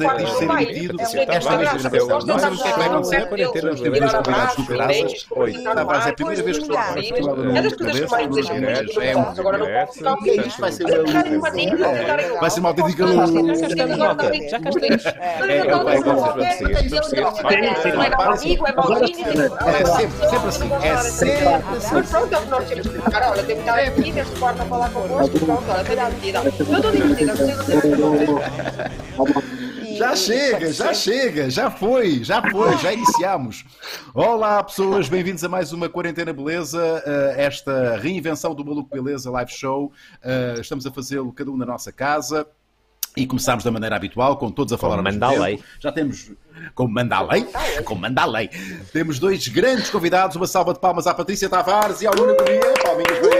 antes de isto ser emitido. Não sabemos o que é que vai acontecer. Temos primeiros convidados do Graças. Estava a ser a primeira vez que estou a É das coisas que mais desejam muito. É um Agora não posso ficar isto vai ser uma Vai ser uma autêntica Já cá estamos. é. É sempre, sempre assim. É sempre assim. Mas pronto, é o que nós temos que ficar. Olha, tem que estar aqui neste quarto a falar convosco. Pronto, olha, estou divertida. Eu estou divertida, vocês Já chega, já chega, já foi, já foi, já iniciamos. Olá pessoas, bem-vindos a mais uma Quarentena Beleza, uh, esta reinvenção do Maluco Beleza Live Show. Uh, estamos a fazê-lo cada um na nossa casa. E começámos da maneira habitual, com todos a falar Como ao mesmo manda a tempo. lei. Já temos, como manda a lei, como manda a lei. Temos dois grandes convidados, uma salva de palmas à Patrícia Tavares e ao Nuno Corrêa. Palminhas.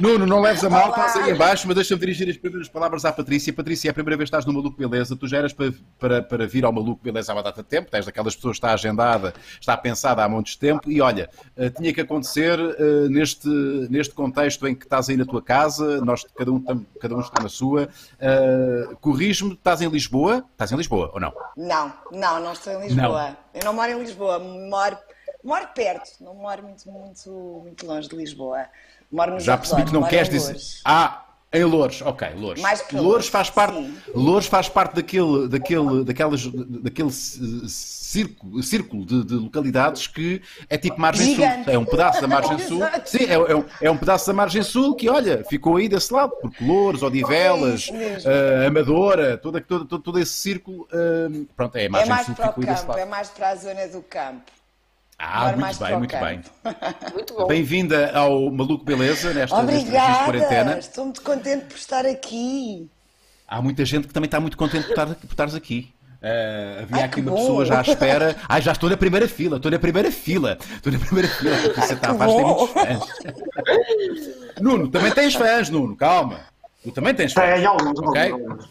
Nuno, não leves a mal, estás aí em baixo, mas deixa-me dirigir as primeiras palavras à Patrícia. Patrícia, é a primeira vez que estás no Maluco Beleza. Tu já eras para, para, para vir ao Maluco Beleza há uma data de tempo. Tens daquelas pessoas que está agendada, está pensada há montes de tempo. E olha, eh, tinha que acontecer eh, neste, neste contexto em que estás aí na tua casa, nós, cada, um, cada um está na sua. Eh, Corrijo-me, estás em Lisboa? Estás em Lisboa ou não? Não, não, não estou em Lisboa. Eu não moro em Lisboa, moro, moro perto, não moro muito, muito, muito longe de Lisboa. Moro Já percebi que não queres dizer. Ah, em Louros, ok, Louros. Mais Louros faz parte, sim. Louros faz parte daquele, daquele, daquelas, daquele círculo, círculo de, de localidades que é tipo margem Gigante. sul. É um pedaço da margem sul. Sim, é, é um, é um pedaço da margem sul que, olha, ficou aí desse lado, porque Louros, Odivelas, ah, Amadora, todo, todo, todo, todo esse círculo, ah, pronto, é a É margem mais sul para o campo, é mais para a zona do campo. Ah, muito bem, muito bem. Muito bom. Bem-vinda ao Maluco Beleza, nesta, Obrigada, quarentena. estou muito contente por estar aqui. Há muita gente que também está muito contente por, estar, por estares aqui. Eh, havia Ai, aqui uma bom. pessoa já à espera. Ai, já estou na primeira fila, estou na primeira fila. Estou na primeira fila. Você está, bom. muitos fãs. Nuno, também tens fãs, Nuno, calma. Tu também tens fãs. Tem alguns, Ok? alguns.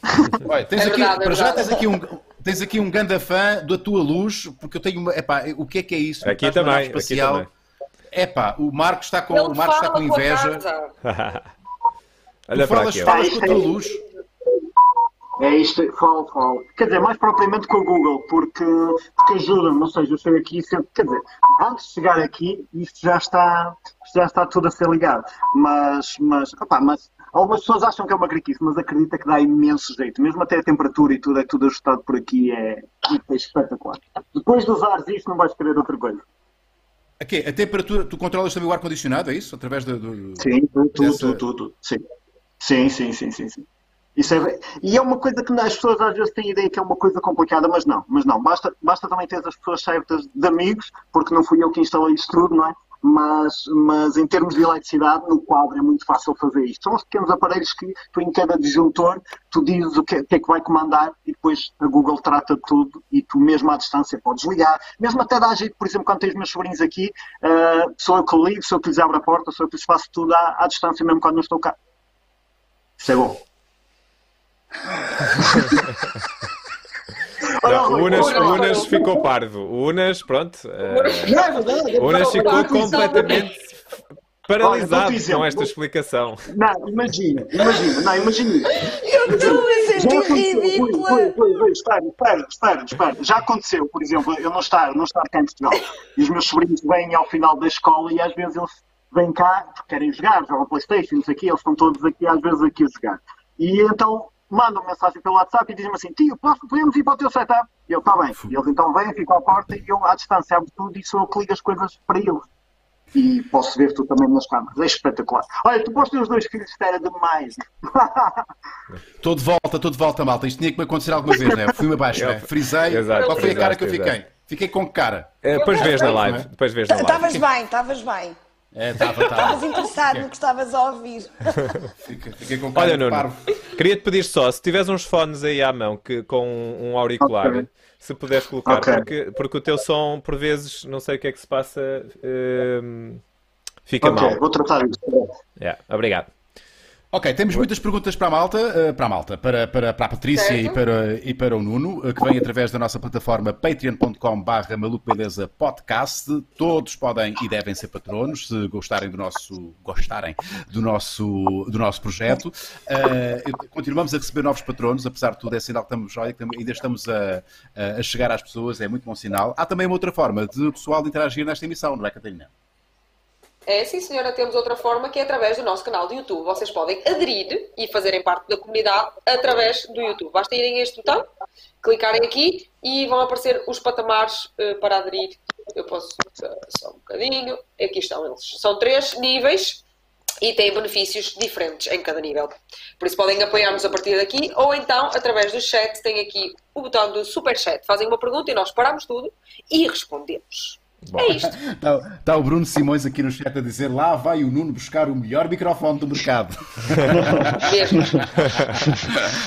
Olha, tens É aqui, verdade, é para já verdade. tens aqui um. Tens aqui um ganda fã da tua luz, porque eu tenho uma. Epá, o que é que é isso? Aqui Estás também, aqui também. Epá, o Marcos está com, o Marcos está com inveja. Olha Tu para falas, aqui. ó. falas com a tua luz. É isto, falo, falo. Quer dizer, mais propriamente com o Google, porque, porque ajuda-me, ou seja, eu chego aqui sempre, quer dizer, antes de chegar aqui, isto já está, isto já está tudo a ser ligado. Mas, mas, opá, mas algumas pessoas acham que é uma griquice, mas acredita que dá imenso jeito. Mesmo até a temperatura e tudo, é tudo ajustado por aqui, é, é espetacular. Depois de usares isto, não vais querer outra coisa. Ok, a temperatura, tu controlas também o ar-condicionado, é isso? Através do. do- Sim, tudo, Dessa- tudo, tudo. Sim. Sim, sim, sim, sim, sim. Isso é... E é uma coisa que as pessoas às vezes têm a ideia que é uma coisa complicada, mas não, mas não. Basta, basta também ter as pessoas certas de amigos, porque não fui eu que instalei isto tudo, não é? Mas, mas em termos de eletricidade, no quadro é muito fácil fazer isto. São os pequenos aparelhos que tu em cada disjuntor, tu dizes o que, que é que vai comandar e depois a Google trata tudo e tu mesmo à distância podes ligar. Mesmo até dá jeito, por exemplo, quando tens meus sobrinhos aqui, ah, sou eu que ligo, sou eu que lhes abro a porta, sou eu que lhes faço tudo à, à distância mesmo quando não estou cá. Isso é bom. Não, o Unas, Olha, o Unas olha. ficou parvo. O Unas, pronto. eh, Não, é verdade, é o Unas ficou Olha, completamente Olha, paralisado exemplo. com esta explicação. Não, imagina, imagina, não, imagina. Eu estou a Já sentir aconteceu, ridícula. foi, foi, foi, espera, espera, espera, espera. Já aconteceu, por exemplo, eu não estar, não estar cá em Portugal e os meus sobrinhos vêm ao final da escola e às vezes eles vêm cá porque querem jogar, jogam Playstation, não sei o quê, eles estão todos aqui, às vezes aqui a jogar. E então mandam mensagem pelo WhatsApp e dizem-me assim, tio, posso- podemos ir para o teu setup? E eu, está bem. E eles então vêm, ficam à porta e eu à distância abro tudo e sou eu que ligo as coisas para eles. E posso ver tu também nas câmaras. É espetacular. Olha, tu podes ter os dois filhos, isto era demais. Estou de volta, estou de volta, malta. Isto tinha que me acontecer alguma vez, né? Fui-me abaixo, né? Frisei. Exato, Qual foi a cara que eu exato, fiquei? exato. Fiquei com que cara? Eh, Depois vês na live. é? Depois vês na live. Estavas bem, estavas bem. É, estava, Estavas estava. interessado no que estavas a ouvir. Fiquei, fiquei com Olha, Nuno, parvo. queria-te pedir só, se tiveres uns fones aí à mão que, com um auricular, Ok. se puderes colocar, Ok. porque, porque o teu som, por vezes, não sei o que é que se passa, hum, fica ok, mal. vou tratar disso. Yeah, obrigado. Ok, temos muitas perguntas para a malta, eh, para a malta, para, para, para a Patrícia e para, e para o Nuno, eh, que vem através da nossa plataforma patreon.com barra malucobeleza podcast. Todos podem e devem ser patronos, se gostarem do nosso, gostarem do nosso, do nosso projeto. Uh, continuamos a receber novos patronos, apesar de tudo é sinal que estamos, olha, que ainda estamos a, a chegar às pessoas, é muito bom sinal. Há também uma outra forma de o pessoal interagir nesta emissão, não é, Catarina? É, sim, senhora, temos outra forma que é através do nosso canal do YouTube. Vocês podem aderir e fazerem parte da comunidade através do YouTube. Basta irem a este botão, clicarem aqui e vão aparecer os patamares uh, para aderir. Eu posso uh, só um bocadinho. Aqui estão eles. São três níveis e têm benefícios diferentes em cada nível. Por isso podem apoiar-nos a partir daqui ou então através do chat tem aqui o botão do super chat. Fazem uma pergunta e nós paramos tudo e respondemos. Bom. É isto. Está, está, o Bruno Simões aqui no chat a dizer lá vai o Nuno buscar o melhor microfone do mercado. Mesmo.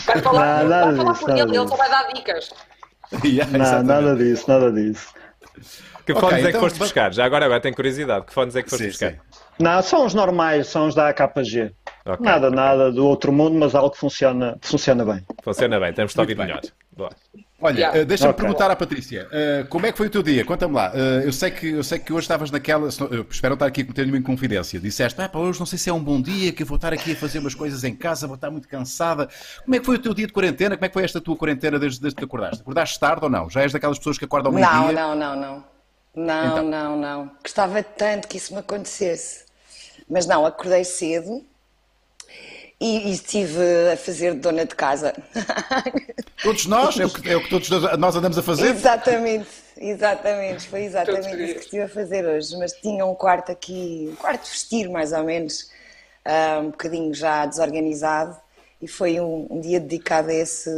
Vai falar, nada, vai falar disso, ele, disso. ele só vai dar dicas. Yeah, não, nada disso, nada disso. Que fones okay, é que então, foste buscar? Já agora, agora tenho curiosidade. Que fones é que foste sim, buscar? Sim. Não, são os normais, são os da AKG. Okay, nada, okay. nada do outro mundo, mas algo que funciona, funciona bem. Funciona bem, temos de ouvir melhor. Boa. Olha, yeah. uh, deixa-me okay. perguntar à Patrícia, uh, como é que foi o teu dia? Conta-me lá. Uh, eu, sei que, eu sei que hoje estavas naquela. Eu espero estar aqui a cometer nenhuma inconfidência. Disseste, ah, pá, hoje não sei se é um bom dia, que eu vou estar aqui a fazer umas coisas em casa, vou estar muito cansada. Como é que foi o teu dia de quarentena? Como é que foi esta tua quarentena desde, desde que acordaste? Acordaste tarde ou não? Já és daquelas pessoas que acordam meio-dia? Não, não, não, não. Não, então. não, não. Gostava tanto que isso me acontecesse. Mas não, acordei cedo e, e, estive a fazer dona de casa. Todos nós? É o, que, é o que todos nós andamos a fazer? Exatamente, exatamente. Foi exatamente isso que estive a fazer hoje. Mas tinha um quarto aqui, um quarto de vestir mais ou menos, uh, um bocadinho já desorganizado e foi um, um dia dedicado a, esse,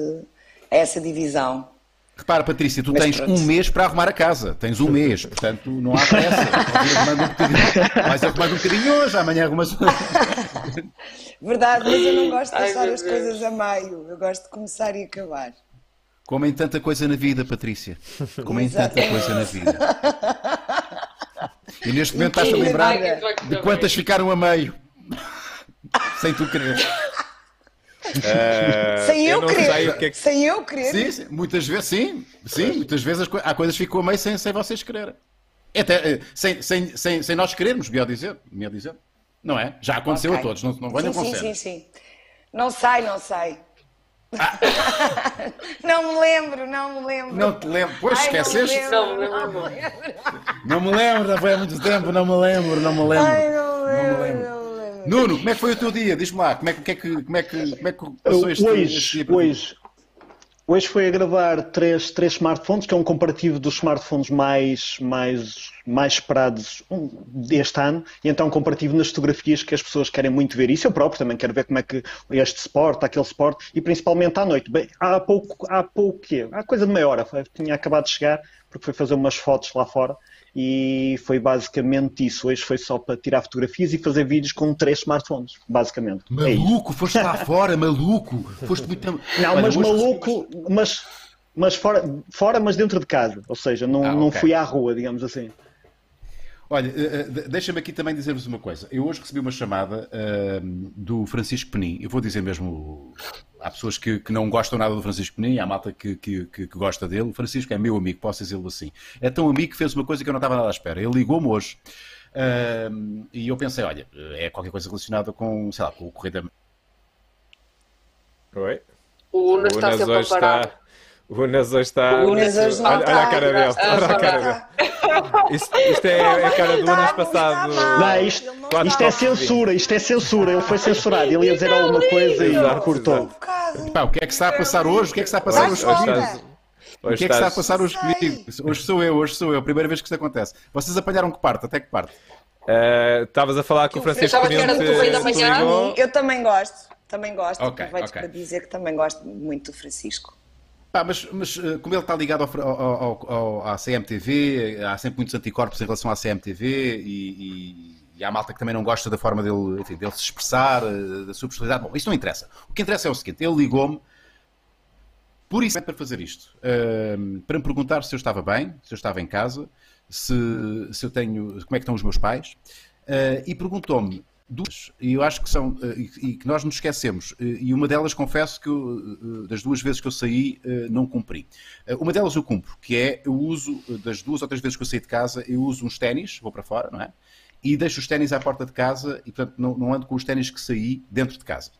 a essa divisão. Repara, Patrícia, tu Mas tens pronto. um mês para arrumar a casa. Tens um mês, portanto não há pressa. Vais arrumar um bocadinho hoje, amanhã arrumas. Verdade, mas eu não gosto de deixar as coisas a meio. Eu gosto de começar e acabar. Como em tanta coisa na vida, Patrícia. Como em tanta coisa na vida. E neste momento estás a lembrar de quantas ficaram a meio. Sem tu querer. Uh, sem eu, eu querer. Que é que... Sem eu querer. Sim, sim, muitas vezes, sim. Sim, muitas vezes co... há coisas que ficam a meio sem, sem vocês quererem. Até, eh, sem, sem, sem, sem nós querermos, melhor dizer. Melhor dizer. Não é? Já aconteceu okay. a todos, não, não venham sim, sim, sim, sim. Não sai, não sai. Ah. não me lembro, não me lembro. Não te lembro. Pois, Ai, esqueceste? Não me lembro. Não me lembro, não me lembro, já foi há muito tempo, não me lembro, não me lembro. Ai, não me lembro. Não me lembro. Nuno, como é que foi o teu dia? Diz-me lá, como é, que, como é que, como é que passou este, hoje, este dia? Hoje, hoje foi a gravar três, três smartphones, que é um comparativo dos smartphones mais, mais, mais esperados deste ano, e então um comparativo nas fotografias que as pessoas querem muito ver. Isso eu próprio também quero ver como é que este sport, aquele sport, e principalmente à noite. Bem, há pouco, há pouco quê? Há coisa de meia hora, tinha acabado de chegar, porque fui fazer umas fotos lá fora, e foi basicamente isso. Hoje foi só para tirar fotografias e fazer vídeos com três smartphones, basicamente. É maluco, é foste lá fora, maluco. Foste muito. Não, Olha, mas maluco, mas, mas fora, fora, mas dentro de casa. Ou seja, não, ah, okay. não fui à rua, digamos assim. Olha, eh, eh, deixa-me aqui também dizer-vos uma coisa. Eu hoje recebi uma chamada uh, do Francisco Penin. Eu vou dizer mesmo. Há pessoas que, que não gostam nada do Francisco Penin, há malta que, que, que, gosta dele. O Francisco é meu amigo, posso dizê-lo assim. É tão amigo que fez uma coisa que eu não estava nada à espera. Ele ligou-me hoje uh, e eu pensei: olha, é qualquer coisa relacionada com, sei lá, com o Correio da. Oi? O Unas está sempre a parar. Está... O Unas hoje está. O Unas hoje não olha, olha a cara dele. Olha a cara dele. Isto, isto é a cara do ano passado. Não, isto, isto é censura, isto é censura. Ele foi censurado. Ele ia dizer alguma coisa e cortou. Pá, o que é que está a passar hoje? O que é que está a passar hoje comigo? O que é que está a passar hoje comigo? Hoje sou eu, hoje sou eu. Primeira vez que isto acontece. Vocês apanharam que parte? Até que parte? Eh, estavas uh, a falar com o Francisco. Eu também gosto. Também gosto. Okay, Aproveito okay. para dizer que também gosto muito do Francisco. Pá, mas, mas eh, como ele está ligado ao, ao, ao, à CMTV, há sempre muitos anticorpos em relação à CMTV e, e, e há malta que também não gosta da forma dele, enfim, dele se expressar, eh, da sua personalidade. Bom, isto não interessa. O que interessa é o seguinte: ele ligou-me por isso para fazer isto, uh, para me perguntar se eu estava bem, se eu estava em casa, se, se eu tenho, como é que estão os meus pais, uh, e perguntou-me duas, e eu acho que são, eh, e, que nós nos esquecemos, eh, e uma delas confesso que eu, eh, das duas vezes que eu saí não cumpri. Uma delas eu cumpro, que é eu uso, das duas ou três vezes que eu saí de casa, eu uso uns ténis, vou para fora, não é? E deixo os ténis à porta de casa e, portanto, não, não ando com os ténis que saí dentro de casa.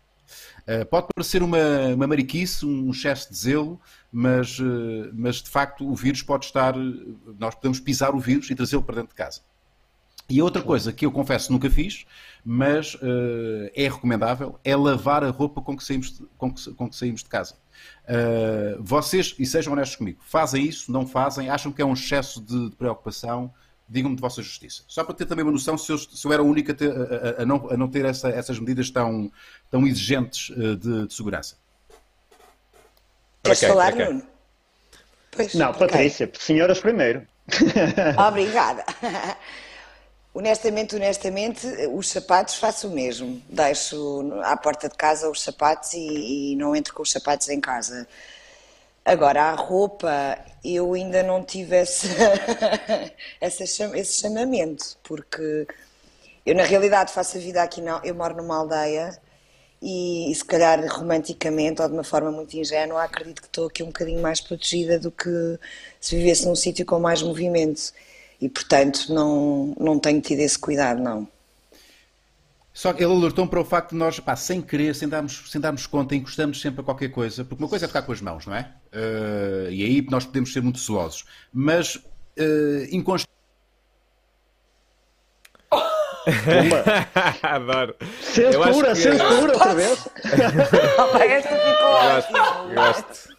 Uh, pode parecer uma, uma mariquice, um excesso de zelo, mas, uh, mas de facto o vírus pode estar. Nós podemos pisar o vírus e trazê-lo para dentro de casa. E outra coisa que eu confesso nunca fiz, mas uh, é recomendável, é lavar a roupa com que saímos de, com que, com que saímos de casa. Uh, vocês, e sejam honestos comigo, fazem isso, não fazem, acham que é um excesso de, de preocupação, digam-me de vossa justiça. Só para ter também uma noção se eu, se eu era o único a, ter, a, a, não, a não ter essa, essas medidas tão, tão exigentes uh, de, de, segurança. Queres okay, falar, okay. Nuno? Pois, não, okay. Patrícia, senhoras primeiro. Obrigada. Honestamente, honestamente, os sapatos faço o mesmo. Deixo à porta de casa os sapatos e, e não entro com os sapatos em casa. Agora, a roupa, eu ainda não tive esse, chamamento, porque eu, na realidade, faço a vida aqui, não, eu moro numa aldeia e, e, se calhar romanticamente ou de uma forma muito ingênua, acredito que estou aqui um bocadinho mais protegida do que se vivesse num sítio com mais movimento e, portanto, não, não tenho tido esse cuidado, não. Só que ele alertou para o facto de nós, pá, sem querer, sem darmos, sem darmos conta, encostamos sempre a qualquer coisa, porque uma coisa é ficar com as mãos, não é? Uh, e aí nós podemos ser muito celosos. Mas uh, inconsciente. Adoro. Censura, que... censura outra vez. Esta ficou ótimo. Gosto.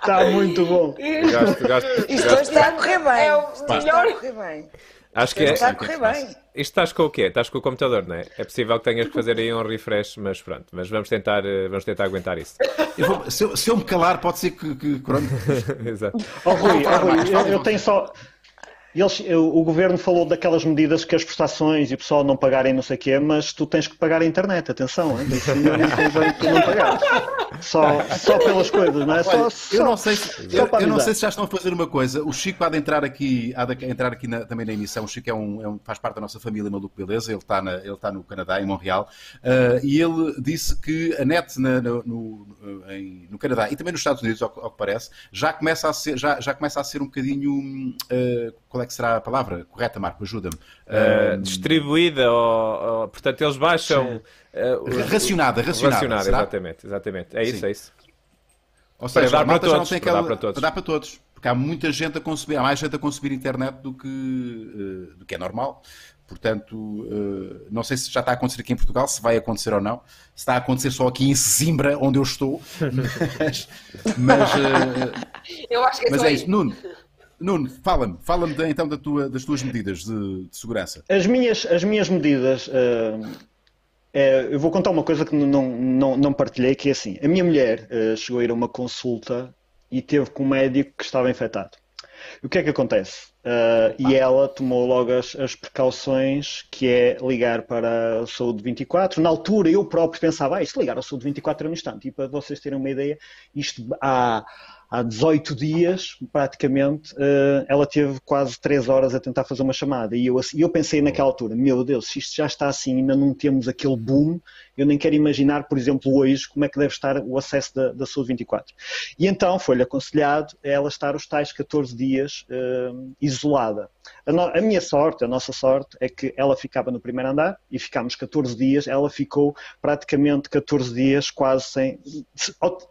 Está muito bom. Gosto, gosto. Isto hoje está a correr bem. É o melhor. Está a correr bem. Acho que é. Está a correr bem. Isto estás com o quê? Estás com o computador, não é? É possível que tenhas que fazer aí um refresh, mas pronto. Mas vamos tentar, eh, vamos tentar aguentar isso. Eu vou, se, eu, se, eu, me calar, pode ser que. que Exato. Oh, Rui, oh, Rui eu, eu tenho só. Eles, o governo falou daquelas medidas que as prestações e o pessoal não pagarem não sei o quê, mas tu tens que pagar a internet, atenção, hein? isso não tu não pagares. Só, só pelas coisas, não é? Só, só, eu, não sei se, eu, eu, não sei se já estão a fazer uma coisa. O Chico há de entrar aqui, há de entrar aqui na, também na emissão. O Chico é um, é um, faz parte da nossa família Maluco Beleza, ele está, na, ele está no Canadá, em Montreal, uh, e ele disse que a net na, no, no, em, no, Canadá e também nos Estados Unidos, ao, ao, que parece, já começa a ser, já, já começa a ser um bocadinho. Uh, qual é que será a palavra correta, Marco? Ajuda-me. Uh, distribuída, ou, ou, portanto, eles baixam. Uh, racionada, racionada. Racionada, exatamente, exatamente. É isso, Sim. é isso. Ou seja, dá para, todos, aquela... para todos. Dá para todos. Porque há muita gente a consumir, há mais gente a consumir internet do que, uh, do que é normal. Portanto, uh, não sei se já está a acontecer aqui em Portugal, se vai acontecer ou não. Se está a acontecer só aqui em Zimbra, onde eu estou. mas, mas, uh, eu acho que é mas é isso. Nuno, Nuno, fala-me, fala-me então da tua, das tuas medidas de, de, segurança. As minhas, as minhas medidas, uh, é, eu vou contar uma coisa que não, não, não partilhei, que é assim, a minha mulher uh, chegou a ir a uma consulta e teve com um médico que estava infectado. O que é que acontece? Uh, e ela tomou logo as, as, precauções, que é ligar para a Saúde 24. Na altura eu próprio pensava, ah, isto ligar ao Saúde 24 era um instante. E para vocês terem uma ideia, isto há há 18 dias, praticamente, uh, ela teve quase 3 horas a tentar fazer uma chamada. E eu, eu pensei naquela altura, meu Deus, se isto já está assim, ainda não temos aquele boom, eu nem quero imaginar, por exemplo, hoje, como é que deve estar o acesso da, da Saúde 24. E então foi-lhe aconselhado ela estar os tais 14 dias uh, isolada. A, no, a, minha sorte, a nossa sorte, é que ela ficava no primeiro andar e ficámos 14 dias, ela ficou praticamente 14 dias quase sem.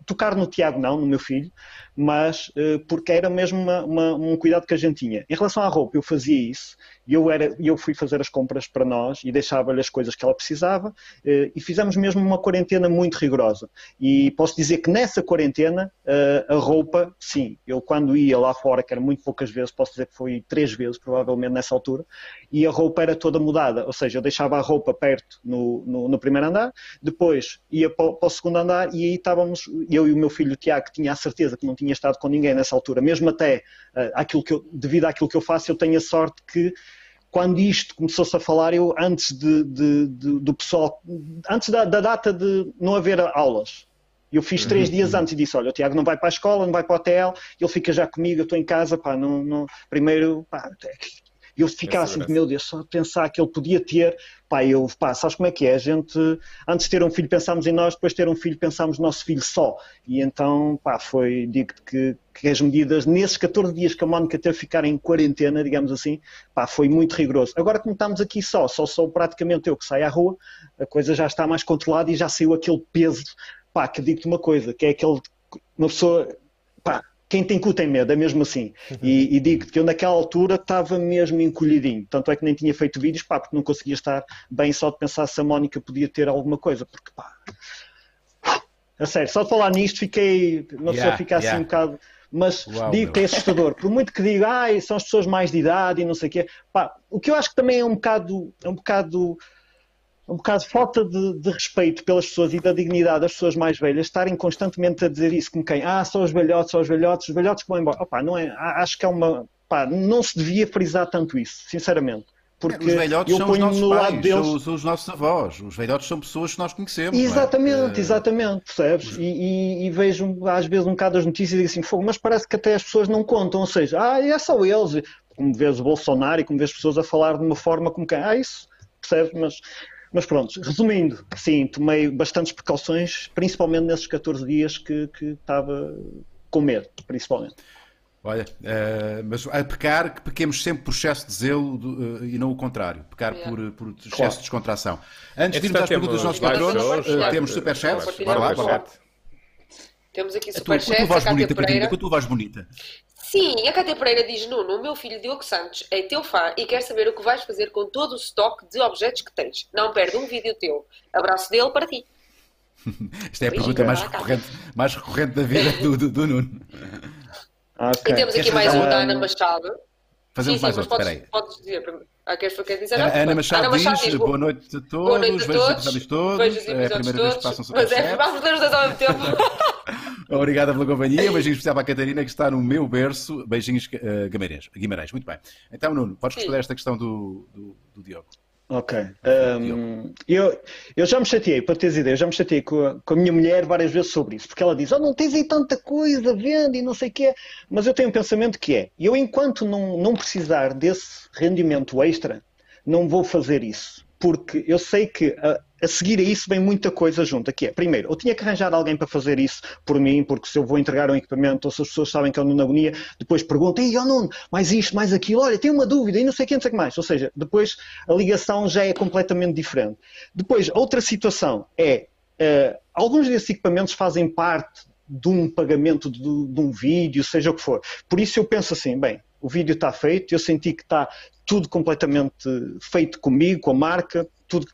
Tocar no Tiago, não, no meu filho, mas uh, porque era mesmo uma, uma, um cuidado que a gente tinha. Em relação à roupa, eu fazia isso e eu, eu fui fazer as compras para nós e deixava-lhe as coisas que ela precisava eh, e fizemos mesmo uma quarentena muito rigorosa. E posso dizer que nessa quarentena eh, a roupa, sim, eu quando ia lá fora, que era muito poucas vezes, posso dizer que foi três vezes provavelmente nessa altura, e a roupa era toda mudada, ou seja, eu deixava a roupa perto no, no, no primeiro andar, depois ia para, para, o segundo andar e aí estávamos, eu e o meu filho Tiago, que tinha a certeza que não tinha estado com ninguém nessa altura, mesmo até uh, aquilo que eu, devido àquilo que eu faço, eu tenho a sorte que quando isto começou-se a falar, eu antes de, de, de, do pessoal, antes da, da, data de não haver aulas, eu fiz três uhum, dias uhum. antes e disse, olha, o Tiago não vai para a escola, não vai para o hotel, ele fica já comigo, eu estou em casa, pá, não, não, primeiro, pá, eu ficava assim, meu Deus, só pensar que ele podia ter, pá, eu, pá, sabes como é que é? A gente, antes de ter um filho pensámos em nós, depois de ter um filho pensámos no nosso filho só. E então, pá, foi, digo-te que, que as medidas, nesses 14 dias que a Mónica teve ficar em quarentena, digamos assim, pá, foi muito rigoroso. Agora como estamos aqui só, só sou praticamente eu que saio à rua, a coisa já está mais controlada e já saiu aquele peso, pá, que digo-te uma coisa, que é aquele, uma pessoa, pá, quem tem cu tem medo, é mesmo assim. E, e digo que eu naquela altura estava mesmo encolhidinho. Tanto é que nem tinha feito vídeos, pá, porque não conseguia estar bem só de pensar se a Mónica podia ter alguma coisa. Porque, pá, a sério, só de falar nisto fiquei, uma pessoa Yeah, fica assim yeah. um bocado. Mas Uau, digo meu. que é assustador. Por muito que diga, ai, são as pessoas mais de idade e não sei o quê. Pá, o que eu acho que também é um bocado, é um bocado um bocado falta de, de respeito pelas pessoas e da dignidade das pessoas mais velhas estarem constantemente a dizer isso como quem, ah, são os velhotes, são os velhotes, os velhotes que vão embora. Opa, não é, acho que é uma, pá, não se devia frisar tanto isso, sinceramente. Porque Os velhotes eu são os nossos no lado pais, deles. são, são os nossos avós. Os velhotes são pessoas que nós conhecemos. não é? Exatamente, Eh, exatamente, percebes? E, e- e vejo às vezes um bocado as notícias e digo assim, fogo, mas parece que até as pessoas não contam, ou seja, ah, é só eles, como vês o Bolsonaro e como vês pessoas a falar de uma forma como quem, ah, isso, percebes? Mas, mas pronto, resumindo, sim, tomei bastantes precauções, principalmente nesses 14 dias que, que estava com medo, principalmente. Olha, eh, mas a pecar, que pequemos sempre por excesso de zelo do- eh, e não o contrário. Pecar Yeah. por, por excesso Claro. de descontração. Antes de irmos às perguntas dos nossos eh, shows, temos eh, superchats. Bora lá, bora lá. Temos aqui A tua, com a tua voz bonita, Catarina, com a tua voz bonita. Sim, a Cátia Pereira diz: Nuno, o meu filho Diogo Santos é teu fã e quer saber o que vais fazer com todo o estoque de objetos que tens. Não perde um vídeo teu. Abraço dele para ti. Esta é a pergunta mais a Cátia. recorrente, mais recorrente da vida do, do, do Nuno. Ok. E temos aqui Queres mais um da Ana Machado. Fazemos sim, mais sim, outro, mas espera aí. podes, podes dizer para mim. Ah, queres, queres dizer? Ana, Ana Machado Ana Machado diz, diz, boa noite a todos, Boa noite a vejo os todos. episódios todos, Vejo os é a primeira vez que todos. passam Mas é, vamos ler os dois ao mesmo tempo. Obrigado pela companhia, beijinhos especial para a Catarina que está no meu berço, beijinhos uh, Guimarães. Guimarães, muito bem. Então Nuno, podes responder esta questão do, do, do Diogo. Ok. Um, eu, eu já me chateei, para teres ideia, eu já me chateei com a, com a minha mulher várias vezes sobre isso, porque ela diz, oh, não tens aí tanta coisa, vende e não sei o quê, mas eu tenho um pensamento que é, eu enquanto não, não precisar desse rendimento extra, não vou fazer isso, porque eu sei que a, a seguir a isso vem muita coisa junto, que é, primeiro, eu tinha que arranjar alguém para fazer isso por mim, porque se eu vou entregar um equipamento, ou se as pessoas sabem que eu ando na agonia, depois perguntam, ei, oh Nuno, mais isto, mais aquilo, olha, tenho uma dúvida, e não sei o que, não sei o que mais. Ou seja, depois a ligação já é completamente diferente. Depois, outra situação é, eh, alguns desses equipamentos fazem parte de um pagamento de, de um vídeo, seja o que for. Por isso eu penso assim, bem, o vídeo está feito, eu senti que está tudo completamente feito comigo, com a marca, tudo,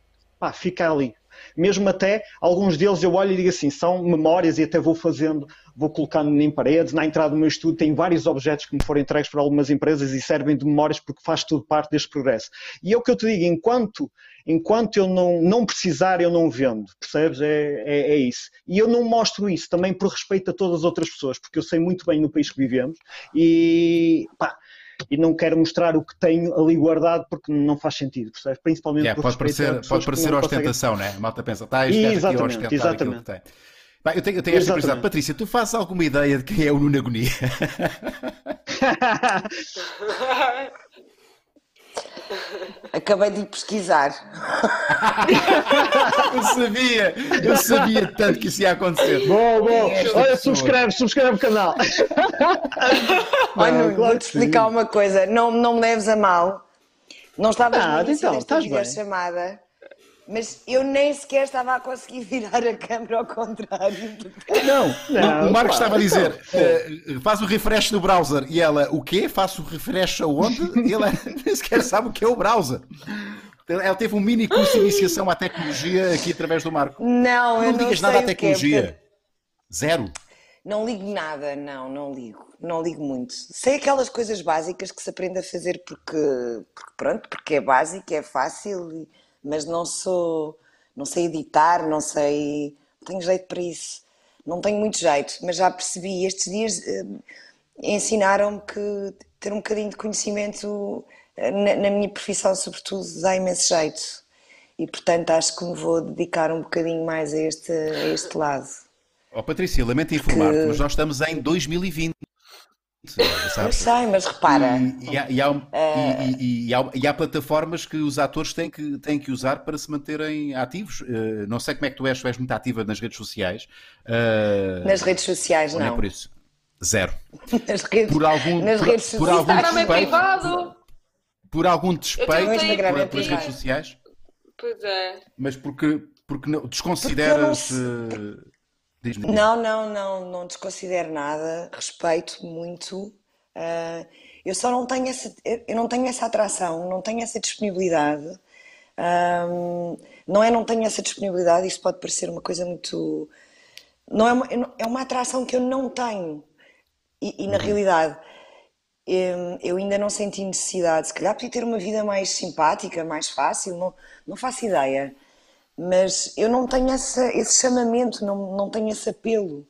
pá, fica ali. Mesmo até, alguns deles eu olho e digo assim, são memórias e até vou fazendo, vou colocando em paredes. Na entrada do meu estudo tem vários objetos que me foram entregues por algumas empresas e servem de memórias porque faz tudo parte deste progresso. E é o que eu te digo, enquanto, enquanto eu não, não precisar, eu não vendo, percebes? É, é, é isso. E eu não mostro isso também por respeito a todas as outras pessoas, porque eu sei muito bem no país que vivemos e pá, e não quero mostrar o que tenho ali guardado porque não faz sentido, percebes? Principalmente Yeah, pode respeito a parecer, pode parecer não conseguem- ostentação, né? A malta pensa, está este gajo aqui a Exatamente, aquilo que exatamente. tem. Bem, eu tenho, eu tenho esta curiosidade. Exatamente. Patrícia, tu fazes alguma ideia de quem é o Nuno Agonia? Acabei de ir pesquisar. eu sabia, eu sabia tanto que isso ia acontecer. Bom, bom. Esta Olha, pessoa. subscreve, subscreve o canal. Olha, vou-te explicar uma coisa. Não, não me leves a mal. Não estavas Ah, então, estás bem. videochamada, mas eu nem sequer estava a conseguir virar a câmera ao contrário. Não, não. o Marcos estava a dizer, então, eh, faz o refresh no browser. E ela, o quê? Faço o refresh aonde? E ela nem sequer sabe o que é o browser. Ela teve um mini curso de iniciação à tecnologia aqui através do Marco. Não, eu Não não ligas sei nada à é, tecnologia. portanto, Zero. Não ligo nada, não, não ligo. Não ligo muito. Sei aquelas coisas básicas que se aprende a fazer porque, porque pronto, porque é básico, é fácil, e- mas não sou, não sei editar, não sei, não tenho jeito para isso. Não tenho muito jeito, mas já percebi, estes dias eh, ensinaram-me que ter um bocadinho de conhecimento eh, na, na minha profissão, sobretudo, dá imenso jeito. E portanto acho que me vou dedicar um bocadinho mais a este, a este lado. Ó Patrícia, lamento informar-te, mas nós estamos em 2020. Eu sei, mas repara. E, há, plataformas que os atores têm que, têm que usar para se manterem ativos. Uh, não sei como é que tu és, tu és muito ativa nas redes sociais. Uh, nas redes sociais, não. Não é por isso. Zero. Nas redes, por algum, nas por, redes por algum Instagram é privado. Por algum despeito por, pelas redes sociais. Pois é. Mas porque, porque não, desconsideras. Porque não... Não, não, não, desconsidero nada, respeito muito. Uh, eu só não tenho essa, eu não tenho essa atração, não tenho essa disponibilidade. Um, não é não tenho essa disponibilidade, isso pode parecer uma coisa muito. Não é uma, é uma atração que eu não tenho. E, e na uhum. realidade, eu, eu, ainda não senti necessidade. Se calhar podia ter uma vida mais simpática, mais fácil, não, não faço ideia mas eu não tenho essa, esse chamamento, não, não tenho esse apelo.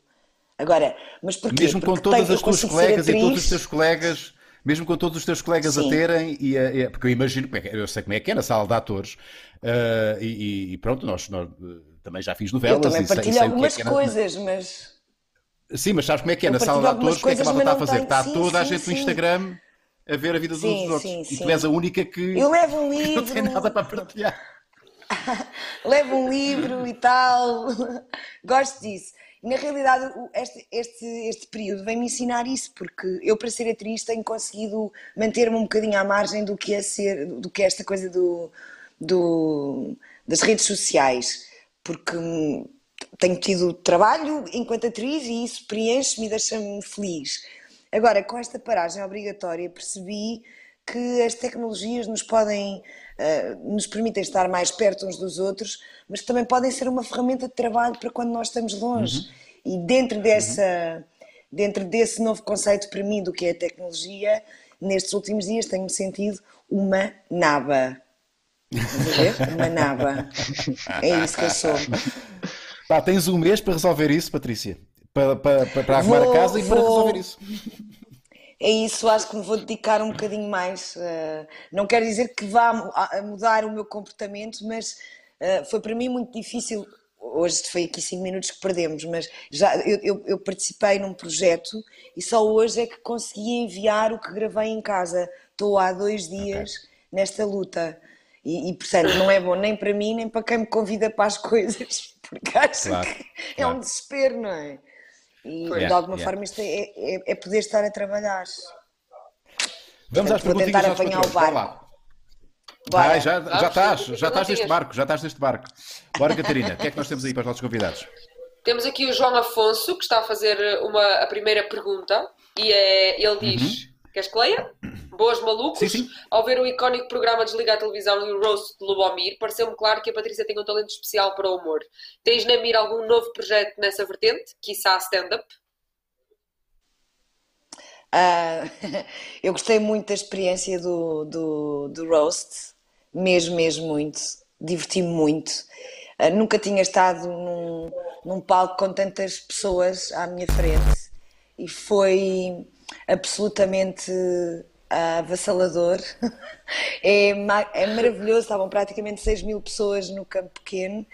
Agora, mas porquê? Mesmo com todas tenho, as tuas colegas e todos os teus colegas, mesmo com todos os teus colegas Sim. a terem, e, e, porque eu imagino, é eu sei como é que é na sala de atores, uh, e, e, pronto, nós, nós, uh, também já fiz novelas. Eu também partilho sei, sei algumas é é coisas, mas. Sim, mas sabes como é que é? Eu na sala de atores, o que é que a malta está a fazer? Tenho... Está sim, toda sim, a gente sim. no Instagram a ver a vida dos outros. e tu és a única que, eu levo um livro. não tem nada para partilhar. levo um livro e tal. Gosto disso. Na realidade, este, este, este período vem-me ensinar isso, porque eu, para ser atriz, tenho conseguido manter-me um bocadinho à margem do que é, ser, do que é esta coisa do, do, das redes sociais, porque tenho tido trabalho enquanto atriz e isso preenche-me e deixa-me feliz. Agora, com esta paragem obrigatória, percebi que as tecnologias nos podem uh, nos permitem estar mais perto uns dos outros, mas que também podem ser uma ferramenta de trabalho para quando nós estamos longe. Uhum. E dentro dessa uhum. dentro desse novo conceito para mim do que é a tecnologia, nestes últimos dias tenho-me sentido uma naba. Uma naba. É isso que eu sou. Pá, tens um mês para resolver isso, Patrícia. Para, para, para arrumar vou, a casa e vou... para resolver isso é isso, acho que me vou dedicar um bocadinho mais. Uh, não quero dizer que vá a mudar o meu comportamento, mas uh, foi para mim muito difícil. Hoje foi aqui cinco minutos que perdemos, mas já eu, eu, eu, participei num projeto e só hoje é que consegui enviar o que gravei em casa. Estou há dois dias okay. nesta luta. E, e, portanto, não é bom nem para mim, nem para quem me convida para as coisas, porque acho claro, que é claro. um desespero, não é? E de alguma yeah. forma isto é, é, é, poder estar a trabalhar. Vamos Portanto, às perguntas tentar apanhar o barco. Bora. Ah, já, já estás, já estás neste barco, já estás neste barco. Bora, Catarina, o que é que nós temos aí para os nossos convidados? Temos aqui o João Afonso, que está a fazer uma, a primeira pergunta, e é, ele diz: uhum. Queres que leia? Boas malucos. Sim, sim. Ao ver o icónico programa Desligar a Televisão e o roast de Lubomir, pareceu-me claro que a Patrícia tem um talento especial para o humor. Tens na mira algum novo projeto nessa vertente? Quiçá stand-up? Uh, eu gostei muito da experiência do, do, do roast, mesmo, mesmo muito. Diverti-me muito. Uh, nunca tinha estado num, num palco com tantas pessoas à minha frente e foi absolutamente avassalador. É, é maravilhoso, estavam praticamente 6 mil pessoas no campo pequeno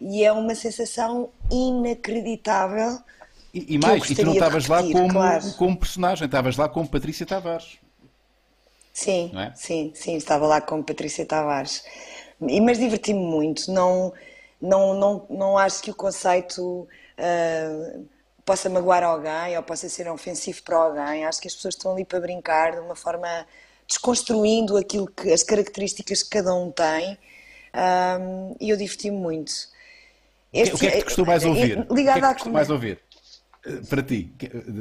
e é uma sensação inacreditável. E, e mais, e tu não estavas lá como, claro. como personagem, estavas lá como Patrícia Tavares. Sim, é? sim, sim, estava lá como Patrícia Tavares. E, mas diverti-me muito, não, não, não, não acho que o conceito. Uh, possa magoar alguém ou possa ser ofensivo para alguém. Acho que as pessoas estão ali para brincar de uma forma desconstruindo aquilo que as características que cada um tem. Um, e eu diverti-me muito. Este, o que é que te custou mais ouvir? Ligado o que é que custou mais ouvir? Eh, para ti,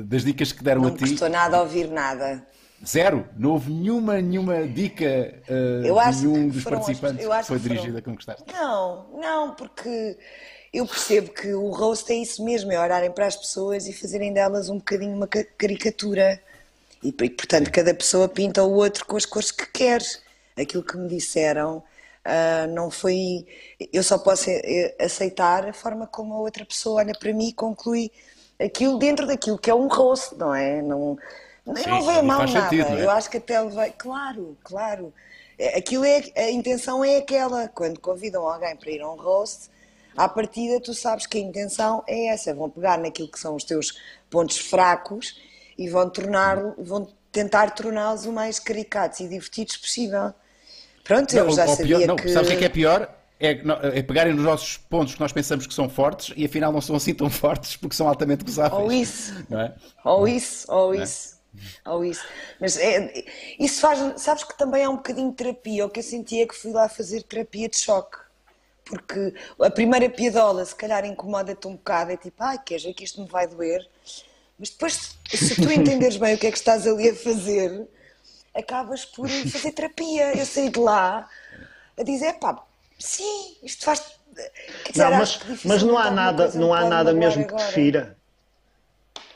das dicas que deram não a ti. Não custou nada a ouvir nada. Zero? Não houve nenhuma, nenhuma dica uh, eu acho nenhum dos participantes que foi dirigida a conquistar? Não, não, porque eu percebo que o roast é isso mesmo, é olharem para as pessoas e fazerem delas um bocadinho uma caricatura. E, portanto, cada pessoa pinta o outro com as cores que quer. Aquilo que me disseram uh, não foi. Eu só posso eh, aceitar a forma como a outra pessoa olha para mim e conclui aquilo dentro daquilo que é um rosto, não é? Não, Sim, não vê mal nada. Sentido, é? Eu acho que até vai. Claro, claro. É, aquilo é, a intenção é aquela. Quando convidam alguém para ir a um roast, à partida tu sabes que a intenção é essa, vão pegar naquilo que são os teus pontos fracos e vão tornar, vão tentar torná-los o mais caricatos e divertidos possível. Pronto, eu Não, já ou sabia pior, não, que... Sabes o que é que é pior? É, não, é pegarem nos nossos pontos que nós pensamos que são fortes e afinal não são assim tão fortes porque são altamente gozáveis. Ou isso, Não é? ou isso, ou isso, ou isso. Mas é, isso faz, sabes que também é um bocadinho de terapia. O que eu senti é que fui lá fazer terapia de choque. Porque a primeira piadola, se calhar, incomoda-te um bocado, é tipo, ai, queres ver que isto me vai doer? Mas depois, se tu entenderes bem o que é que estás ali a fazer, acabas por fazer terapia. Eu saí de lá a dizer, pá, sim, isto faz. Dizer, Não, mas, que mas não há nada, não há nada mesmo que agora. te fira.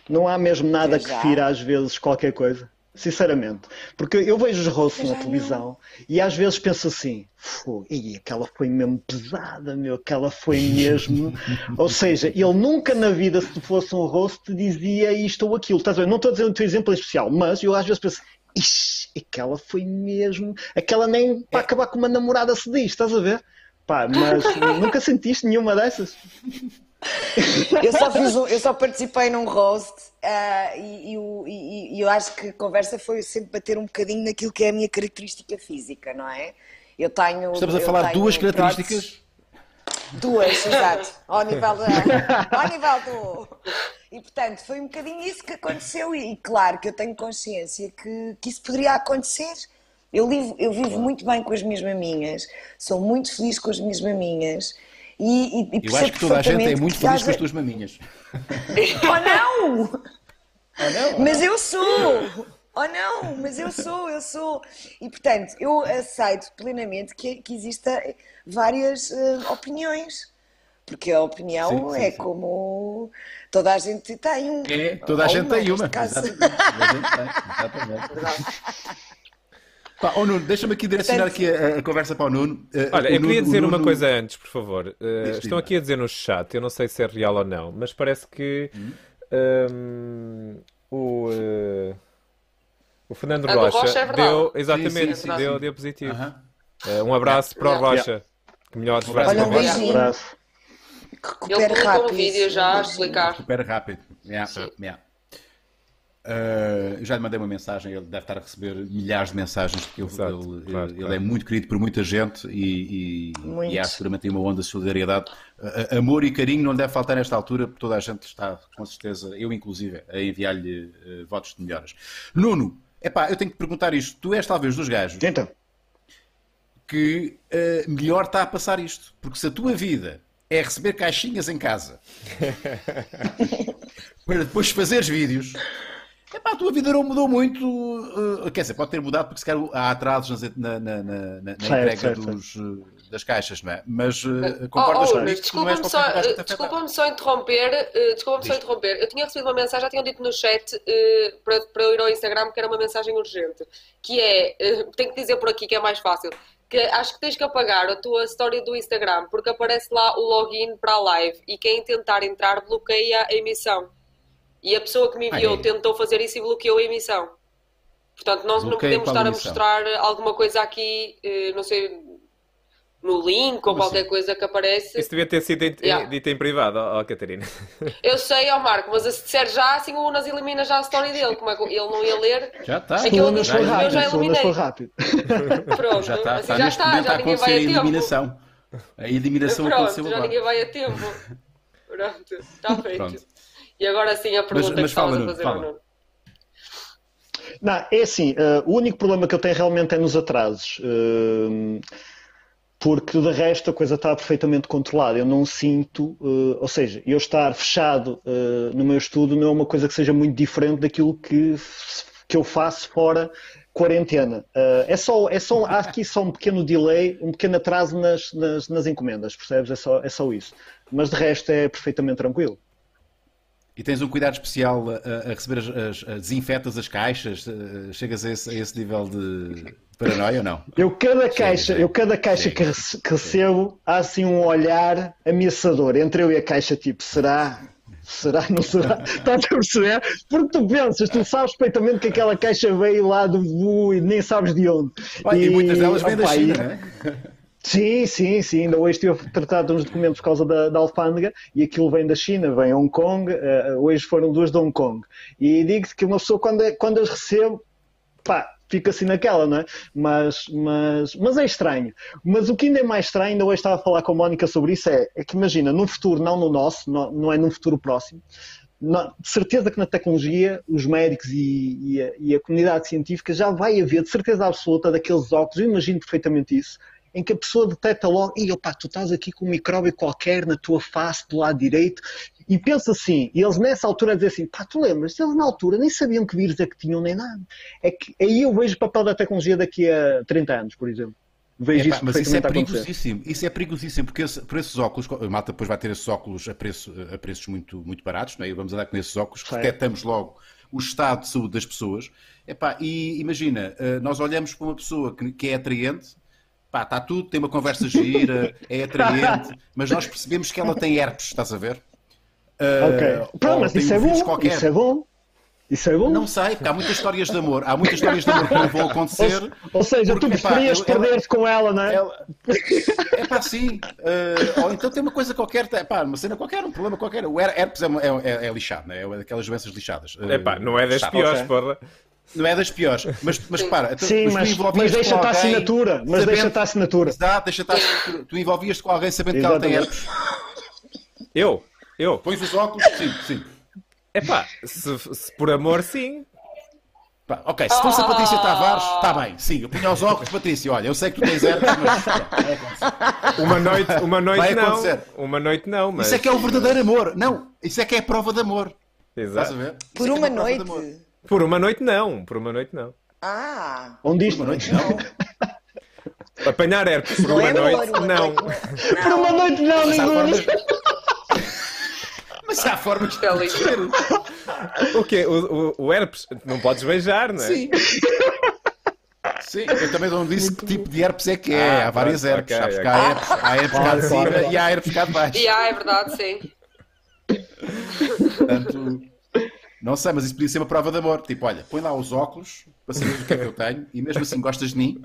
Não há mesmo nada que fira às vezes qualquer coisa. Sinceramente. Porque eu vejo os rostos na televisão e às vezes penso assim, "Fu, ih, aquela foi mesmo pesada, meu, aquela foi mesmo. ou seja, ele nunca na vida, se fosse um rosto, te dizia isto ou aquilo. Estás a ver? Não estou a dizer o teu exemplo em especial, mas eu às vezes penso, ixi, aquela foi mesmo. Aquela nem para acabar com uma namorada se diz, estás a ver? Pá, mas nunca sentiste nenhuma dessas? Eu só, fiz um- eu só participei num roast ah, e, e e- e eu acho que a conversa foi sempre bater um bocadinho naquilo que é a minha característica física, não é? Eu tenho. Estamos a falar duas próteses- características. Duas, exato. Ao nível, da, ao nível do. E portanto, foi um bocadinho isso que aconteceu, e, e claro que eu tenho consciência que, que isso poderia acontecer. Eu, livo, eu vivo muito bem com as minhas maminhas, sou muito feliz com as minhas maminhas. E, e, e Eu acho que toda a gente é muito feliz com as tuas maminhas. Oh não! Mas eu sou! Oh não, mas eu sou, eu sou. E portanto, eu aceito plenamente que, que exista várias eh, opiniões. Porque a opinião Sim, sim, é sim. como toda a gente tem um. É, toda a gente tem uma. Exatamente. Toda a gente tem, exatamente. Pá, ó Nuno, deixa-me aqui direcionar aqui a, a conversa para o Nuno. Eh, Olha, o eu Nuno- queria dizer uma Nuno- coisa antes, por favor. Uh, estão aqui a dizer no chat, eu não sei se é real ou não, mas parece que um, o, uh, o Fernando A do Rocha, Rocha é deu, exatamente, Sim, sim, sim, deu, deu positivo. Uh, um abraço para o Yeah. Rocha. Que melhor Um abraço Olha, um beijinho. Ele recupere rápido. um vídeo já a explicar. Super rápido. Yeah, yeah. Uh, eu já lhe mandei uma mensagem, ele deve estar a receber milhares de mensagens, porque ele, Exato, ele- claro, ele claro. é muito querido por muita gente e, e, Muito. e há seguramente uma onda de solidariedade. Uh, amor e carinho não lhe deve faltar nesta altura, porque toda a gente está, com certeza, eu inclusive, a enviar-lhe uh, votos de melhoras. Nuno, epá, eu tenho que te perguntar isto. Tu és talvez dos gajos Então, que uh, melhor está a passar isto. Porque se a tua vida é receber caixinhas em casa para depois fazeres vídeos, epá, a tua vida não mudou muito. uh, quer dizer, pode ter mudado porque se calhar há atrasos na, na, na, na- na entrega certo, dos, uh, das caixas, não é? Mas uh, Oh, concordas oh, comigo Unas, que não és desculpa-me só, eh, afeta? desculpa-me só interromper, eh, desculpa-me só interromper. Eu tinha recebido uma mensagem, já tinham dito no chat eh, para, para eu ir ao Instagram que era uma mensagem urgente, que é, eh, tenho que dizer por aqui que é mais fácil, que acho que tens que apagar a tua story do Instagram, porque aparece lá o login para a live e quem tentar entrar bloqueia a emissão. E a pessoa que me enviou tentou fazer isso e bloqueou a emissão. Portanto, nós não podemos estar a emissão? mostrar alguma coisa aqui, eh, não sei, no link ou Como qualquer assim? coisa que aparece. Isso devia ter sido em- Yeah. dito em privado, ó ó, Catarina. Eu sei, ó Marco, mas se disser já, assim o Unas elimina já a história dele. Como é que ele não ia ler? Já está. Aquilo que eu rápido, já Solunas eliminei. foi rápido. Pronto, Já está, assim está já está, já a ninguém vai a a tempo. eliminação. A eliminação Pronto, aconteceu já agora. ninguém vai a tempo. Pronto, está feito. Pronto. E agora sim a pergunta mas que fala, estavas a fazer fala. ao Nuno. Não, é assim, eh, o único problema que eu tenho realmente é nos atrasos. eh, porque de resto a coisa está perfeitamente controlada. Eu não sinto, eh, ou seja, eu estar fechado no meu estudo não é uma coisa que seja muito diferente daquilo que, que eu faço fora quarentena. É só, é só, há aqui só um pequeno delay, um pequeno atraso nas, nas, nas encomendas, percebes? É só, é só isso. Mas de resto é perfeitamente tranquilo. E tens um cuidado especial a, a- receber as, as, as- desinfetas as caixas? eh, Chegas a esse, a esse nível de paranoia ou não? Eu cada caixa, chega. eu cada caixa Chega. que, rece- que recebo há assim um olhar ameaçador entre eu e a caixa, tipo, será? Será? Não será? Estás a perceber? Porque tu pensas, tu sabes perfeitamente que aquela caixa veio lá do e nem sabes de onde. Olha, e, muitas delas vêm da China, e- não é? Sim, sim, sim. Ainda hoje estive a tratar de uns documentos por causa da, da alfândega e aquilo vem da China, vem Hong Kong. Uh, hoje foram duas de Hong Kong. E digo-te que uma pessoa, quando, quando as recebe, pá, fica assim naquela, não é? Mas, mas, mas é estranho. Mas o que ainda é mais estranho, ainda hoje estava a falar com a Mónica sobre isso, é, é que imagina, num futuro, não no nosso, não, não é num futuro próximo, de certeza que na tecnologia os médicos e, e, a, e, a, comunidade científica já vai haver, de certeza absoluta, daqueles óculos, eu imagino perfeitamente isso, em que a pessoa detecta logo, e opa, tu estás aqui com um micróbio qualquer na tua face do lado direito, e pensa assim, e eles nessa altura dizem assim, pá, tu lembras, eles na altura nem sabiam que vírus é que tinham nem nada. É que aí eu vejo o papel da tecnologia daqui a 30 anos, por exemplo. Vejo isso mas isso é perigosíssimo. Isso é perigosíssimo, porque esse, por esses óculos, a malta depois vai ter esses óculos a, preço, a preços muito, muito baratos, não é? e vamos andar com esses óculos, que detectamos logo o estado de saúde das pessoas. Epá, e imagina, eh, nós olhamos para uma pessoa que, que é atraente, pá, está tudo, tem uma conversa gira, é atraente, mas nós percebemos que ela tem herpes, estás a ver? Uh, ok. Pronto, mas isso é bom, qualquer. isso é bom. Isso é bom? Não sei, porque há muitas histórias de amor. Há muitas histórias de amor que não vão acontecer. Ou, ou seja, porque, tu preferias perder-te com ela, não é? Ela... É pá, sim. Uh, ou então tem uma coisa qualquer, é pá, uma cena qualquer, um problema qualquer. O herpes é, é, é lixado, não é? É daquelas doenças lixadas. Uh, é pá, não é das piores, okay. porra. Não é das piores, mas, mas para. Sim, mas, mas deixa-te a assinatura. Mas deixa-te a assinatura. Exato, deixa-te a assinatura. Tu envolvias-te com alguém sabendo Exatamente. que ela tem herpes. Eu? Eu? Pões os óculos? Sim, sim. É pá, se, se por amor, sim. Pá, ok, se fosse a Patrícia Tavares, está bem, sim, eu punha os óculos, Patrícia, olha, eu sei que tu tens herpes, mas uma noite, uma noite vai não. Uma noite não, mas... Isso é que é o verdadeiro amor. Não, isso é que é a prova de amor. Exato. Por é uma é noite? Por uma noite não, por uma noite não. Ah. Onde isto? Uma noite não. Apanhar herpes por uma noite, não. Por uma noite não, ninguém. Mas há formas de perceber. O quê? O, o, o herpes não podes beijar, não é? Sim. Sim, eu também não disse que tipo de herpes é que é. Ah, há várias herpes. Okay, okay. Há herpes, há herpes cá de cima e há herpes cá de baixo. E há, é verdade, sim. Portanto, não sei, mas isso podia ser uma prova de amor. Tipo, olha, põe lá os óculos para saber o que é que eu tenho e mesmo assim gostas de mim?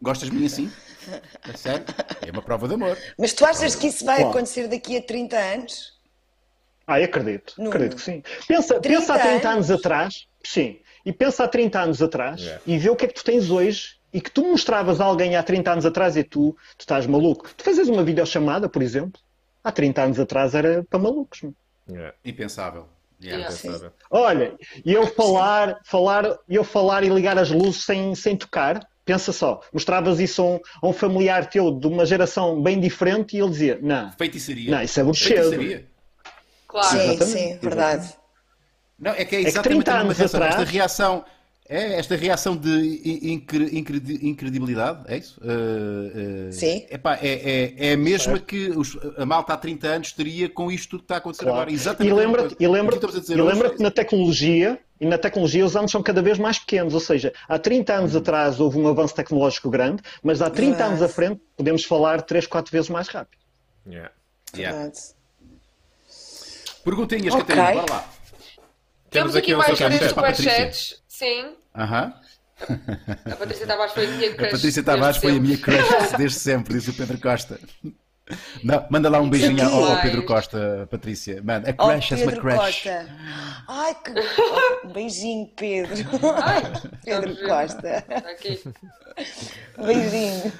Gostas de mim assim? É sério? É uma prova de amor. Mas tu achas que isso vai acontecer daqui a 30 anos? Ah, acredito. Nuno. Acredito que sim. Pensa, pensa há 30 anos? anos atrás, sim, e pensa há 30 anos atrás yeah. e vê o que é que tu tens hoje e que tu mostravas a alguém há 30 anos atrás e tu, tu estás maluco. Tu fazes uma videochamada, por exemplo, há 30 anos atrás era para malucos. Yeah. Impensável. Yeah, impensável. Olha, e eu falar, falar, eu falar e ligar as luzes sem, sem tocar, pensa só, mostravas isso a um, a um, familiar teu de uma geração bem diferente e ele dizia, não, feitiçaria. Não, isso é bruxedo. Claro. Sim, sim, verdade. Não, é que é exatamente é que 30 anos atrás... esta reação. É esta reação de incredibilidade, é isso? Uh, uh, Sim. Epá, é, é, é a mesma que os, a malta há 30 anos teria com isto tudo que está a acontecer claro. agora. Exatamente. E lembra-te e lembra que, lembra que na tecnologia, e na tecnologia os anos são cada vez mais pequenos, ou seja, há 30 anos atrás houve um avanço tecnológico grande, mas há 30 anos à frente podemos falar 3, 4 vezes mais rápido. Yeah. Yeah. Perguntinhas, okay. Catarina, bora lá. Temos, Temos aqui, aqui mais três superchats. Sim. Aham. A Patrícia Tavares foi a minha crush. A Patrícia Tavares foi a minha crush desde sempre, diz o Pedro Costa. Não, manda lá um beijinho ao, ao, Pedro Costa, Patrícia. Manda, a crush, és uma crush. Costa. Ai, que. Um beijinho, Pedro. Ai, Pedro Costa. Aqui. Beijinho.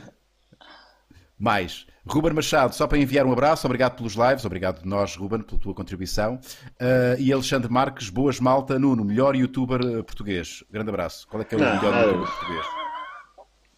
Mais. Ruben Machado, só para enviar um abraço, obrigado pelos lives, obrigado nós, Ruben, pela tua contribuição. Uh, e Alexandre Marques, boas malta, Nuno, melhor youtuber eh, português. Grande abraço. Qual é que é o não, melhor youtuber português?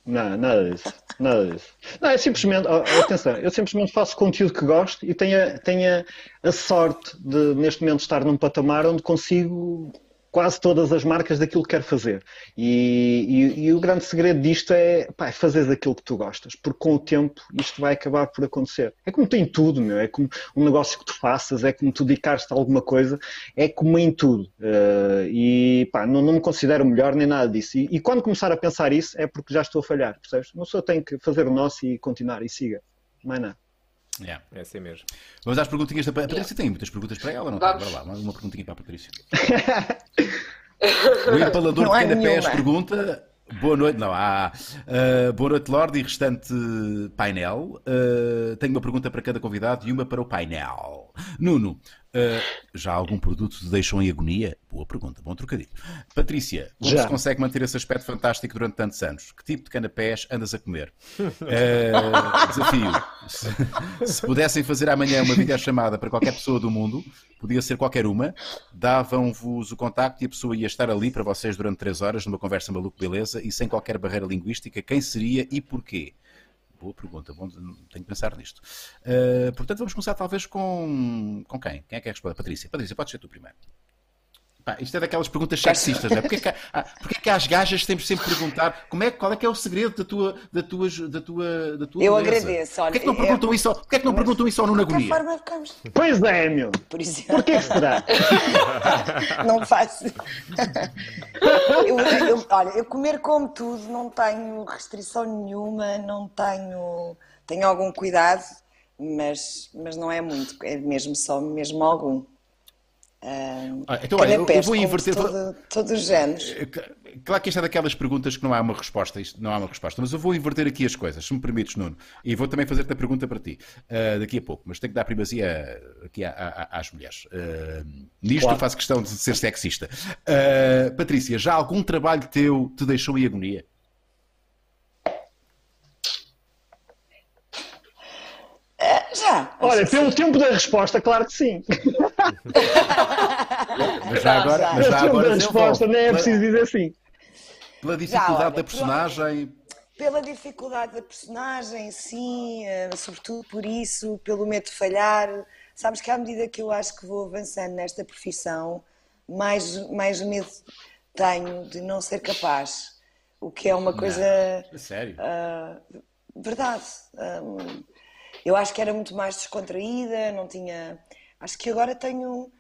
Não, nada disso. Nada disso. Não, é simplesmente, oh, atenção, eu simplesmente faço conteúdo que gosto e tenho, tenho a sorte de, neste momento, estar num patamar onde consigo quase todas as marcas daquilo que quer fazer. E, e, e o grande segredo disto é, pá, é fazer aquilo que tu gostas, porque com o tempo isto vai acabar por acontecer. É como tem tudo, meu. é como um negócio que tu faças, é como tu dedicares-te a alguma coisa, é como em tudo. Uh, e pá, não, não, me considero melhor nem nada disso. E, e, quando começar a pensar isso é porque já estou a falhar, percebes? Uma pessoa tem que fazer o nosso e continuar e siga. Mais nada. Yeah. É assim mesmo. Vamos às perguntinhas da Patrícia. Yeah. Tem muitas perguntas para ela, não Vamos. tem? Bora lá, uma perguntinha para a Patrícia. o empalador não de Canapés pergunta: Boa noite, não há. Uh, boa noite, Lorde e restante painel. Uh, tenho uma pergunta para cada convidado e uma para o painel. Nuno, Uh, já algum produto te deixou em agonia? Boa pergunta, bom trocadilho. Patrícia, como já. se consegue manter esse aspecto fantástico durante tantos anos? Que tipo de canapés andas a comer? Uh, desafio. Se, se, pudessem fazer amanhã uma videochamada para qualquer pessoa do mundo, podia ser qualquer uma, davam-vos o contacto e a pessoa ia estar ali para vocês durante três horas numa conversa maluco beleza e sem qualquer barreira linguística. Quem seria e porquê? Boa pergunta, Bom, tenho que pensar nisto. Uh, portanto, vamos começar talvez com, com quem? Quem é que é responder? Patrícia. Patrícia, pode ser tu primeiro. Pá, isto é daquelas perguntas sexistas, não é? Porquê que, há, porquê que as gajas temos sempre que perguntar como é, qual é que é o segredo da tua, da tua, da tua, da tua Eu beleza? agradeço. Olha, porquê que não perguntam, eu... isso, porquê que não perguntam isso ao Nuno Agonia? Forma ficamos... Pois é, meu. Por exemplo. Porquê que será? não faço. eu, eu, olha, eu comer como tudo, não tenho restrição nenhuma, não tenho... Tenho algum cuidado, mas, mas não é muito, é mesmo só mesmo algum. Ah, então, olha, eu, eu vou inverter. Todo, todos os géneros. Eh, claro que isto é daquelas perguntas que não há uma resposta, isto não há uma resposta, mas eu vou inverter aqui as coisas, se me permites, Nuno, e vou também fazer-te a pergunta para ti uh, daqui a pouco, mas tenho que dar primazia aqui às mulheres. Uh, nisto claro. faço questão de ser sexista. Uh, Patrícia, já algum trabalho teu te deixou em agonia? Já. Olha, pelo sim. tempo da resposta, claro que sim. mas já agora, mas já agora da resposta, nem é preciso dizer sim. Pela dificuldade já, olha, da personagem. Pela, pela dificuldade da personagem, sim, uh, sobretudo por isso, pelo medo de falhar. Sabes que à medida que eu acho que vou avançando nesta profissão, mais, mais medo tenho de não ser capaz. O que é uma coisa. Não, sério? Uh, verdade. Um, eu acho que era muito mais descontraída, não tinha. Acho que agora tenho.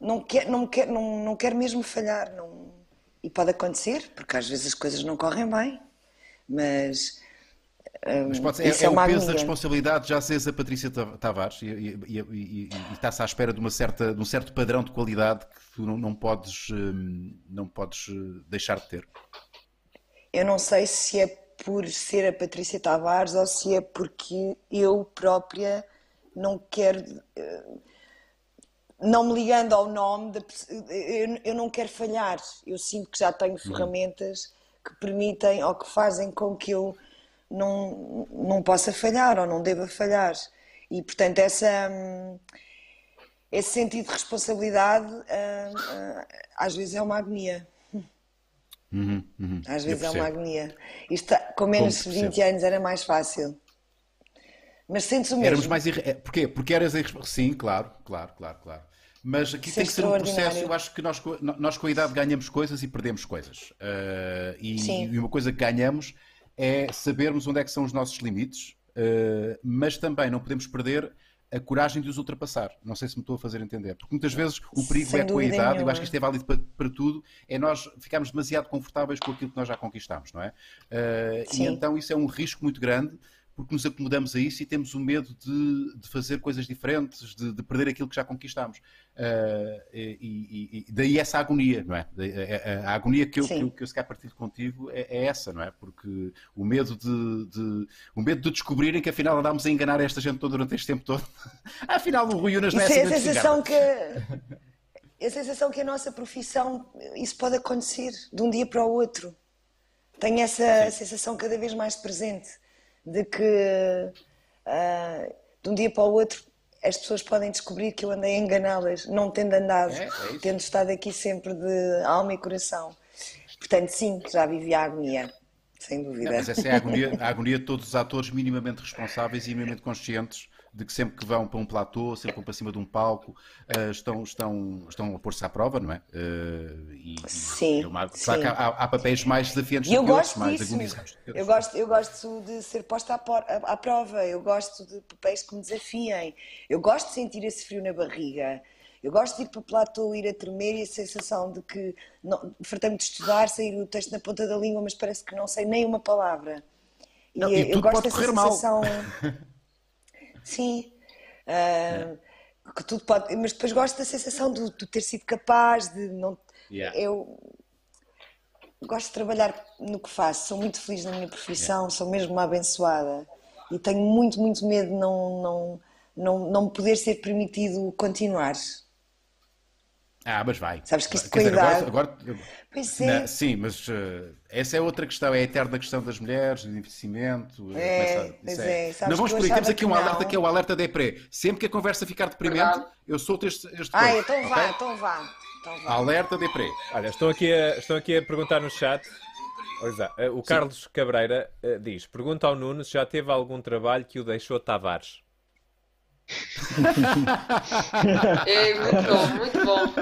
Não quero, não quero, não, não quero mesmo falhar. Não... E pode acontecer, porque às vezes as coisas não correm bem, mas. Mas pode ser, é, é, é o peso da responsabilidade, já seres a Patrícia Tavares e, e, e, e está-se à espera de, uma certa, de um certo padrão de qualidade que tu não, não, podes, hum, não podes eh, deixar de ter. Eu não sei se é por ser a Patrícia Tavares ou se é porque eu própria não quero. Eh, não me ligando ao nome, de, eu não quero falhar. Eu sinto que já tenho uhum. ferramentas que permitem ou que fazem com que eu não, não possa falhar ou não deva falhar. E, portanto, essa, hum, esse sentido de responsabilidade hum, hum, às vezes é uma agonia. Uhum, uhum. Às vezes é uma agonia. Isto, com menos de 20 anos era mais fácil. Mas sentes o mesmo. Éramos mais irre... É, porquê? Porque eras Sim, claro, claro, claro, claro. Mas aqui tem que ser um processo. Eu acho que nós, nós com a idade ganhamos coisas e perdemos coisas. Uh, e, e, uma coisa que ganhamos é sabermos onde é que são os nossos limites, uh, mas também não podemos perder a coragem de os ultrapassar. Não sei se me estou a fazer entender. Porque muitas vezes o perigo Sem é com a idade, nenhuma. eu acho que isto é válido para, para, tudo, é nós ficarmos demasiado confortáveis com aquilo que nós já conquistamos, não é? Uh, e então isso é um risco muito grande porque nos acomodamos a isso e temos o medo de, de fazer coisas diferentes, de, de, perder aquilo que já conquistamos. Uh, e, e, e, daí essa agonia, não é? A, a, a agonia que eu, que eu, que eu se calhar partilho contigo é, é, essa, não é? Porque o medo de, de, o medo de descobrirem que afinal andámos a enganar esta gente toda durante este tempo todo. afinal, o Rui Unas não é assim. É a sensação que a sensação que a nossa profissão isso pode acontecer de um dia para o outro. Tenho essa Sim. sensação cada vez mais presente de que uh, de um dia para o outro as pessoas podem descobrir que eu andei a enganá-las, não tendo andado, é, é tendo estado aqui sempre de alma e coração. Portanto, sim, já vivi a agonia, sem dúvida. Não, mas essa é a agonia, a agonia de todos os atores minimamente responsáveis e minimamente conscientes de que sempre que vão para um platô, sempre vão para cima de um palco, uh, estão, estão, estão a pôr-se à prova, não é? Uh, e, sim, é uma, sim. Há, há, papéis mais desafiantes eu do que outros, mais agonizantes. Eu gosto, eu gosto de ser posta à, por, à, à prova, eu gosto de papéis que me desafiem, eu gosto de sentir esse frio na barriga. Eu gosto de ir para o platô, ir a tremer e a sensação de que fartei-me de estudar, sair o texto na ponta da língua, mas parece que não sei nem uma palavra. Não, e, e eu gosto dessa sensação. Sim. Uh, que tudo pode, mas depois gosto da sensação de, de ter sido capaz de não. Yeah. Eu, gosto de trabalhar no que faço, sou muito feliz na minha profissão, sou mesmo uma abençoada e tenho muito, muito medo de não, não, não, não poder ser permitido continuar. Ah, mas vai. Sabes que dizer, cuidado. agora, agora- Pois é. Não, sim, mas uh, essa é outra questão, é a eterna questão das mulheres, do envelhecimento. uh, É, começa- pois isso é. Sabes Não vamos por aí, temos aqui um alerta que é o alerta deprê. Sempre que a conversa ficar deprimente, Verdade. eu solto este, este Ah, então ok? vá, então vá. Então vá. Alerta deprê. Olha, estão aqui a, estão aqui a perguntar no chat. Olha, eh, o Carlos Cabreira eh, diz: Pergunta ao Nuno se já teve algum trabalho que o deixou Tavares. É muito bom, muito bom.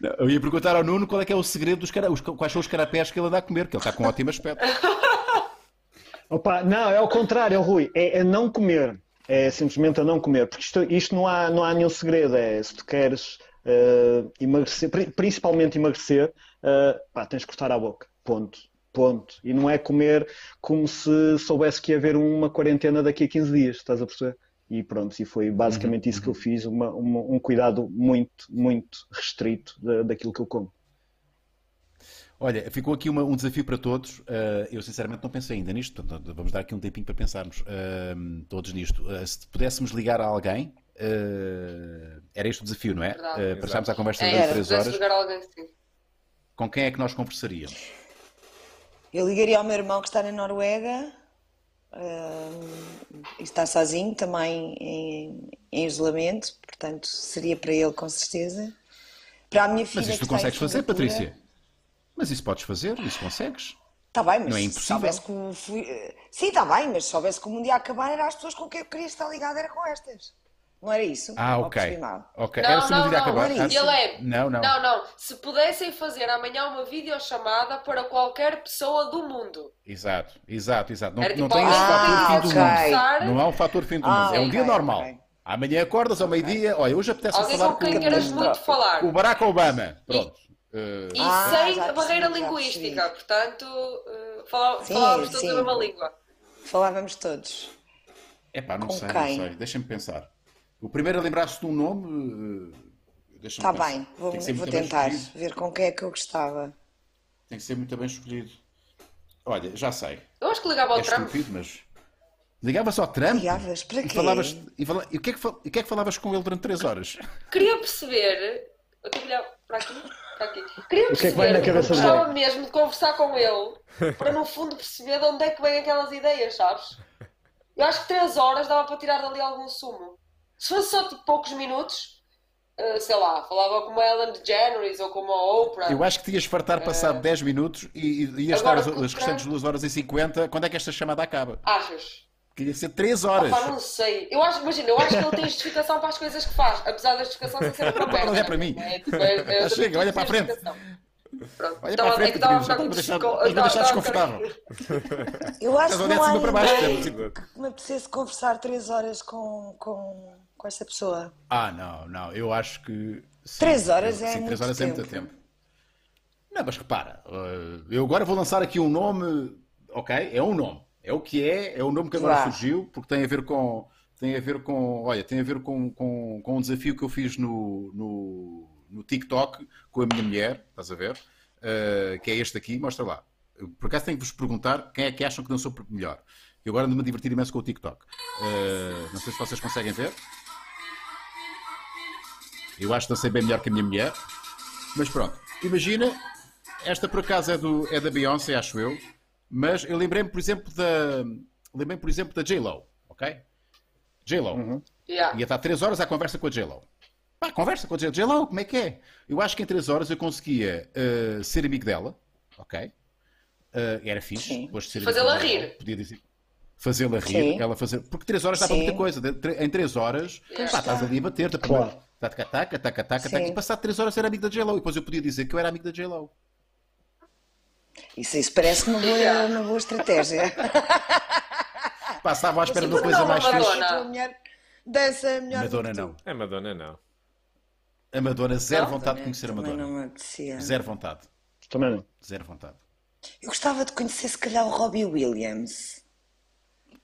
Não, Eu ia perguntar ao Nuno qual é que é o segredo dos cara... quais são os carapés que ele anda a comer, que ele está com um ótimo aspecto. Opa, não, é ao contrário, é o Rui. É, é não comer. É simplesmente a não comer. Porque isto, isto não, há, não há nenhum segredo. É se tu queres eh, emagrecer, pri- principalmente emagrecer, eh, pá, tens de cortar a boca. Ponto. Ponto. E não é comer como se soubesse que ia haver uma quarentena daqui a 15 dias, estás a perceber? E pronto, e foi basicamente isso que eu fiz, uma- uma- um cuidado muito, muito restrito da- daquilo que eu como. Olha, ficou aqui uma- um desafio para todos. Uh, eu sinceramente não pensei ainda nisto, portanto, vamos dar aqui um tempinho para pensarmos uh, todos nisto. Uh, se pudéssemos ligar a alguém, uh, era este o desafio, não é? Uh, para estarmos à conversa É, durante se três pudesse horas. jogar alguém, sim. Com quem é que nós conversaríamos? Eu ligaria ao meu irmão que está na Noruega e está sozinho também em, em isolamento, portanto seria para ele com certeza. Para a minha filha Mas isto tu consegues fazer, Patrícia? Mas isso podes fazer, isso consegues. Está bem, mas Não é se impossível. soubesse que fui- Sim, está bem, mas se soubesse que o mundo ia acabar, era as pessoas com quem eu queria estar ligado, era com estas. Não era isso? Ah, ok. percebi mal? Ok, Não, era se não, não não, acabar. não é Ah. Ele é. Não, não. Não, não. Se pudessem fazer amanhã uma videochamada para qualquer pessoa do mundo. Exato, exato, exato. Não, Era não tipo tem alguém fator Ah, fim do ok. mundo. conversar. Não há um fator fim do Ah, mundo. É um dia normal. ok. Amanhã acordas ao meio-dia. Olha, hoje apetece Alguém falar com quem com, queiras muito falar. o Barack Obama. Pronto. Uh, E Ah, sem barreira percebi, linguística. Portanto, uh, Sim, falávamos todos a mesma língua. Falávamos todos. Epá, não Com sei, quem? não sei. Deixa-me pensar. O primeiro a lembrar-se de um nome. Está. Tá bem, vou, vou tentar ver com quem é que eu gostava. Tem que ser muito bem escolhido. Olha, já sei. Eu acho que ligava ao É Trump. estúpido, mas. Ligavas ao Trump? Ligavas? Para E quê? falavas. E, fala... e o que é que, fal- e o que é que falavas com ele durante 3 horas? Queria perceber. Eu tenho que olhar para aqui. Para aqui. Queria O que é que perceber. vai na cabeça gostava mesmo de conversar com ele. Para no fundo perceber de onde é que vêm aquelas ideias, sabes? Eu acho que 3 horas dava para tirar dali algum sumo. Se fosse só tipo poucos minutos, uh, sei lá, falava como a Ellen DeGeneres ou como a Oprah. Eu acho que tinhas fartar passado 10 minutos e, e ias Agora, estar as, as restantes Trump- 2 horas e 50. Quando é que esta chamada acaba? Achas? Queria ser 3 horas. Pá, não sei. Eu acho, imagina, eu acho que ele tem justificação para as coisas que faz, apesar da justificação ser sempre uma merda. Olha para mim. É, tipo, é, é, eu Chega, olha para a frente. Pronto. Olha Estava- para a frente, é que estava a Patrícia, ficar estás-me a muito deixar, desconfortável. Eu acho que não de há ninguém que me apetecesse conversar três horas com, com, com essa pessoa. Ah, não, não. Eu acho que. sim, Três horas eu- é sim, muito três horas é muito tempo. tempo. Não, mas repara, eh, eu agora vou lançar aqui um nome, ok? É um nome. É o que é, é o nome que agora Vá. surgiu, porque tem a ver com. Tem a ver com. Olha, tem a ver com, com, com um desafio que eu fiz no, no, no TikTok com a minha mulher, estás a ver? Eh, que é este aqui, mostra lá. Por acaso tenho que vos perguntar quem é que acham que dançou melhor. Eu agora ando-me a divertir imenso com o TikTok. Eh, não sei se vocês conseguem ver. Eu acho que dancei bem melhor que a minha mulher. Mas pronto, imagina, esta por acaso é, do, é da Beyoncé, acho eu, mas eu lembrei-me, por exemplo, da. Lembrei-me, por exemplo, da J-Lo, ok? J-Lo. Yeah. Ia estar 3 horas à conversa com a J-Lo. Pá, conversa com a J- J-Lo, como é que é? Eu acho que em 3 horas eu conseguia eh, ser amigo dela, ok? Eh, era fixe, Sim. depois de ser Fazê-la rir. Podia dizer. Fazê-la rir, Sim. ela fazer. Porque 3 horas dá para Sim. muita coisa. Em 3 horas, Yeah. pá, estás ali a bater, Claro. Taca, taca, taca, taca, taca, e passado 3 horas era amigo da J-Lo. E depois eu podia dizer que eu era amigo da J-Lo. Isso, isso parece uma boa, uma boa estratégia. Pá, estava à espera de uma coisa não mais fixe. Madonna? A tua mulher dança melhor Madonna não. A Madonna não. A Madonna, zero Não, vontade de conhecer a Madonna. não me apetecia. Zero vontade. Também não. Zero vontade. Eu gostava de conhecer, se calhar, o Robbie Williams,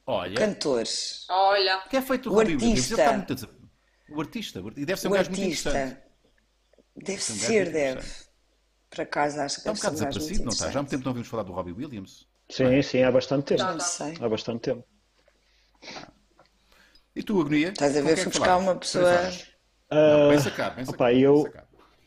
Olha, cantor. Olha, o que é feito o O Robbie Williams? Ele artista. está muito O artista. E deve ser um O gajo muito interessante. artista. Deve um gajo ser, deve. Por acaso acho que Está um bocado ser um gajo desaparecido, não está? Já há muito tempo não ouvimos falar do Robbie Williams. Sim, sim, há bastante tempo. Já, Não sei. Há bastante tempo. E tu, Agonia? Estás a ver, é fui que buscar uma pessoa- horas. Não, Ah, bem sacado, bem opa, bem eu-.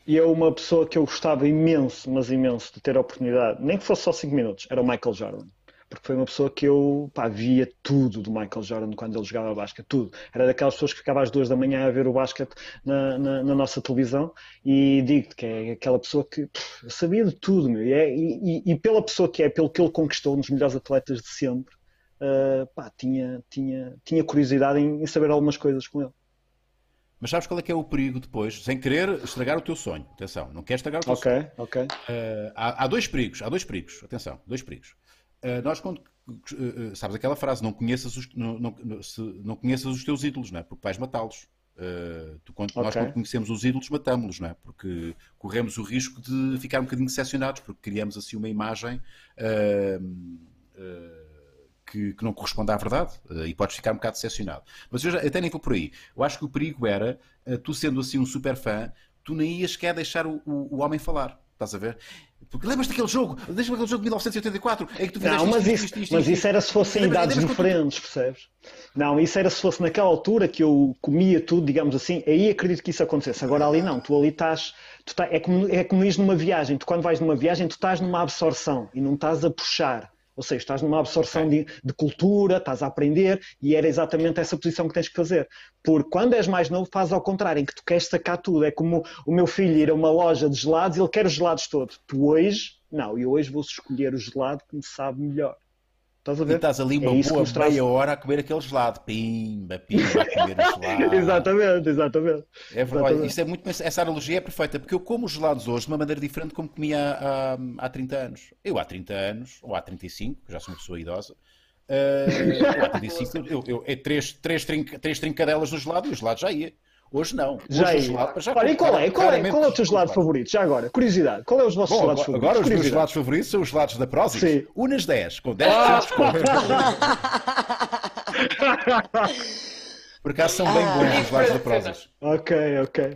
E é uma pessoa que eu gostava imenso, mas imenso, de ter a oportunidade, nem que fosse só 5 minutos, era o Michael Jordan. Porque foi uma pessoa que eu pá, via tudo do Michael Jordan quando ele jogava basquete, tudo. Era daquelas pessoas que ficava às duas da manhã a ver o basquete na, na, na nossa televisão e digo-te que é aquela pessoa que pff, sabia de tudo, meu. E, é- e- e- pela pessoa que é, pelo que ele conquistou nos melhores atletas de sempre, ah, pá, tinha, tinha, tinha curiosidade em, em saber algumas coisas com ele. Mas sabes qual é que é o perigo depois? Sem querer estragar o teu sonho. Atenção, não queres estragar o teu Ok, sonho. ok. Uh, há, há dois perigos, há dois perigos. Atenção, dois perigos. Uh, nós quando uh, uh, sabes aquela frase, não conheças os, não, não, se, não conheças os teus ídolos, não é? Porque vais matá-los. Uh, tu, quando, Nós Ok. quando conhecemos os ídolos, matamos-los, não é? Porque corremos o risco de ficar um bocadinho decepcionados, porque criamos assim uma imagem uh, que, que não corresponde à verdade e podes ficar um bocado decepcionado. Mas eu já, até nem vou por aí. Eu acho que o perigo era, tu sendo assim um super fã, tu nem ias querer deixar o, o, o homem falar. Estás a ver? Porque lembras-te daquele jogo? Lembras-te daquele jogo de 1984 em que tu fizeste Não, mas isto, isso, isto, isto, mas isso era se fosse em Lembra- idades lembras diferentes, percebes? Não, isso era se fosse naquela altura que eu comia tudo, digamos assim, aí acredito que isso acontecesse. Agora ali não, tu ali estás, tu tá, é, como, é como ires numa viagem, tu quando vais numa viagem tu estás numa absorção e não estás a puxar. Ou seja, estás numa absorção de, de cultura, estás a aprender e era exatamente essa posição que tens que fazer. Porque quando és mais novo, fazes ao contrário, em que tu queres sacar tudo. É como o meu filho ir a uma loja de gelados e ele quer os gelados todos. Tu hoje, não, eu hoje vou escolher o gelado que me sabe melhor. Estás a E ver? estás ali uma É isso que boa traz- meia hora a comer aquele gelado. Pimba, pimba, a comer gelado. exatamente, exatamente. É verdade. Isto é muito, essa analogia é perfeita, porque eu como os gelados hoje de uma maneira diferente como comia há, há 30 anos. Eu há 30 anos, ou há 35, que já sou uma pessoa idosa, eu há 35, eu, eu, é três, três, trinca, três trincadelas no gelado e o gelado já ia. Hoje não. Hoje Já o ia. gelado, já Olha, e qual é? Qual é, qual é o teu gelado favorito? Já agora, curiosidade. Qual é os vossos Bom, gelados agora, favoritos? agora os meus gelados favoritos são os gelados da Prozis. Sim. Unas 10, com 10% de desconto. Por acaso são bem bons os gelados da Prozis. Ok, ok.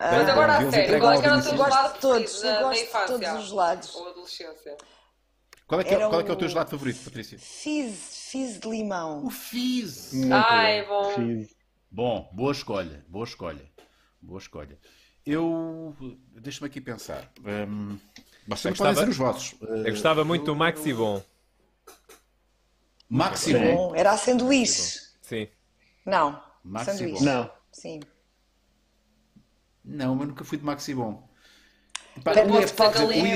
Mas agora a sério, entregam qual é que era o ao teu domicílio. gelado de todos, eu gosto de infância? todos os gelados. Ou adolescência? Qual é, que é, qual é que é o teu gelado favorito, Patrícia? Fizz, fizz de limão. O Fizz. Muito Ai, bom. bom. Fiz. Bom, boa escolha, boa escolha, boa escolha. Eu, deixa-me aqui pensar. Hum, vocês gostava- podem ser os vossos. Eu gostava muito do Maxi Bom. Máximo. Sim. Bom, era a sanduíche. Sim. Não, Maxi sanduíche. Não. Sim. Não, mas nunca fui de Maxi Bom. Pá, ali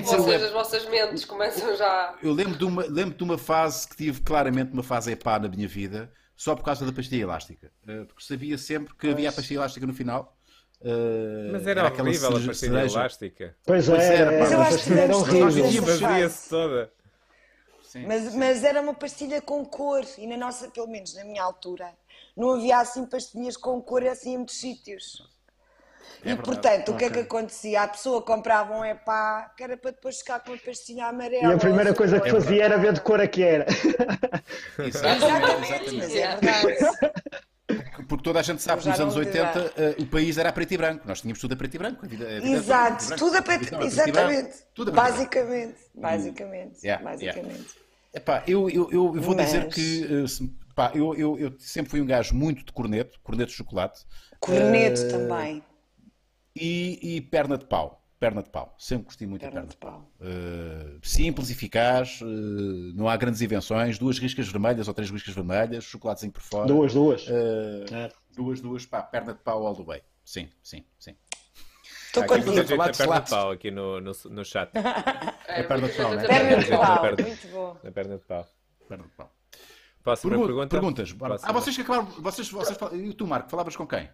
vocês, ep- as vossas mentes começam já. Eu lembro de, uma, lembro de uma fase que tive claramente uma fase epá na minha vida, só por causa da pastilha elástica. Eh, Porque sabia sempre que havia a pastilha elástica no final. Eh, Mas era, aquela horrível a pastilha cereja. elástica. Pois Pois é, era, era, mas eu acho que era horrível. E vazia-se toda. Sim, Mas, sim. mas era uma pastilha com cor e na nossa, pelo menos na minha altura, não havia assim pastilhas com cor assim em muitos sítios. É e verdade. portanto, o que é que acontecia? A pessoa comprava um epá que era para depois ficar com uma pastilha amarela. E a primeira coisa que fazia era ver de cor a que era. Exatamente, mas é verdade. Porque toda a gente sabe que nos anos não 80 eh, o país era a preto e branco. Nós tínhamos tudo a preto e branco. A vida, a vida Exato, branco. tudo a preto, e exatamente. Tudo a preto e branco. Basicamente, basicamente, Yeah, basicamente. Epá, eu, eu, eu, eu vou Mas- dizer que eh, se- pá, eu, eu, eu sempre fui um gajo muito de corneto, corneto de chocolate Corneto Eh, também. E, e perna de pau. Perna de pau. Sempre gostei muito Perna da de perna de pau. pau. Eh, simples, eficaz, eh, não há grandes invenções. Duas riscas vermelhas ou três riscas vermelhas, chocolatezinho por fora. Duas, duas. Eh, É. duas, duas, pá, perna de pau all the way. Sim, sim, sim. Estou aqui contigo. a chocolates, perna de pau aqui no, no, no chat. É, perna de pau, né? Perna de pau, perna- muito bom. Na perna de pau. Perna de pau. Próxima Pergun- pergunta. Perguntas. Próxima. Ah, vocês que acabaram. Vocês, vocês, e tu, Marco, falavas com quem?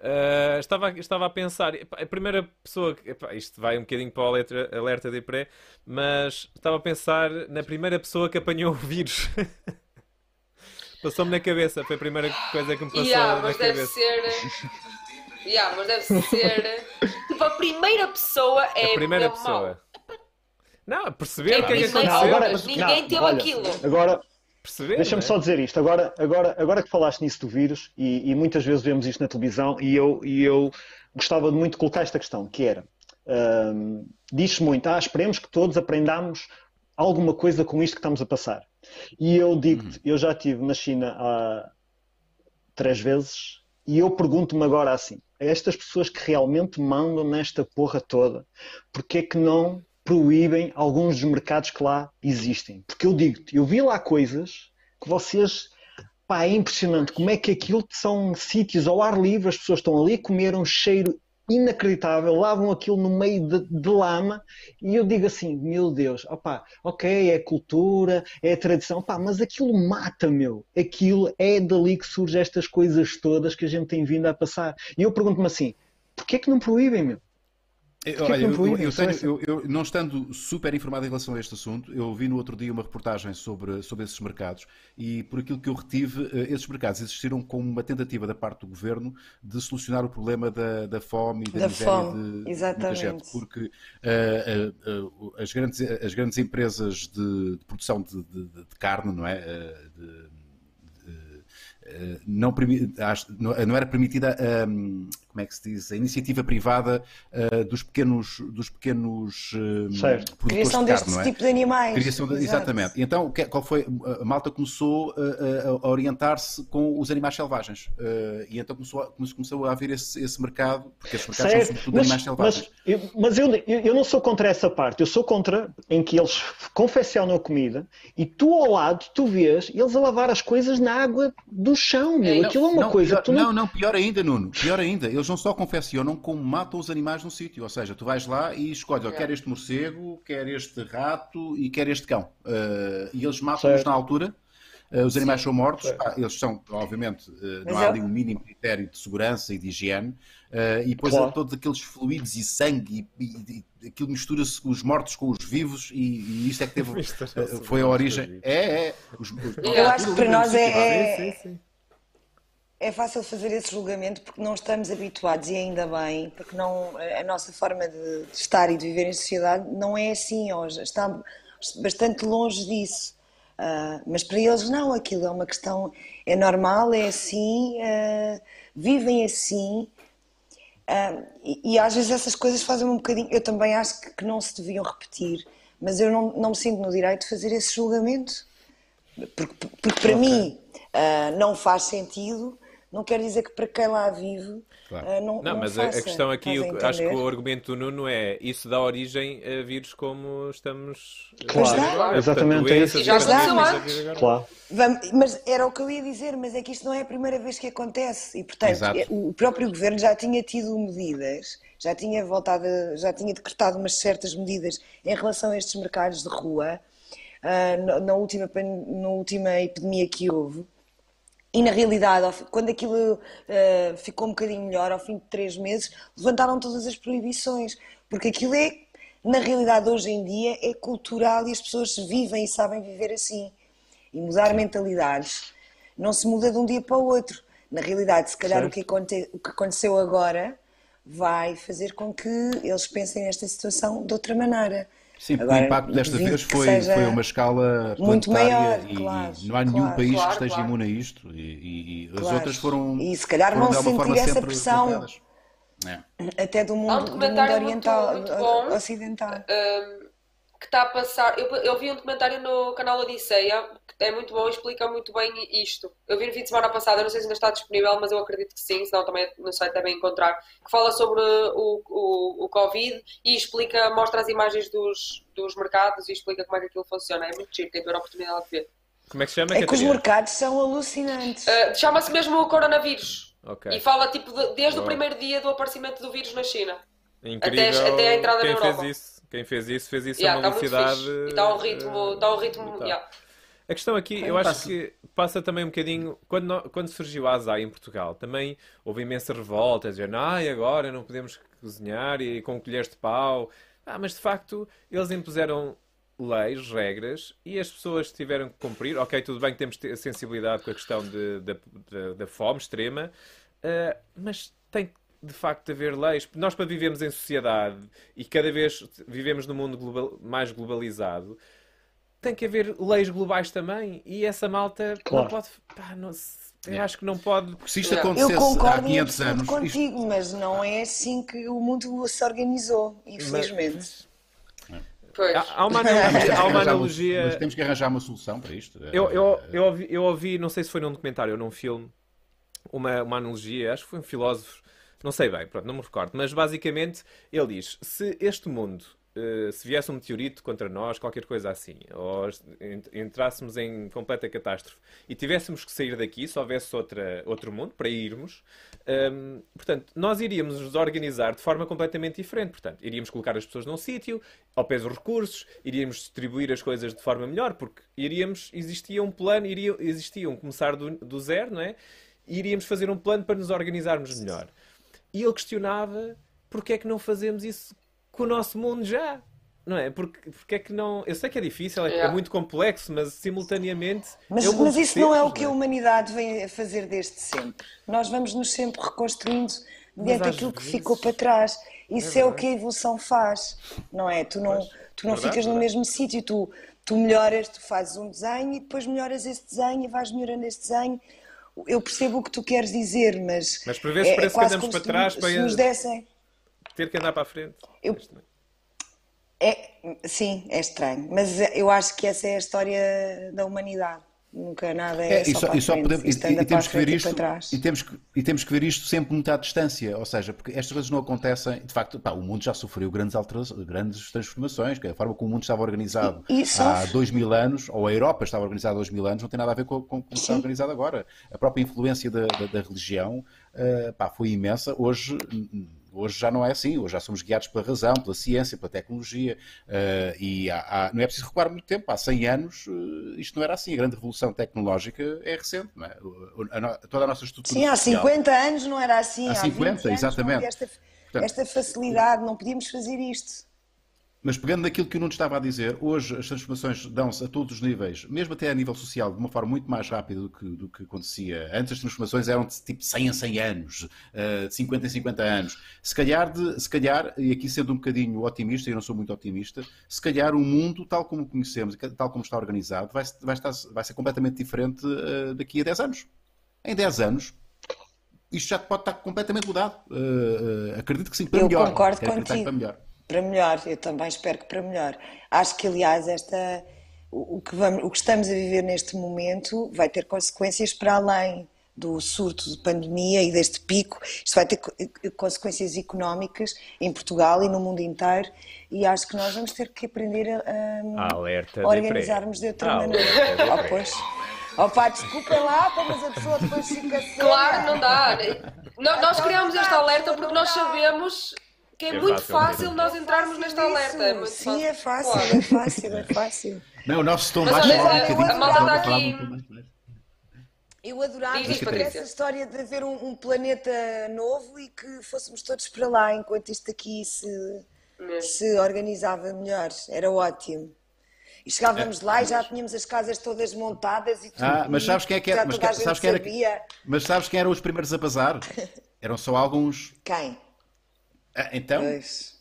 Uh, estava, estava a pensar, a primeira pessoa, epá, isto vai um bocadinho para o alerta, alerta de pré, mas estava a pensar na primeira pessoa que apanhou o vírus. Passou-me na cabeça, foi a primeira coisa que me passou Yeah, na mas deve cabeça. ser. Yeah, mas deve ser. Tipo, a primeira pessoa é. A primeira pessoa. Não, perceber É o que é que aconteceu. agora- mas ninguém Não, teve olha, aquilo. Agora, Deixa-me é? só dizer isto. Agora, agora, agora que falaste nisso do vírus, e, e muitas vezes vemos isto na televisão, e eu, e eu gostava de muito colocar esta questão, que era, um, diz-se muito, ah, esperemos que todos aprendamos alguma coisa com isto que estamos a passar. E eu digo-te, uhum. eu já estive na China há três vezes e eu pergunto-me agora assim, a estas pessoas que realmente mandam nesta porra toda, porque é que não proíbem alguns dos mercados que lá existem? Porque eu digo-te, eu vi lá coisas que vocês Pá, é impressionante como é que aquilo são sítios ao ar livre, as pessoas estão ali a comer um cheiro inacreditável, lavam aquilo no meio de, de lama e eu digo assim, meu Deus, opa, ok, é cultura, é tradição, pá, mas aquilo mata, meu. Aquilo é dali que surgem estas coisas todas que a gente tem vindo a passar. E eu pergunto-me assim, porquê é que não proíbem, meu? Olha, eu, eu, eu, tenho, eu, eu, não estando super informado em relação a este assunto, eu vi no outro dia uma reportagem sobre, sobre esses mercados e por aquilo que eu retive, eh, esses mercados existiram como uma tentativa da parte do governo de solucionar o problema da, da fome e da, da miséria fome. de, Exatamente. muita gente. Porque uh, uh, uh, as, grandes, as grandes empresas de, de produção de, de, de, carne, não é? Não, não, era permitida um, como é que se diz, a iniciativa privada uh, dos pequenos, dos pequenos uh, certo. produtores Criação de carne, deste é? tipo de animais. Criação de, exatamente. E então, qual foi? A Malta começou a, a orientar-se com os animais selvagens. Uh, e então começou a, começou a haver esse, esse mercado, porque esses mercados certo. são sobretudo mas, animais selvagens. Mas, eu, mas eu, eu não sou contra essa parte. Eu sou contra em que eles confeccionam a comida e tu ao lado, tu vês eles a lavar as coisas na água do chão, meu. Aquilo é uma não, coisa. Pior, não... não, não, pior ainda, Nuno. Pior ainda. Eles não só confeccionam, como matam os animais no sítio. Ou seja, tu vais lá e escolhes, é. quer este morcego, quer este rato e quer este cão. Uh, e eles matam-nos na altura. Uh, os animais Sim. são mortos, ah, eles são, obviamente, uh, não há é ali um mínimo critério de segurança e de higiene, e depois claro. há todos aqueles fluidos e sangue, e, e, e aquilo mistura-se os mortos com os vivos, e, e isto é que teve, foi a origem. É, é. Os, os, Eu acho que para nós é, é, sim, sim é fácil fazer esse julgamento porque não estamos habituados, e ainda bem, porque não, a nossa forma de estar e de viver em sociedade não é assim hoje, está bastante longe disso. Uh, mas para eles não, aquilo é uma questão, é normal, é assim, uh, vivem assim. Uh, e, e, às vezes essas coisas fazem um bocadinho. Eu também acho que, que não se deviam repetir, mas eu não, não me sinto no direito de fazer esse julgamento. Porque, porque para okay. mim não faz sentido não quer dizer que para quem lá vive claro. uh, não, não, não mas faça, a questão aqui, a acho que o argumento do Nuno é isso dá origem a vírus como estamos claro, agora. exatamente Portanto, isso. já aconteceu antes claro. mas era o que eu ia dizer mas é que isto não é a primeira vez que acontece e portanto Exato. o próprio governo já tinha tido medidas já tinha voltado já tinha decretado umas certas medidas em relação a estes mercados de rua uh, na, na, última na última epidemia que houve e na realidade, quando aquilo uh, ficou um bocadinho melhor, ao fim de três meses, levantaram todas as proibições. Porque aquilo é, na realidade, hoje em dia, é cultural e as pessoas vivem e sabem viver assim. E mudar mentalidades não se muda de um dia para o outro. Na realidade, se calhar o que, o que aconteceu agora vai fazer com que eles pensem nesta situação de outra maneira. Sim, Agora, o impacto desta vez foi, foi uma escala muito maior, e, claro, não há nenhum claro, país claro, que esteja imune a isto e, e as outras foram. E se calhar foram, vão sentir essa pressão é. até do mundo, um do mundo oriental, muito, muito ocidental. Um, que está a passar. Eu, eu vi um documentário no canal Odisseia, que é muito bom, explica muito bem isto. Eu vi no fim de semana passada, não sei se ainda está disponível, mas eu acredito que sim, senão também no site devem encontrar. Que fala sobre o, o, o Covid e explica, mostra as imagens dos, dos mercados e explica como é que aquilo funciona. É muito giro, tem que a oportunidade de ver. Como é que se chama? É que os mercados são alucinantes. Uh, Chama-se mesmo o coronavírus. Okay. E fala tipo de, desde o primeiro dia do aparecimento do vírus na China. Incrível. Até, até a entrada Quem na Europa. Fez isso? Quem fez isso, fez isso yeah, a uma tá velocidade. E está um ritmo. Está um ritmo yeah. A questão aqui, eu acho que passa também um bocadinho. Quando, quando surgiu a ASAI em Portugal, também houve imensa revolta, dizendo, ah, agora não podemos cozinhar e com colheres de pau. Ah, mas de facto, eles impuseram leis, regras, e as pessoas tiveram que cumprir. Ok, tudo bem que temos sensibilidade com a questão da fome extrema, uh, mas tem de facto haver leis. Nós, para vivermos em sociedade e cada vez vivemos num mundo global, mais globalizado, tem que haver leis globais também e essa malta Claro. não pode. Pá, não se- eu acho que não pode. Porque se isto Eu Eu acontecesse há concordo em 500 absoluto anos, isto- contigo, mas não é assim que o mundo se organizou, infelizmente. Pois. Há, há uma, analogia, há uma uma- analogia- mas temos que arranjar uma solução para isto. Eu, eu, eu, ouvi, eu ouvi, não sei se foi num documentário ou num filme, uma, uma analogia, acho que foi um filósofo, não sei bem, pronto, não me recordo, mas basicamente ele diz: se este mundo, eh, se viesse um meteorito contra nós, qualquer coisa assim, ou ent- entrássemos em completa catástrofe e tivéssemos que sair daqui, se houvesse outra, outro mundo para irmos, hum, portanto, nós iríamos nos organizar de forma completamente diferente. Portanto, iríamos colocar as pessoas num sítio, ao pé dos recursos, iríamos distribuir as coisas de forma melhor, porque iríamos, existia um plano, iria, existia um começar do, do zero, não é? E iríamos fazer um plano para nos organizarmos melhor. E ele questionava porque é que não fazemos isso com o nosso mundo já. Não é? Porque, porque é que não. Eu sei que é difícil, é, é Yeah. muito complexo, mas simultaneamente. Mas, é mundo mas isso não é o que a humanidade vem a fazer desde sempre. Nós vamos nos sempre reconstruindo mediante às aquilo que ficou para trás. Isso é, o que a evolução faz, não é? Tu não, Pois. tu não Verdade, ficas no verdade. mesmo sítio, tu, tu melhoras, tu fazes um desenho e depois melhoras esse desenho e vais melhorando esse desenho. Eu percebo o que tu queres dizer, mas. Mas por vezes é, parece que quase andamos para se trás se para- nos dessem. Ter que andar para a frente. Eu- É, sim, é estranho, mas eu acho que essa é a história da humanidade. Nunca nada é, É, e só, só, para e só frente. podemos, e, e temos que ver e isto e temos, que, e temos que ver isto sempre muito à distância, ou seja, porque estas coisas não acontecem, de facto, pá, o mundo já sofreu grandes, alterações, grandes transformações, que a forma como o mundo estava organizado E- há dois mil anos, ou a Europa estava organizada há dois mil anos, não tem nada a ver com, com como está Sim. organizado agora. A própria influência da, da, da religião eh, pá, foi imensa, hoje Hoje já não é assim, hoje já somos guiados pela razão, pela ciência, pela tecnologia, eh, e há- há- não é preciso recuar muito tempo, há 100 anos eh, isto não era assim, a grande revolução tecnológica é recente, não é? A no- toda a nossa estrutura Sim, há social- 50 anos não era assim. Há 50, 20 anos exatamente. não havia esta, Portanto- esta facilidade, não podíamos fazer isto. Mas pegando naquilo que o Nuno estava a dizer, hoje as transformações dão-se a todos os níveis, mesmo até a nível social, de uma forma muito mais rápida do que, do que acontecia. Antes as transformações eram de tipo 100 em 100 anos, eh, de 50 em 50 anos. Se calhar, de- se calhar, e aqui sendo um bocadinho otimista, e eu não sou muito otimista, se calhar o mundo, tal como o conhecemos, tal como está organizado, vai, vai, estar, vai ser completamente diferente eh, daqui a 10 anos. Em 10 anos, isto já pode estar completamente mudado. Eh, eh, acredito que sim, para Eu melhor. concordo Quero acreditar que contigo. Para melhor. Para melhor, eu também espero que para melhor. Acho que, aliás, esta, o, que vamos, o que estamos a viver neste momento vai ter consequências para além do surto de pandemia e deste pico. Isto vai ter co- consequências económicas em Portugal e no mundo inteiro. E acho que nós vamos ter que aprender a, a- Alerta a de organizarmos de outra Alerta maneira. de Oh, pois. Oh, pá, desculpem lá, mas a pessoa depois fica séria. Claro, não dá. né? Nó- Nós criamos este alerta porque nós sabemos que é, É muito fácil, fácil é nós entrarmos neste alerta. É muito Sim, é fácil, Claro. é fácil, é fácil. Não, o nosso tom Mas baixo olha, fala um a- bocadinho. a malta está aqui-. Eu adorava Diz, essa história de haver um, um planeta novo e que fôssemos todos para lá enquanto isto aqui se, Mesmo. se organizava melhor. Era ótimo. E chegávamos lá e já tínhamos as casas todas montadas e tudo. Ah, mas sabes quem é que era? Mas, que- gente sabes quem era? Mas sabes quem eram os primeiros a bazar? Eram só alguns. Quem? Ah, então, Pois.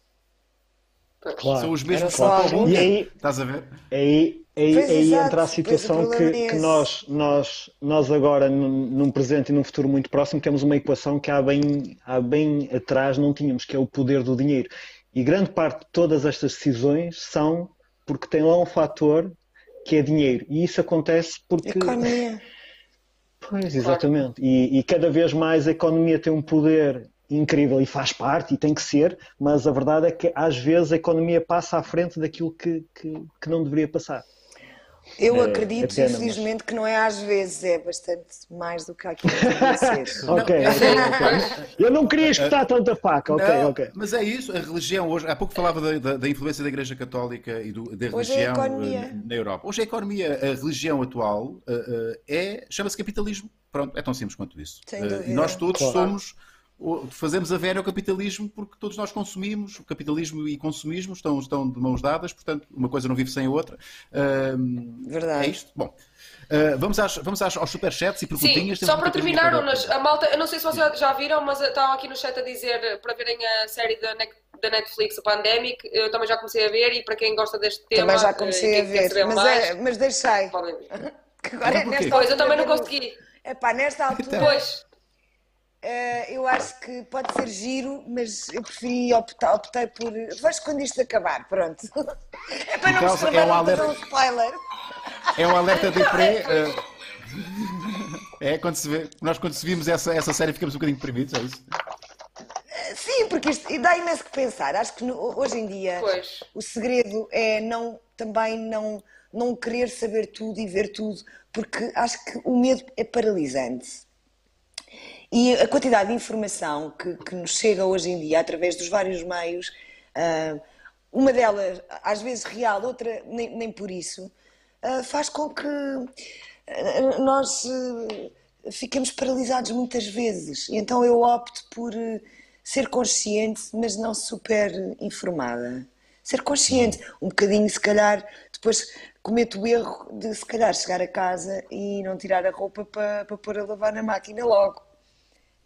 Claro. são os mesmos só que. E aí, Estás a ver? aí, aí, aí entra a situação que, é que nós, nós, nós agora, num, num presente e num futuro muito próximo, temos uma equação que há bem, há bem atrás não tínhamos, que é o poder do dinheiro. E grande parte de todas estas decisões são porque tem lá um fator que é dinheiro. E isso acontece porque. Economia. Pois, exatamente. E, e cada vez mais a economia tem um poder incrível e faz parte e tem que ser, mas a verdade é que às vezes a economia passa à frente daquilo que, que, que não deveria passar. Eu É, acredito, é pena, mas- infelizmente, que não é às vezes, é bastante mais do que aquilo que devia ser. Ok, ok. Eu não queria espetar tanta faca, ok, Não, ok. Mas é isso, a religião hoje. Há pouco falava da, da- da influência da Igreja Católica e do- da Hoje é a religião economia. eh, na Europa. Hoje a economia, a religião atual eh, eh, é, chama-se capitalismo. Pronto, é tão simples quanto isso. Nós todos Claro. somos. Fazemos a velha ao capitalismo porque todos nós consumimos, o capitalismo e consumismo estão, estão de mãos dadas, portanto, uma coisa não vive sem a outra. Ahm, Verdade. É isto? Bom, ah, vamos, às, vamos às, aos superchats e Sim, perguntinhas. Temos só para terminar. Unas, a malta, eu não sei se vocês já viram, mas estavam aqui no chat a dizer para verem a série da da Netflix, o Pandemic, eu também já comecei a ver e para quem gosta deste tema. Também já eh, comecei a ver, mas, mais, é, mas deixei. podem ver. Agora, Então porquê? nesta Pois, eu também não consegui. Epá, nesta altura, Pois, eh, eu acho que pode ser giro, mas eu preferi optar, optei por. Vejo quando isto acabar, pronto. É para não causa- também é um alerta- um spoiler. É um alerta de pré. eh, É quando se vê. Nós quando se vimos essa, essa série ficamos um bocadinho deprimidos, é isso? Sim, porque isto e dá imenso que pensar. Acho que no- hoje em dia Pois. o segredo é não também não, não querer saber tudo e ver tudo, porque acho que o medo é paralisante. E a quantidade de informação que, que nos chega hoje em dia através dos vários meios, ah, uma delas às vezes real, outra nem, nem por isso, ah, faz com que ah, nós fiquemos paralisados muitas vezes. E então eu opto por ser consciente, mas não super informada. Ser consciente, um bocadinho, se calhar, depois cometo o erro de se calhar chegar a casa e não tirar a roupa para pôr a lavar na máquina logo.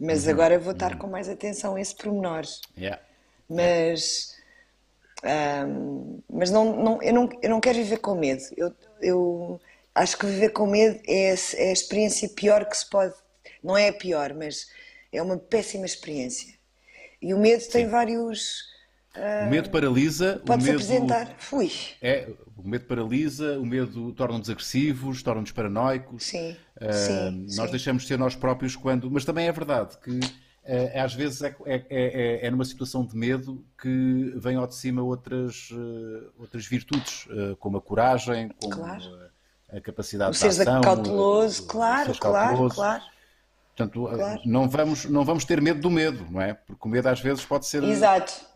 Mas agora vou estar com mais atenção a esse pormenor. Yeah. Mas, ahm, mas não, não, eu, não, eu não quero viver com medo. Eu, eu acho que viver com medo é, é a experiência pior que se pode. Não é a pior, mas é uma péssima experiência. E o medo tem vários. O medo paralisa. o Pode-se medo... apresentar. Fui. É, o medo paralisa, o medo torna-nos agressivos, torna-nos paranoicos. Sim, Ah, sim, nós sim. deixamos de ser nós próprios quando. Mas também é verdade que ah, às vezes é, é, é- é numa situação de medo que vem ao de cima outras, ah, outras virtudes, ah, como a coragem, como Claro. a, a capacidade O de ação. cauteloso, o- o claro, seres claro, cauteloso. claro. Portanto, ah, Claro. não, vamos, não vamos ter medo do medo, não é? Porque o medo às vezes pode ser. Exato.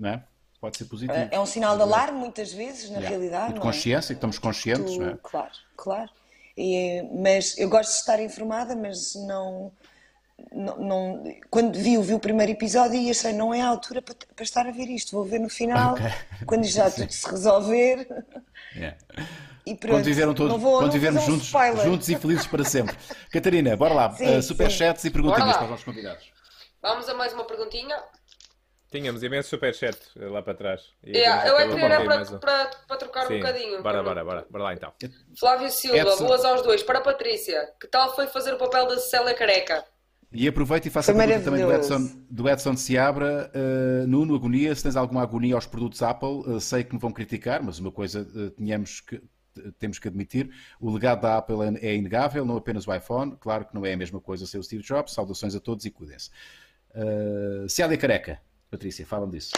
Não é? Pode ser positivo. É um sinal de alarme, muitas vezes, na Yeah. realidade. E de é? consciência, que estamos conscientes, Tu- não é? Claro, claro. E, mas eu gosto de estar informada, mas não, não, não- Quando vi, vi o primeiro episódio e achei não é a altura para, para estar a ver isto. Vou ver no final, Ok. quando já tudo se resolver. Yeah. E pronto. Quando, viveram todos, não vou, quando vivermos um juntos, spoiler. juntos e felizes para sempre. Catarina, bora lá. Sim, Uh, superchats e perguntinhas para os nossos convidados. vamos a mais uma perguntinha. Tínhamos imenso superchat lá para trás. E Yeah, temos eu é que era para, um. para, para trocar um Sim, bocadinho. bora, bora, bora. Bora lá então. Flávio Silva, Edson. boas aos dois. Para a Patrícia, que tal foi fazer o papel da Célia Careca? E aproveito e faço a pergunta também do. Edson, do Edson Seabra. Uh, Nuno, agonia, se tens alguma agonia aos produtos Apple, uh, sei que me vão criticar, mas uma coisa uh, tínhamos que, temos que admitir, o legado da Apple é, é inegável, não apenas o iPhone, claro que não é a mesma coisa ser o Steve Jobs, saudações a todos e cuidem-se. Uh, Célia Careca, Patrícia, fala-me disso.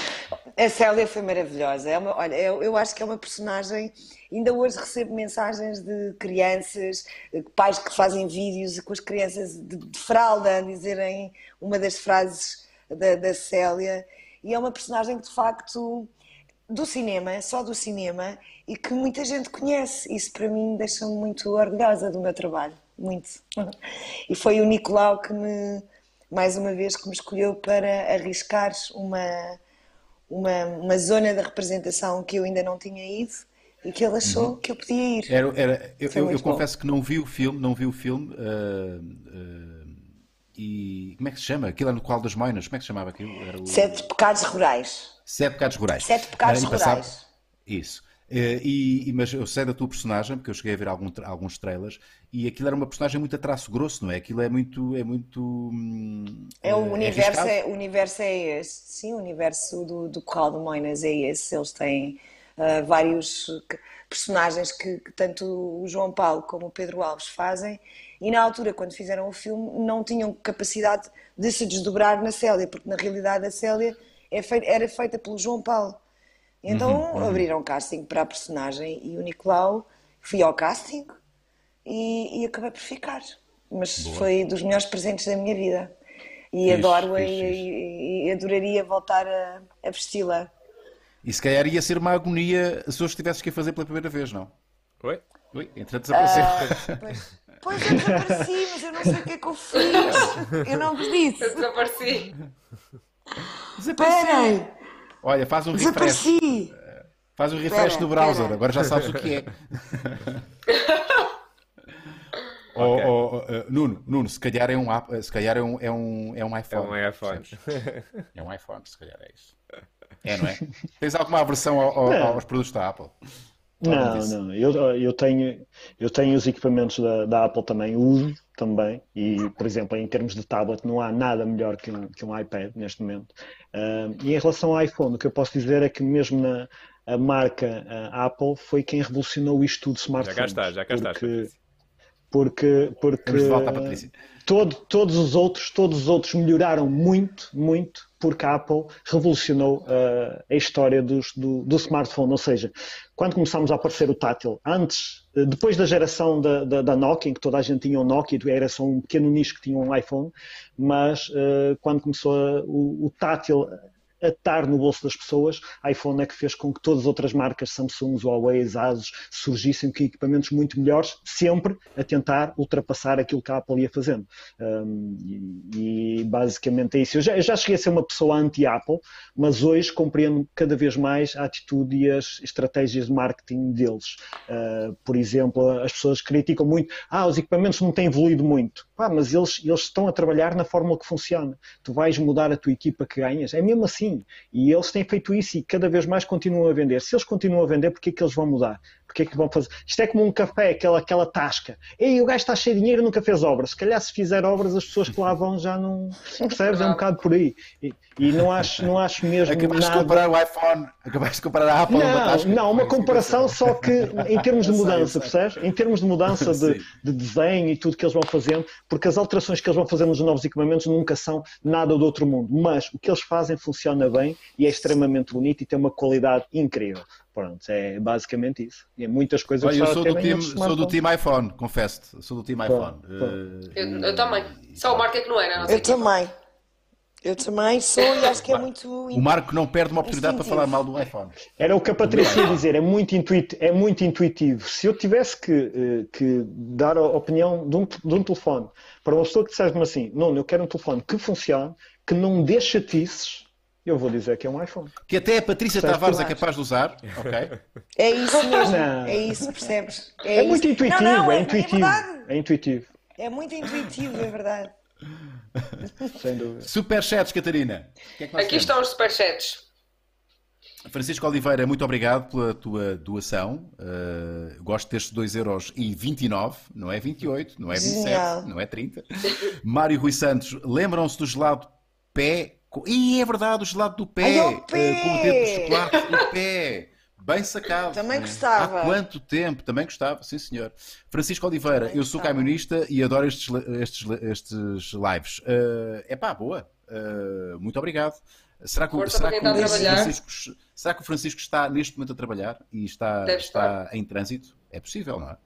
A Célia foi maravilhosa. É uma, olha, eu, eu acho que é uma personagem. Ainda hoje recebo mensagens de crianças, eh, pais que fazem vídeos com as crianças de, de fralda a dizerem uma das frases da, da Célia. E é uma personagem que, de facto, do cinema, só do cinema, e que muita gente conhece. Isso para mim deixa-me muito orgulhosa do meu trabalho. Muito. E foi o Nicolau que me, mais uma vez, que me escolheu para arriscar uma uma, uma zona da representação que eu ainda não tinha ido e que ele achou que eu podia ir. Era, era- eu, eu- eu confesso que não vi o filme, não vi o filme. uh, uh, e como é que se chama? Aquilo era no Qual das Moinas, como é que se chamava aquilo? O... Sete pecados rurais. Sete Pecados Rurais. Sete Pecados Ah, passava- Rurais. Isso. Eh, E, mas eu sei da tua personagem, porque eu cheguei a ver algum alguns trailers, e aquilo era uma personagem muito a traço grosso, não é? Aquilo é muito. É, muito, hum, É o eh, universo, arriscado. é, universo é esse. Sim, o universo do, do Corral de Moinas é esse. Eles têm ah, vários personagens que, que tanto o João Paulo como o Pedro Alves fazem. E na altura, quando fizeram o filme, não tinham capacidade de se desdobrar na Célia, porque na realidade a Célia é fei- era feita pelo João Paulo. Então abriram casting para a personagem e o Nicolau, fui ao casting e, e acabei por ficar. Mas foi dos melhores presentes da minha vida. E Fixe, adoro-a fixe, e, fixe. e- e adoraria voltar a, a vesti-la. E se calhar ia ser uma agonia se hoje tivesses que a fazer pela primeira vez, não? Oi? Ui, entretanto desapareceu. Ah, Pois, pois eu desapareci, mas eu não sei o que é que eu fiz. Eu não vos disse. Eu desapareci. Esperem, Olha, faz um refresh. desapareci. Faz um refresh Espera, no browser, espera. agora já sabes o que é. Oh, oh, oh, eh, Nuno, Nuno, se calhar é um, app- se calhar é um, é um, é um É iPhone. um iPhone. É um iPhone, se calhar é isso. É, não é? Tens alguma aversão ao, ao, aos produtos da Apple? Não, não. Eu, eu, tenho, eu tenho os equipamentos da, da Apple também, uso também, e, por exemplo, em termos de tablet, não há nada melhor que um, que um iPad neste momento. Uh, e em relação ao iPhone, o que eu posso dizer é que mesmo na a marca a Apple foi quem revolucionou isto tudo smartphones. Já cá está, já cá está. Porque, porque, porque todo, todos os outros, todos os outros melhoraram muito, muito, porque a Apple revolucionou uh, a história dos, do, do, smartphone. Ou seja, quando começámos a aparecer o tátil, antes, eh, depois da geração da, da, da, Nokia, em que toda a gente tinha um Nokia, era só um pequeno nicho que tinha um iPhone, mas uh, quando começou a, o, o tátil a estar no bolso das pessoas, a iPhone é que fez com que todas as outras marcas, Samsung, Huawei, Asus, surgissem com equipamentos muito melhores, sempre a tentar ultrapassar aquilo que a Apple ia fazendo. Um, e, e, basicamente é isso. Eu já, eu já cheguei a ser uma pessoa anti-Apple, mas hoje compreendo cada vez mais a atitude e as estratégias de marketing deles. Uh, por exemplo, as pessoas criticam muito, ah, os equipamentos não têm evoluído muito. Ah, mas eles, eles estão a trabalhar na fórmula que funciona. Tu vais mudar a tua equipa que ganhas. É mesmo assim e eles têm feito isso e cada vez mais continuam a vender. Se eles continuam a vender, porquê é que eles vão mudar? Porque é que vão fazer? Isto é como um café, aquela, aquela tasca. Ei, o gajo está cheio de dinheiro e nunca fez obras. Se calhar se fizer obras, as pessoas que lá vão já não. Percebes? É um bocado por aí. E, e não, acho, não acho mesmo. Acabaste nada... de comprar o iPhone, acabaste de comprar a Apple. Não, uma tasca. não, uma comparação só que em termos de mudança, percebes? Em termos de mudança de, de, desenho e tudo que eles vão fazendo, porque as alterações que eles vão fazendo nos novos equipamentos nunca são nada do outro mundo. Mas o que eles fazem funciona bem e é extremamente bonito e tem uma qualidade incrível. Pronto, é basicamente isso. E é muitas coisas Olha, eu sou do, time, sou do time iPhone, confesso-te. Sou do time iPhone. Uh, eu, eu, também. Só o Marco é que não era. Não eu também. Eu também sou e acho que é muito. O Marco não perde uma oportunidade para falar mal do iPhone. Era o que a Patrícia ia dizer, é muito, intuit, é muito intuitivo. Se eu tivesse que, eh, que dar a opinião de um, de um telefone para uma pessoa que dissesse-me assim: não, eu quero um telefone que funcione, que não dê chatices eu vou dizer que é um iPhone. Que até a Patrícia Percebes Tavares é capaz de usar. Ok. É isso mesmo. Não. É isso, percebes? É, é muito intuitivo, não, não, é, é, intuitivo. É, intuitivo. É muito intuitivo, é verdade. Sem dúvida. Superchats, Catarina. Que é que Aqui temos? estão os superchats. Francisco Oliveira, muito obrigado pela tua doação. Uh, gosto destes 2,29€, não é 28, não é 27, Genial. não é 30. Mário Rui Santos, lembram-se do gelado pé e é verdade, o gelado do pé, Ai, pé. Uh, com o dedo de chocolate no pé. Bem sacado. Também gostava. Há quanto tempo? Também gostava, sim senhor. Francisco Oliveira, Também eu sou camionista e adoro estes, estes, estes lives. Uh, é pá, boa. Uh, muito obrigado. Será que, será que, o Francisco, será que o Francisco está neste momento a trabalhar e está, está em trânsito? É possível, não é?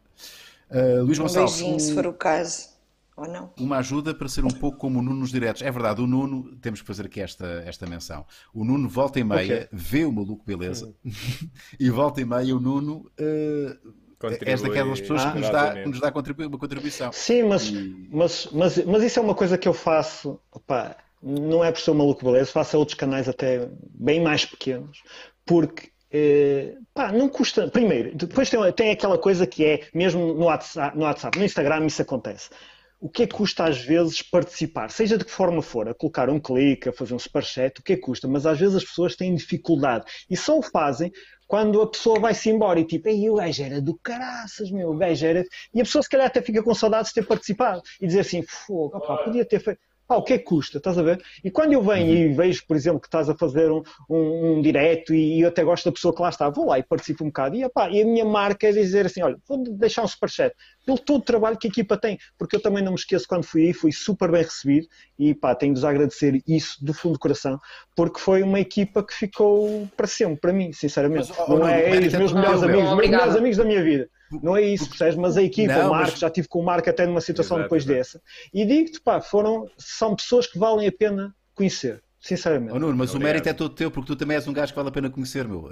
Uh, Luís um Gonçalves. Beijinho, se for o caso ou não? Uma ajuda para ser um pouco como o Nuno nos diretos. É verdade, o Nuno, temos que fazer aqui esta, esta menção. O Nuno volta e meia, okay. vê o maluco beleza, e volta e meia o Nuno. Uh, és daquelas pessoas ah, que, nos dá, que nos dá uma contribuição. Sim, mas, e... mas, mas, mas isso é uma coisa que eu faço. Opa, não é por ser o maluco beleza, faço a outros canais até bem mais pequenos, porque eh, pá, não custa. Primeiro, depois tem, tem aquela coisa que é, mesmo no WhatsApp, no, WhatsApp, no Instagram, isso acontece o que é que custa às vezes participar, seja de que forma for, a colocar um clique, a fazer um superchat, o que é que custa, mas às vezes as pessoas têm dificuldade e só o fazem quando a pessoa vai-se embora e tipo, ei, o gajo era do caraças, meu, o gajo era... E a pessoa se calhar até fica com saudades de ter participado e dizer assim, fogo, podia ter feito... Pá, o que é que custa? Estás a ver? E quando eu venho uhum. e vejo, por exemplo, que estás a fazer um, um, um direto e, eu até gosto da pessoa que lá está, vou lá e participo um bocado. E, epá, e a minha marca é dizer assim: olha, vou deixar um superchat pelo todo o trabalho que a equipa tem, porque eu também não me esqueço quando fui aí, fui super bem recebido e pá, tenho-vos a agradecer isso do fundo do coração, porque foi uma equipa que ficou para sempre, para mim, sinceramente. Mas, não, não é, é os meus melhores amigos, os meus melhores amigos da minha vida. Não é isso, percebes? Mas a equipa, não, o Marco, mas... já tive com o Marco até numa situação exato, depois exato. dessa. E digo-te, pá, foram, são pessoas que valem a pena conhecer. Sinceramente. Oh, Nuno, mas Obrigado. o mérito é todo teu, porque tu também és um gajo que vale a pena conhecer, meu. Uh, uh,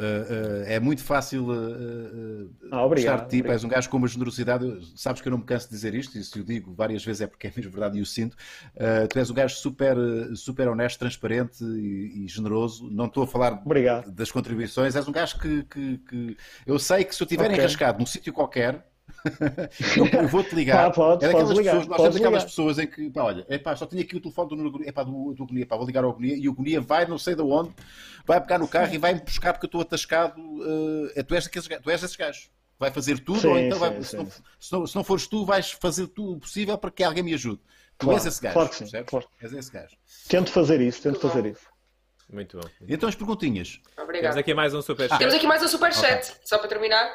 é muito fácil uh, ah, obrigado, gostar de ti, obrigado. és um gajo com uma generosidade. Sabes que eu não me canso de dizer isto, e se eu digo várias vezes é porque é mesmo verdade e o sinto. tu és um gajo super, super honesto, transparente e, e generoso. Não estou a falar obrigado. das contribuições, és um gajo que, que, que, Eu sei que se eu tiver okay. enrascado num sítio qualquer eu, eu vou-te ligar. Pá, pode, é daquelas ligar, pessoas, nós temos aquelas ligar. pessoas em que, pá, olha, epá, só tinha aqui o telefone do, Nuno- epá, do, do Agonia, pá, vou ligar ao Agonia e o Agonia vai não sei de onde, vai pegar no carro e vai-me buscar porque eu estou atascado. eh, tu, és daqueles, ga- tu és esses gajos. Vai fazer tudo, Sim, ou então sim, vai- se, sim. não, se, não, se não fores tu, vais fazer tudo o possível para que alguém me ajude. Tu Claro, és esse gajo. claro que sim, claro. És esse gajo. Tento fazer isso, tento fazer isso. Muito bom. Então as perguntinhas. Temos Obrigada. aqui mais um superchat. Temos aqui mais um superchat, só para terminar.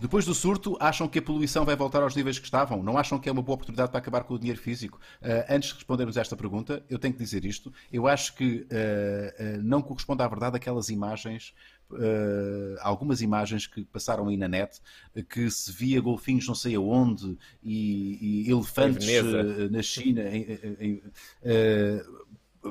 Depois do surto, acham que a poluição vai voltar aos níveis que estavam? Não acham que é uma boa oportunidade para acabar com o dinheiro físico? Ah, antes de respondermos a esta pergunta, eu tenho que dizer isto. Eu acho que ah, ah, não corresponde à verdade aquelas imagens, ah, algumas imagens que passaram aí na net, que se via golfinhos não sei aonde e, e elefantes ah, na China. em- em- ah,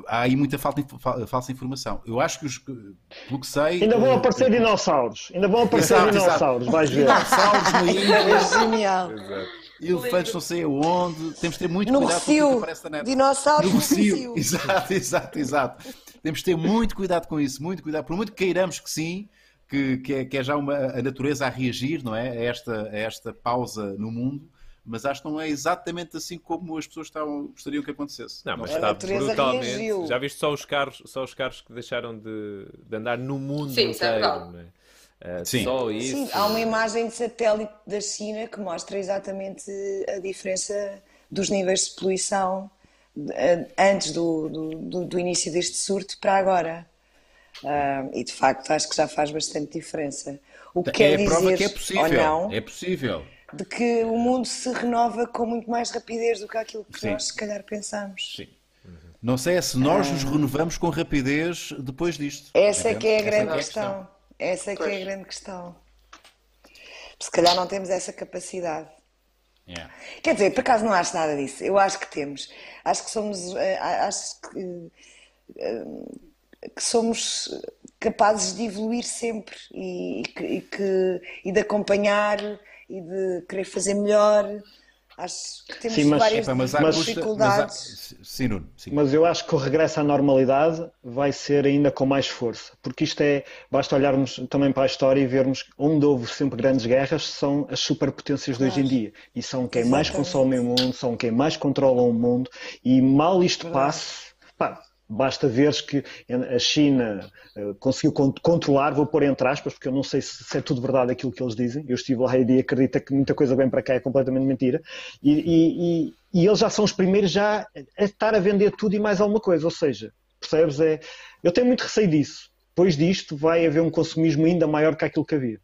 há aí muita falta, fa- falsa informação. Eu acho que, os, pelo que sei... Ainda vão ah, aparecer dinossauros. Ainda vão aparecer Exato, exato. dinossauros, vais ver. Dinossauros na ilha. É genial. Exato. Elefantes não sei aonde, temos de ter muito No cuidado com aquilo que recio. aparece na net. Dinossauros no no recio. recio. Exato, exato, exato. Temos de ter muito cuidado com isso, muito cuidado. Por muito que queiramos que sim, que, que, é, que é já uma, a natureza a reagir, não é? A esta, a esta pausa no mundo, mas acho que não é exatamente assim como as pessoas estavam, gostariam que acontecesse. Não, mas está brutalmente. reagiu. Já viste só os carros, só os carros que deixaram de, de andar no mundo Sim, é inteiro. não é? Ah, Sim. Só isso. Sim, há uma imagem de satélite da China que mostra exatamente a diferença dos níveis de poluição eh, antes do, do, do- início deste surto para agora. Ah, e de facto acho que já faz bastante diferença. O que é quer a prova dizer que é ou possível. não É possível. De que o mundo se renova com muito mais rapidez do que aquilo que Sim. nós se calhar pensamos. Sim. Não sei é se nós nos renovamos com rapidez depois disto. Essa é que é a Essa grande a questão. Essa é que é a grande questão. Se calhar não temos essa capacidade. Yeah. Quer dizer, por acaso não acho nada disso. Eu acho que temos. Acho que somos. eh, Acho que, eh, que somos capazes de evoluir sempre e, e que- e de acompanhar e de querer fazer melhor. Acho que temos Sim, mas- várias Epá, mas há dificuldades. mas há- Sim, Nuno. Sim. Mas eu acho que o regresso à normalidade vai ser ainda com mais força, porque isto é, basta olharmos também para a história e vermos onde houve sempre grandes guerras, são as superpotências de hoje em dia, e são quem mais Exatamente. consomem o mundo, são quem mais controlam o mundo, e mal isto passe, pá, basta veres que a China eh, conseguiu con- controlar, vou pôr entre aspas, porque eu não sei se, é tudo verdade aquilo que eles dizem, eu estive lá e acredito que muita coisa vem para cá é completamente mentira, e, e- e- e eles já são os primeiros já a estar a vender tudo e mais alguma coisa. Ou seja, percebes? É, eu tenho muito receio disso. Depois disto vai haver um consumismo ainda maior que aquilo que havia.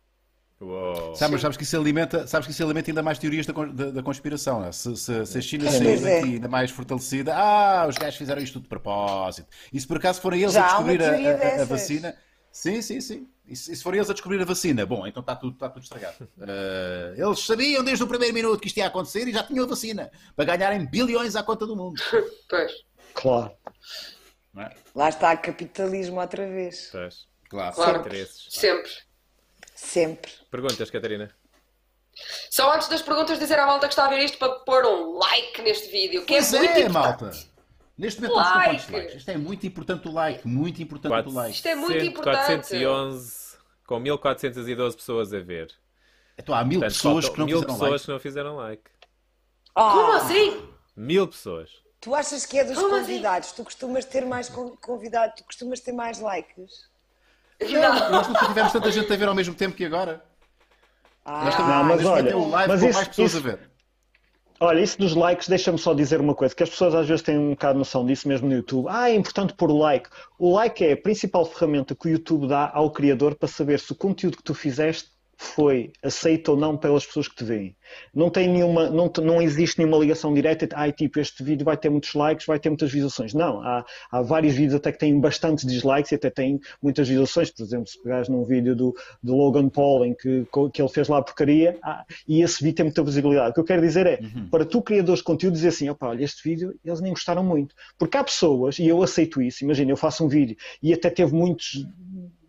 Uou. Sabes, mas sabes que isso alimenta, sabes que isso alimenta ainda mais teorias da, da- da conspiração. né? Se, se- se a China Pois sair é. daqui ainda mais fortalecida, ah, os gajos fizeram isto tudo de propósito. E se por acaso forem eles Já a descobrir a, a- a vacina, sim, sim, sim. E se, forem eles a descobrir a vacina, bom, então está tudo, está tudo estragado. Eh, eles sabiam desde o primeiro minuto que isto ia acontecer e já tinham a vacina para ganharem bilhões à conta do mundo. Pois. Claro. Não é? Lá está capitalismo outra vez. Pois. Claro. Claro. Interesses. Sempre. Sempre. Perguntas, Catarina? Só antes das perguntas, dizer à malta que está a ver isto para pôr um like neste vídeo, que Pois é muito é, importante. malta. Neste momento Like. quantos likes? Isto é muito importante o like, muito importante o like. Isto é muito 400, importante. 411 com 1412 pessoas a ver. Então há mil Portanto, pessoas que não mil fizeram pessoas like. que não fizeram like. Ah, Como assim? Mil pessoas. Tu achas que é dos Como assim? convidados? Tu costumas ter mais con- convidados, tu costumas ter mais likes? Não. Nós nunca tivemos tanta gente a ver ao mesmo tempo que agora. Ah, Nós Não, mas olha, é um live mas com isso- mais pessoas isso- a ver. Olha, isso dos likes, deixa-me só dizer uma coisa, que as pessoas às vezes têm um bocado noção disso mesmo no YouTube. Ah, é importante pôr o like. O like é a principal ferramenta que o YouTube dá ao criador para saber se o conteúdo que tu fizeste foi aceito ou não pelas pessoas que te veem. Não tem nenhuma, não, não existe nenhuma ligação direta, ai, tipo, este vídeo vai ter muitos likes, vai ter muitas visualizações. Não, há, há vários vídeos até que têm bastantes dislikes e até têm muitas visualizações. Por exemplo, se pegares num vídeo do, do Logan Paul em que, que ele fez lá a porcaria, ah, e esse vídeo tem muita visibilidade. O que eu quero dizer é, para tu, criadores de conteúdo, dizer assim, opa, olha, este vídeo eles nem gostaram muito. Porque há pessoas, e eu aceito isso, imagina, eu faço um vídeo e até teve muitos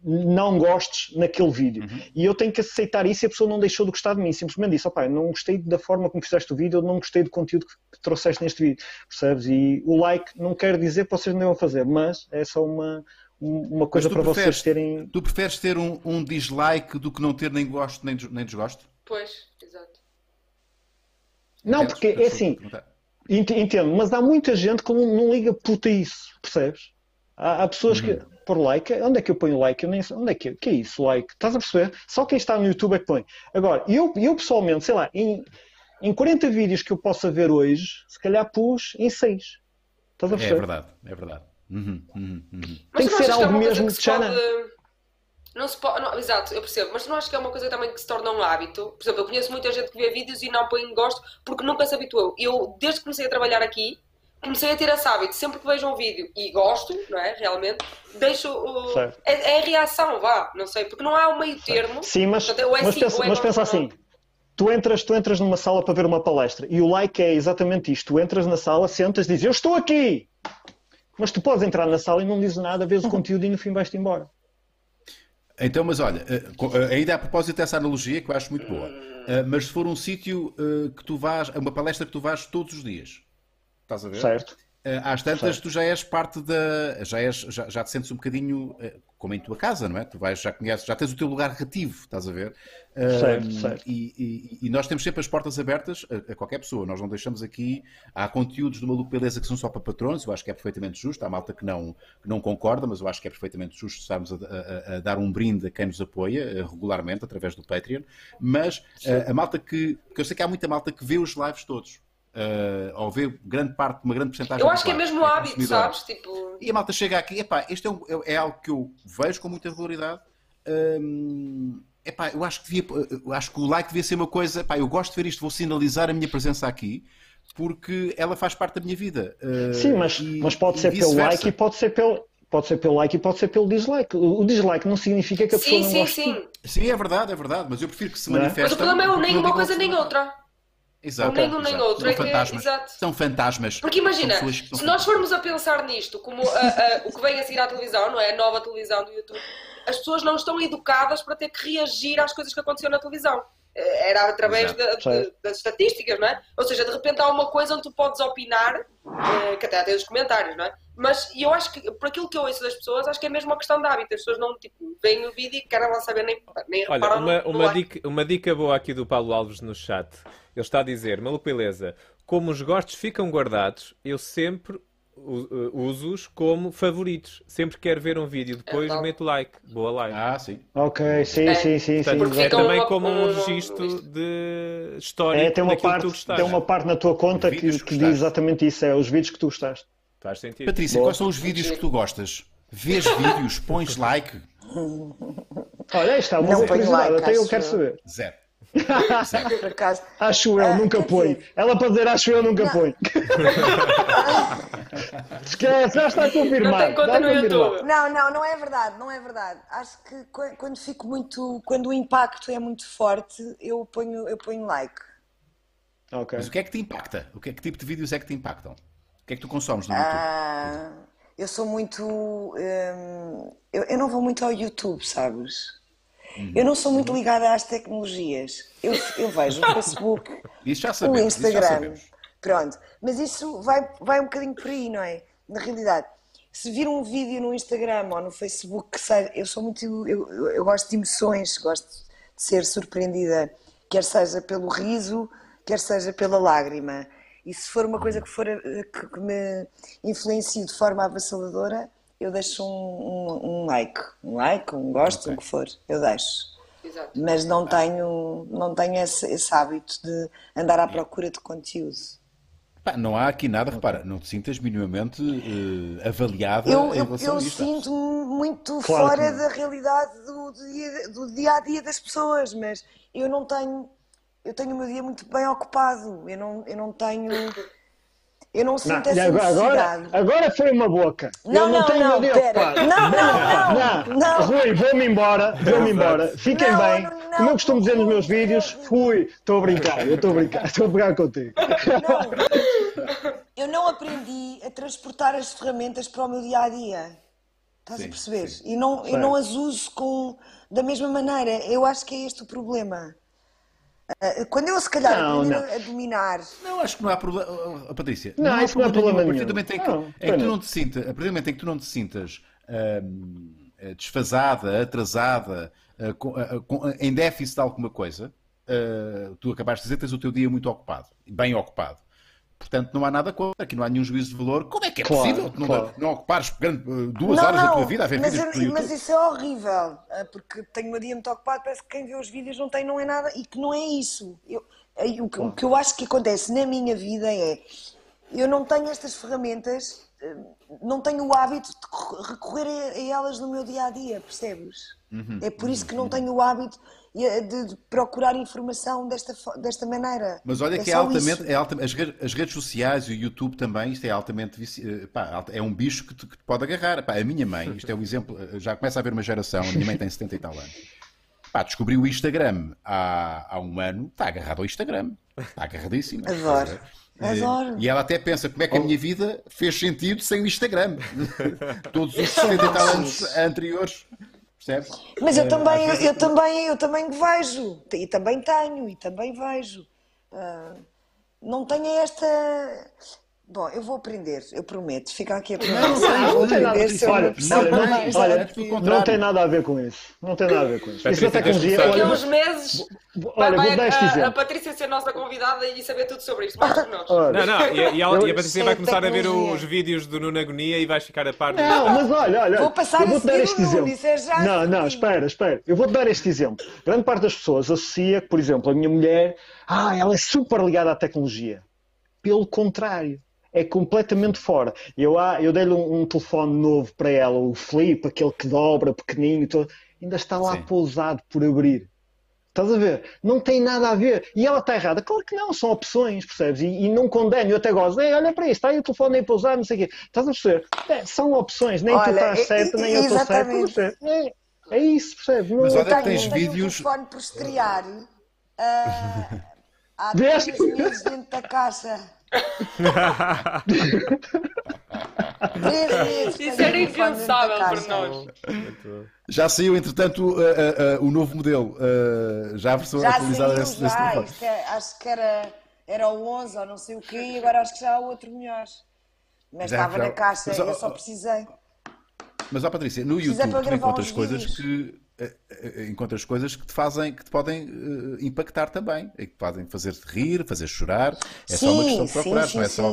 não gostes naquele vídeo. E eu tenho que aceitar isso e a pessoa não deixou de gostar de mim. Simplesmente disse, opá, não gostei da forma como fizeste o vídeo, eu não gostei do conteúdo que, trouxeste neste vídeo. Percebes? E o like não quer dizer que vocês não devam fazer, mas é só uma, um- uma coisa para preferes- vocês terem... Tu preferes ter um, um dislike do que não ter nem gosto nem, des- nem desgosto? Pois, exato. Não, Entendes? porque é assim, entendo, mas há muita gente que não, não liga puta a isso, percebes? Há, há pessoas que, por like, onde é que eu ponho like? Eu nem sei, onde é que, que é isso, like? Estás a perceber? Só quem está no YouTube é que põe. Agora, eu, eu pessoalmente, sei lá, em, em 40 vídeos que eu possa ver hoje, se calhar pus em 6. Estás a É perceber? verdade, é verdade. Uhum, uhum, uhum. Tem que ser é algo uma coisa mesmo que se Chana. pode- Não se pode. não, exato, eu percebo, mas tu não achas que é uma coisa também que se torna um hábito? Por exemplo, eu conheço muita gente que vê vídeos e não põe em gosto porque nunca se habituou. Eu, desde que comecei a trabalhar aqui, comecei a ter esse hábito. Sempre que vejo um vídeo e gosto, não é? Realmente, deixo. o- Certo. É, é a reação, vá, não sei, porque não há um meio termo. Sim, mas, Portanto, é mas, sim, pensa, ou é mas pensa assim. Tu entras, tu entras numa sala para ver uma palestra e o like é exatamente isto. Tu entras na sala, sentas, dizes eu estou aqui. Mas tu podes entrar na sala e não dizes nada, vês o conteúdo e no fim vais-te embora. Então, mas olha, eh, eh, ainda a propósito dessa analogia que eu acho muito boa, eh, mas se for um sítio que tu vais, uma palestra que tu vais todos os dias, estás a ver? Certo? Eh, Às tantas, Certo. tu já és parte da. Já, és, já, já te sentes um bocadinho eh, como em tua casa, não é? Tu vais, já conheces, já tens o teu lugar retivo, estás a ver? Certo, Ahm, certo. E, e- e nós temos sempre as portas abertas a, a qualquer pessoa. Nós não deixamos aqui. Há conteúdos do Maluco Beleza que são só para patrões, eu acho que é perfeitamente justo. Há malta que não, que não concorda, mas eu acho que é perfeitamente justo estarmos a, a- a dar um brinde a quem nos apoia eh, regularmente através do Patreon. Mas eh, a malta que. Porque eu sei que há muita malta que vê os lives todos. Eh, ou vê grande parte, uma grande porcentagem Eu acho que é mesmo é hábito, consumidora. sabes? Tipo. E a malta chega aqui, epá, isto é, um- é- é algo que eu vejo com muita regularidade. Hum, epá, eu acho que devia, eu acho que o like devia ser uma coisa, epá, eu gosto de ver isto, vou sinalizar a minha presença aqui, porque ela faz parte da minha vida. Uh, Sim, mas, e- mas pode ser pelo like e pode ser pelo. Pode ser pelo like e pode ser pelo dislike. O o dislike não significa que a pessoa Sim, não sim, goste. sim. ti. Sim, é verdade, é verdade, mas eu prefiro que se Não é? manifeste. Mas o problema é o nem uma coisa nem outra. Exato, nem um nem exato. outro, São é que é- fantasmas. exato. São fantasmas. Porque imagina, que se nós formos a pensar nisto como a- a- o que vem a seguir à televisão, não é? A nova televisão do YouTube, as pessoas não estão educadas para ter que reagir às coisas que aconteciam na televisão. Eh, Era através da- de- das estatísticas, não é? Ou seja, de repente há uma coisa onde tu podes opinar, eh, que até tem os comentários, não é? Mas eu acho que, por aquilo que eu ouço das pessoas, acho que é mesmo uma questão de hábito. As pessoas não, tipo, veem o vídeo e querem lá saber nem, nem Olha, reparam uma, no, no uma, dica, uma dica boa aqui do Paulo Alves no chat. Ele está a dizer, maluco beleza, como os gostos ficam guardados, eu sempre uh, uso-os como favoritos. Sempre que quero ver um vídeo, depois verdade. meto like. Boa like. Ah, sim. Ok, sim, É. sim, sim, sim. Portanto, Porque é também uma- como um um- registro de história É, tem uma, daquilo que tu parte, gostaste. tem uma parte na tua conta que, que que diz exatamente isso, é os vídeos que tu gostaste. Faz sentido. Patrícia, Boa. quais são os vídeos que tu gostas? Vês vídeos, pões like? Olha, está, uma Não boa curiosidade, like, até eu quero saber. Zero. Acho eu, Ah, nunca põe. dizer- Ela para dizer acho eu, nunca Não. põe. Esquece, já está confirmado. Não tem conta no. YouTube. Não, não, não é verdade, não é verdade. Acho que qu- quando fico muito, quando o impacto é muito forte, eu ponho, eu ponho like. Ok. Mas o que é que te impacta? O que, é, que tipo de vídeos é que te impactam? O que é que tu consomes no YouTube? Ah, eu sou muito, hum, eu, eu não vou muito ao YouTube, sabes? Eu não sou muito ligada às tecnologias. Eu, eu vejo o Facebook, o sabemos. Já Instagram. Pronto. Mas isso vai, vai um bocadinho por aí, não é? Na realidade, se vir um vídeo no Instagram ou no Facebook, que seja, eu sou muito. Eu, eu, eu gosto de emoções, gosto de ser surpreendida, quer seja pelo riso, quer seja pela lágrima. E se for uma coisa que, for, eh, que me influencie de forma avassaladora, eu deixo um, um, um like. Um like, um gosto, o que for, eu deixo Exato. mas não tenho, não tenho esse, esse hábito de andar à procura de conteúdo. Pá, não há aqui nada, repara, não te sintas minimamente eh, avaliada Eu, em eu, relação eu a isto. sinto-me muito Claro fora da realidade do dia, do dia a dia das pessoas, mas eu não tenho, eu tenho o meu dia muito bem ocupado, eu não, eu não tenho, eu não Não, sinto e essa agora, necessidade. agora, agora foi uma boca. Não, eu não, não, tenho não, meu dia pera. Não, não, não, não. Rui, vou-me embora, vou-me embora. Fiquem Não, bem. não, não, Como eu costumo dizer nos não, meus não. vídeos, fui. Estou a brincar, eu estou a brincar, estou a brincar contigo. Não, eu não aprendi a transportar as ferramentas para o meu dia a dia. Estás Sim, a perceber? sim. E não, eu não as uso com, da mesma maneira. Eu acho que é este o problema. Ah, Quando eu, se calhar, Não, não. a dominar. Não, acho que não há problema. oh, oh, Patrícia, Não, há isso não é problema A partir nenhum. do momento em que, Não, em que tu não. não te sintas, a partir do momento em que tu não te sintas hum, eh, desfasada, atrasada, eh, com- eh, com- em déficit de alguma coisa, uh, tu acabaste de dizer, tens o teu dia muito ocupado, bem ocupado. Portanto, não há nada contra, aqui não há nenhum juízo de valor. Como é que é Claro, possível não, claro. não ocupares grande- uh, duas Não, horas da não, tua vida a ver mas, vídeos eu- mas isso é horrível, ah, porque tenho o dia muito ocupado, parece que quem vê os vídeos não tem, não é nada, e que não é isso. Eu- aí o, que, o que eu acho que acontece na minha vida é, eu não tenho estas ferramentas, não tenho o hábito de co- recorrer a, a elas no meu dia a dia, percebes? Uhum, é por isso que não tenho o hábito eh, de, de procurar informação desta, desta maneira. Mas olha que é altamente, é alta- as, as redes sociais e o YouTube também, isto é altamente, eh, pá, é um bicho que te, que te pode agarrar. Pá, a minha mãe, isto é um exemplo, eh, já começa a haver uma geração, a minha mãe tem 70 e tal anos, pá, descobriu o Instagram há, há um ano, está agarrado ao Instagram, está agarradíssima. Adoro. Eh, Adoro. E ela até pensa como é que a minha vida fez sentido sem o Instagram. Todos os 70 e tal anos anteriores. Percebes? Mas eu Eh, também, vezes- eu também, eu também vejo, e também tenho, e também vejo. Ah, não tenho esta. Bom, eu vou aprender, eu prometo. Fica aqui a promessa. não, vou não nada aprender disso. se eu Olha, olha, não- mais. olha. Não tem nada a ver com isso. Não tem nada a ver com isso. Isso Patrícia, da tecnologia. tens de Daqui a Olha, uns meses vai, olha, vai vou dar este a, a. Patrícia ser nossa convidada e saber tudo sobre isto, Não, não, e, e, Eu- e a Patrícia vai começar a ver os vídeos do Nuno Agonia e vais ficar a par do- Não, mas olha, olha, Vou passar eu a vou-te dar este exemplo. isso é já não, não, espera, espera. Eu vou-te dar este exemplo. Grande parte das pessoas associa que, por exemplo, a minha mulher, ah, ela é super ligada à tecnologia. Pelo contrário, é completamente fora. Eu, ah, eu dei-lhe um, um telefone novo para ela, o Flip, aquele que dobra, pequenino e todo. Ainda está lá Sim. pousado por abrir. Estás a ver? Não tem nada a ver. E ela está errada. Claro que não, são opções, percebes? E, e não condeno, eu até gosto. Ei, olha para isto, está aí o telefone aí pousado, não sei o quê. Estás a perceber? É, são opções, nem tu Olha, estás e- certo, e- nem eu estou certo. É, é isso, percebes? Não- Mas olha que Tenho, tens tenho vídeos- um telefone por estrear. ah, há três meses dentro da caixa. Isso era impensável para nós. Já saiu, entretanto, uh, uh, uh, o novo modelo. uh, já a versão Já atualizada saiu, desse, desse já. Isto é- acho que era, era o 11 ou não sei o quê, e agora acho que já há outro melhor. Mas Já, estava já. na caixa, Mas, eu só precisei. Mas, ó Patrícia, no Precisa YouTube tu encontras coisas que encontras coisas que te fazem, que te podem eh, impactar também, e que podem fazer-te rir, fazer chorar. É só uma questão de procurar, não é só.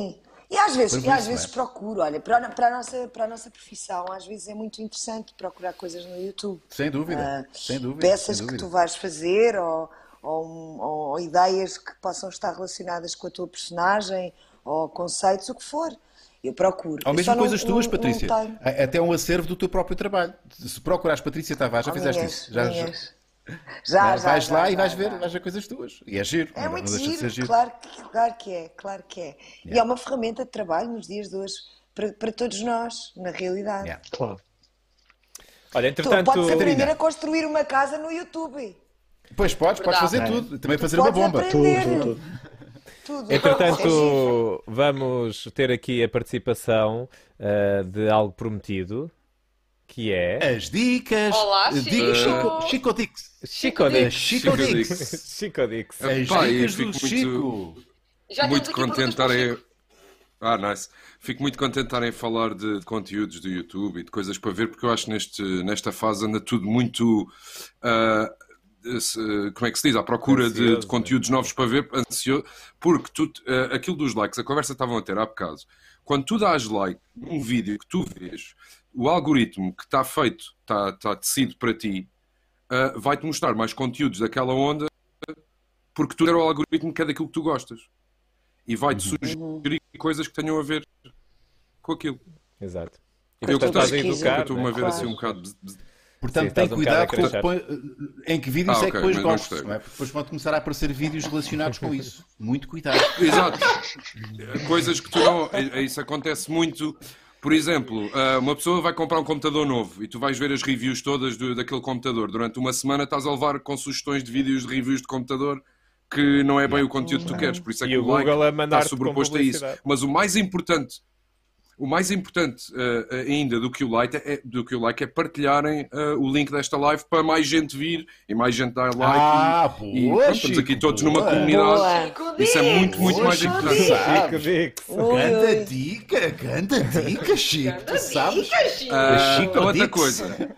E às vezes, e às isso, vezes é? procuro, olha, para, a- para, a nossa, para a nossa profissão, às vezes é muito interessante procurar coisas no YouTube. Sem dúvida, Ah, sem dúvida. peças sem que dúvida. tu vais fazer ou, ou, um- ou ideias que possam estar relacionadas com a tua personagem ou conceitos, o que for. Eu procuro. Ou mesmo só não- coisas tuas, não- Patrícia. Não Até um acervo do teu próprio trabalho. Se procurares Patrícia Tavares, já Oh, fizeste minhas, isso. Já, já- minhas. Já, já, vais já, lá já, e vais já. ver, vais ver coisas tuas. E é giro. É não, muito giro, giro. Claro, que, claro que é, claro que é. E é uma ferramenta de trabalho nos dias de hoje para, para todos nós, na realidade. Yeah. Claro. Olha, Tu entretanto. podes aprender a construir uma casa no YouTube. Pois podes, podes fazer Verdade. tudo. Também fazer uma bomba. aprender. Tudo, tudo, tudo. Entretanto, vamos ter aqui a participação ah, de algo prometido, que é As dicas. Olá, dicas Chico. Chico, Chico Dix. Chico Dix. Chico Dix. Chico Dix. As e dicas do fico Chico. muito- Já muito contente estarem. Chico. Ah, nice. Fico muito contente de estarem a falar de, de conteúdos do YouTube e de coisas para ver, porque eu acho que neste, nesta fase anda tudo muito. esse- como é que se diz? À procura de, Ansioso, de conteúdos novos para ver, ansioso, porque tu, ah, aquilo dos likes, a conversa estavam a ter há bocado. Quando tu dás like num vídeo que tu vês, o algoritmo que está feito, está, está tecido para ti, ah, vai-te mostrar mais conteúdos daquela onda porque tu era o algoritmo que é daquilo que tu gostas e vai-te sugerir coisas que tenham a ver com aquilo. Exato. E Eu que portanto, estás a estou- educar, eu estou-me a né? ver assim um Claro. bocado. Portanto, Sim, tem estás um cuidado com põe, em que vídeos Ah, é que não não é? Porque depois vão começar a aparecer vídeos relacionados com isso. Muito cuidado. Exato. Coisas que tu não. Isso acontece muito. Por exemplo, ah, uma pessoa vai comprar um computador novo e tu vais ver as reviews todas do- daquele computador. Durante uma semana estás a levar com sugestões de vídeos de reviews de computador que não é bem o conteúdo que tu queres. Por isso é E que o o like Google a está sobreposto a isso. Mas o mais importante, o mais importante ah, ainda do que o like é, do que o like é partilharem ah, o link desta live para mais gente vir e mais gente dar like. Ah, e, e boa, pronto, estamos aqui todos numa boa. comunidade. Boa. Isso é muito, muito Boa, mais Chico importante. Dix. Dica, ganda dica, Chico. Tu sabes? Dica, Chico. Chico outra Dix. coisa.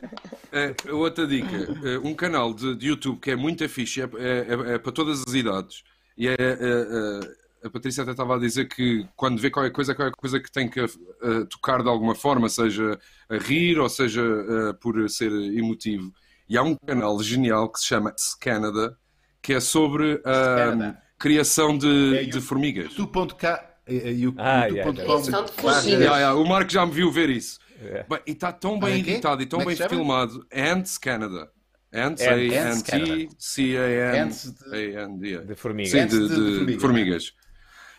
É, outra dica: é, um canal de, de YouTube que é muito fixe, é, é, é para todas as idades. E é, é, é, a Patrícia até estava a dizer que quando vê qualquer coisa, qualquer coisa que tem que uh, tocar de alguma forma, seja a rir ou seja uh, por ser emotivo. E há um canal genial que se chama Canada, que é sobre a criação de, É, de formigas. Tu.k e o barra- formigas. Yeah, yeah, o Marco já me viu ver isso. É. Bem, e está tão bem é editado e tão Como é bem filmado. Ants Canada. Ants, Ants. Ants Canada. A-N-T-C-A-N. Ants de- A-N-D. De formiga. Sim, de- de de formigas. formigas.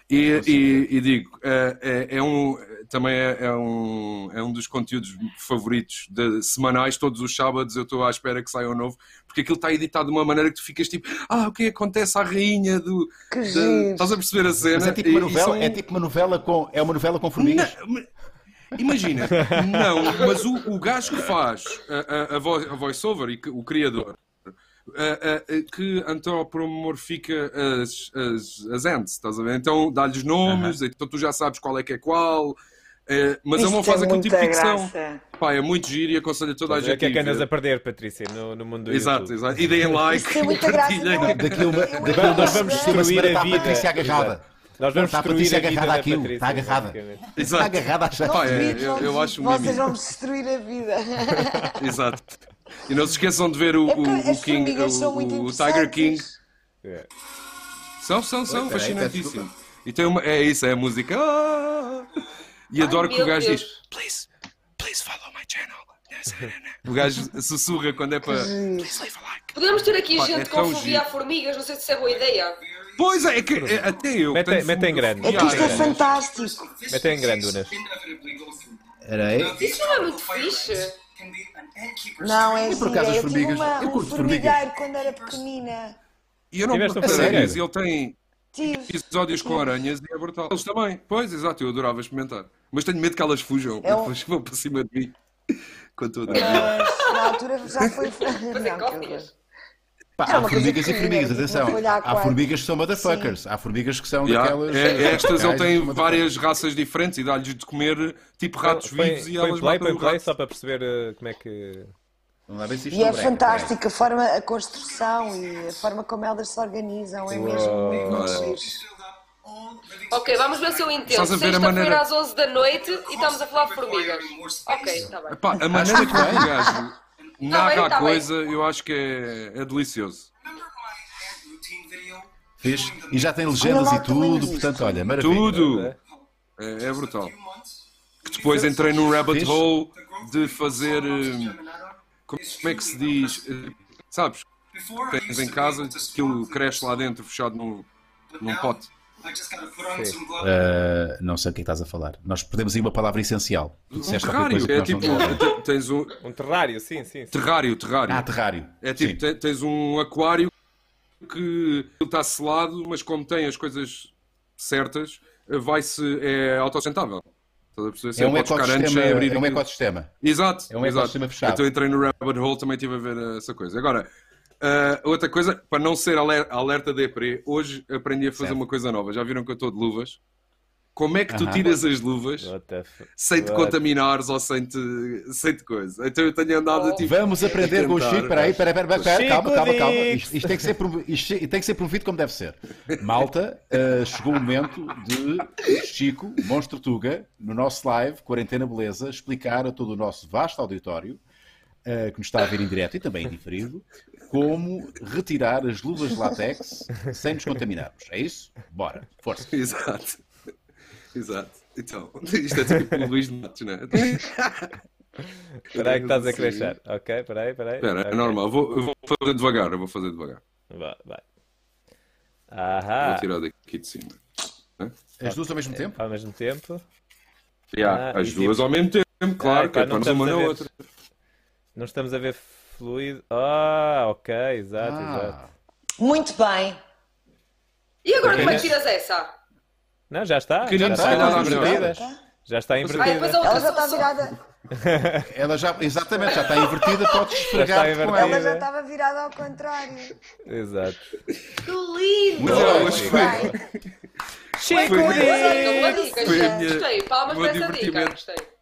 E, e, e digo, é, é- é um, também é, é um, é um dos conteúdos favoritos de, semanais, todos os sábados eu estou à espera que saia um novo, porque aquilo está editado de uma maneira que tu ficas tipo, ah, o que acontece à rainha do. Que giro. estás a perceber a cena? Mas é tipo uma novela, são- é tipo uma novela com, é uma novela com formigas? Não, Imagina, não, mas o, o gajo que faz a, a, a voice-over e que- o criador a- a- a- que antropomorfica as, as, as ants, estás a ver? Então dá-lhes nomes, então tu já sabes qual é que é qual, eh, mas ele não Isto faz tem aquele tipo de ficção. Pá, é muito giro e aconselho a toda a a gente. o que é que a andas a perder, Patrícia, no, no mundo do Exato, YouTube? exato. E deem like Isto e muita graça. é? A a Nós vamos destruir a a vida. Patrícia agarrada. Exato. Nós vamos Está a destruir Patrícia a vida agarrada àquilo, Patrícia, está agarrada. Está agarrada à chave. Pá, é, eu, eu acho um Vocês vão destruir a vida. Exato. E não se esqueçam de ver o, É o, o as King, formigas são muito o, o Tiger King. É. São, são, são, fascinantíssimo. E tem uma, é isso, é a música. Ah! E adoro que o gajo Deus. diz: Please, please follow my channel. O gajo sussurra quando é para. Please leave a like. Podemos ter aqui Pá, gente é com fobia a formigas, não sei se isso é boa ideia. Pois é, é que é, até eu. Mete- mete em grande. É que isto é fantástico. Mete em grande, Unas. Era aí. Isso não é muito fixe. Não, é E por assim, acaso é, as eu tive formigas- uma, eu um curto formigas. formigueiro quando era pequenina. E eu não um formigueiro? isso. Ele tem Tive. episódios com aranhas e é brutal. Eles também. Pois, exato, eu adorava experimentar. Mas tenho medo que elas fujam É um- depois vão para cima de mim. Com tudo. Mas na altura já foi. Fazer Não. Pá, É há formigas e formigas, tipo atenção. Há A4. formigas que são motherfuckers. Há formigas que são Yeah, daquelas. é- é estas ele tem várias raças diferentes e dá-lhes de comer tipo ratos Põe- vivos e põe elas play, matam o play, rato. só para perceber eh, como é que... Isto E é breca, fantástica a forma, a construção e a forma como elas se organizam. É mesmo muito, muito Uau. giro. Ok, vamos ver se eu entendo. Estás a ver a Sexta-feira maneira- às 11 da noite e estamos a falar de formigas. Ok, está bem. Epá, a maneira que o gajo narra a tá bem. coisa eu acho que é, é delicioso. Fiz. E já tem legendas e tudo, portanto, olha, maravilha. Tudo! É. É, é brutal. Que depois entrei num rabbit Fixe. hole de fazer. Como é que se diz? Sabes? Tens em casa, aquilo cresce lá dentro, fechado num, num pote. Uh, não sei o que é que estás a falar. Nós perdemos aí uma palavra essencial. Tu Um terrário, é não tipo. Tens um. Um terrário, sim, sim. sim. Terrário, terrário. Ah, terrário. É tipo, Sim. te- tens um aquário que está selado, mas como tem as coisas certas, vai-se. é autossustentável. Estás a perceber? É Sempre um ecossistema, é um ecossistema. Exato, É um exato. ecossistema fechado. Então entrei no rabbit hole, também estive a ver essa coisa. Agora, ah, outra coisa, para não ser aler- alerta depre, hoje aprendi a fazer Certo. uma coisa nova. Já viram que eu estou de luvas? Como é que tu Aham. tiras as luvas sem te contaminares ou sem te, sem te coisa? Então eu tenho andado tipo. Vamos aprender com o Chico. Espera aí, espera, espera, espera, espera, Chico calma, calma, calma. Isto, isto tem que ser, promo- isto tem que ser promovido como deve ser. Malta, uh, chegou o momento de Chico, Monstro Tuga, no nosso live, Quarentena Beleza, explicar a todo o nosso vasto auditório, uh, que nos está a ver em direto e também em diferido, como retirar as luvas de látex sem nos contaminarmos. É isso? Bora, força. Exato. Exato. Então, isto é tipo o Luís de Matos, não é? Espera aí que estás a crescer. Ok, espera aí, espera aí. Espera, é Ok. normal. Eu vou, vou fazer devagar. Eu vou fazer devagar. Vai, vai. Vou tirar daqui de cima. As duas ao mesmo tempo? Ao mesmo tempo. Já, Ah, as duas tipo- ao mesmo tempo, claro, Ah, que é pá, não para uma na outra. Não estamos a ver fluido. Ah, ok, exato, exato. Ah, Muito bem. E agora como é que tiras essa? Não, já está. Já está não, não, Já está Ah, depois invertida. a Ela outra já está só- virada. ela já, exatamente, já está invertida, podes esfregar com ela. Ela já estava virada ao contrário. Exato. Que lindo! Mas Boa, eu hoje Chico. foi, Chico Foi- Boa dica, Dix! boa dica, Foi a gente. minha- Gostei, palmas o para meu essa dica. divertimento. Gostei. Mas olha, a Tirar malta as- quer é as- filmes, as sabes? cenas sem Porque já tocar em pediram nada. no Patreon. Olha, mas vamos- querem vamos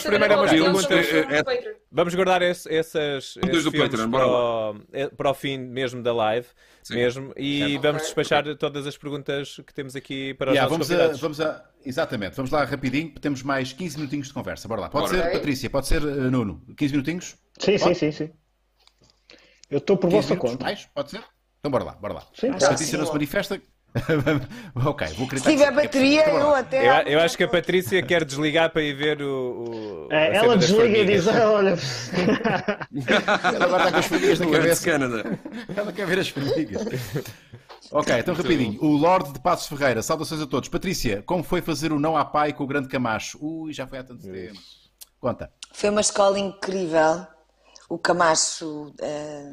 saber primeiro a agora umas filmes perguntas. sobre os filmes É- do Patreon. Vamos guardar esse- essas, esses do filmes Patreon, para, o, eh, para o fim mesmo da live. Sim. Mesmo, e Certo. vamos Ok. despachar todas as perguntas que temos aqui para os Yeah, nossos vamos, a, convidados. vamos a. Exatamente, vamos lá rapidinho, temos mais 15 minutinhos de conversa. Bora lá. Pode Bora. ser, Ok. Patrícia, pode ser, uh, Nuno. 15 minutinhos? Sim, sim, sim, sim. Eu estou por 15 vossa conta. Mais? Pode ser? Então bora lá, bora lá. Sim, Se a. Patrícia não se manifesta. ok, vou acreditar. Se tiver sim. bateria, eu até. Eu, eu acho que a Patrícia quer desligar para ir ver o. o- É, ela desliga e diz: "Ah, olha. Ela agora está com as formigas na cabeça. Canada. Ela quer ver as formigas. Ok, então rapidinho. O Lorde de Passos Ferreira, saudações a todos. Patrícia, como foi fazer o não à pai com o grande Camacho? Ui, já foi há tanto tempo. Conta. Foi uma escola incrível. O Camacho eh,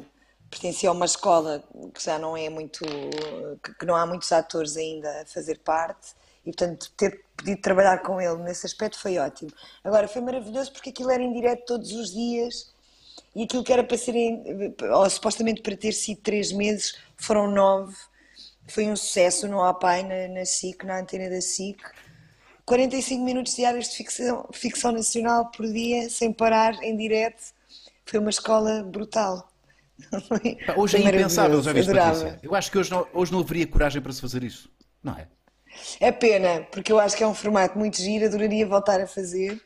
pertencia a uma escola que já não é muito. que, não há muitos atores ainda a fazer parte. E, portanto, ter podido trabalhar com ele nesse aspecto foi ótimo. Agora, foi maravilhoso porque aquilo era em direto todos os dias e aquilo que era para ser, ou supostamente para ter sido três meses, foram nove. Foi um sucesso no APAI, na, na SIC, na antena da SIC. 45 minutos diários de ficção, ficção nacional por dia, sem parar, em direto. Foi uma escola brutal. Hoje é impensável, já viste. Patrícia? Eu acho que hoje não, hoje não haveria coragem para se fazer isso. Não é? É pena, porque eu acho que é um formato muito giro, adoraria voltar a fazer.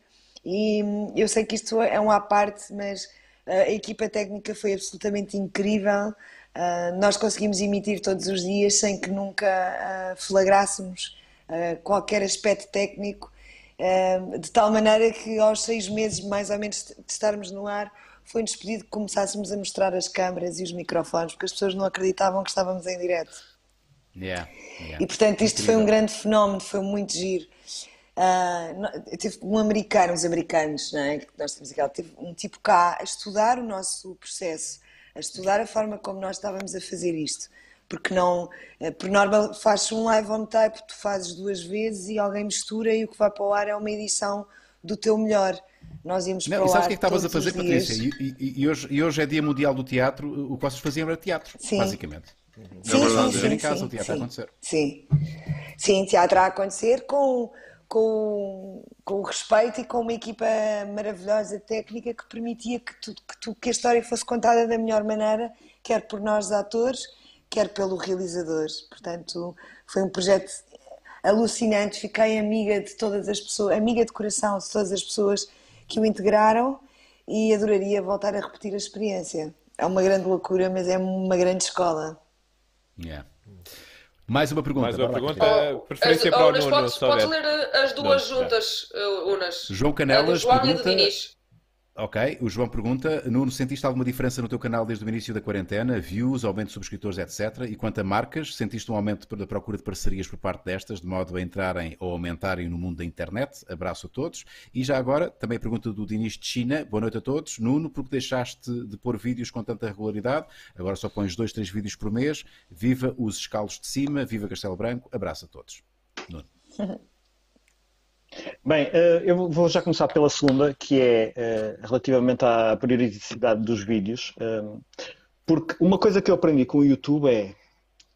E hum, eu sei que isto é um à parte, mas uh, a equipa técnica foi absolutamente incrível. Uh, nós conseguimos emitir todos os dias sem que nunca uh, flagrássemos qualquer aspecto técnico, de tal maneira que aos seis meses, mais ou menos, de estarmos no ar, foi-nos pedido que começássemos a mostrar as câmaras e os microfones, porque as pessoas não acreditavam que estávamos em direto. Yeah, yeah. E portanto isto foi um grande fenómeno, foi muito giro. Ah, no- teve um americano, os americanos, não é? nós temos aquela, teve um tipo cá a estudar o nosso processo, a estudar a forma como nós estávamos a fazer isto. Porque não, eh, por norma, fazes um live on tape, tu fazes duas vezes e alguém mistura e o que vai para o ar é uma edição do teu melhor. Nós íamos Não, para o sabes ar o que é que estavas a fazer. Patrícia? E, e- e hoje, e hoje é Dia Mundial do Teatro, o que vocês faziam era teatro, Sim. basicamente. Sim, verdade, sim, é. sim, Em casa, sim, o teatro a sim. acontecer. Sim, sim, teatro a acontecer com, com, com o respeito e com uma equipa maravilhosa técnica que permitia que, tu, que, tu- que a história fosse contada da melhor maneira, quer por nós atores, quer pelo realizador. Portanto, foi um projeto alucinante. Fiquei amiga de todas as pessoas, amiga de coração de todas as pessoas que o integraram e adoraria voltar a repetir a experiência. É uma grande loucura, mas é uma grande escola. Yeah. Mais uma pergunta. Mais uma pergunta, Catarina. preferência As- para o Unas, Nuno, podes, podes ler uh, as duas Não, juntas, uh, Unas. João Canelas João e a do pergunta. Dinis. Ok, o João pergunta: Nuno, sentiste alguma diferença no teu canal desde o início da quarentena? Views, aumento de subscritores, etc. E quanto a marcas, sentiste um aumento da procura de parcerias por parte destas, de modo a entrarem ou aumentarem no mundo da internet? Abraço a todos. E já agora, também a pergunta do Dinis de China: Boa noite a todos. Nuno, porque deixaste de pôr vídeos com tanta regularidade? Agora só pões dois, três vídeos por mês. Viva os escalos de cima, viva Castelo Branco. Abraço a todos. Nuno. Bem, eh, eu vou já começar pela segunda, que é eh, relativamente à periodicidade dos vídeos. eh, Porque uma coisa que eu aprendi com o YouTube é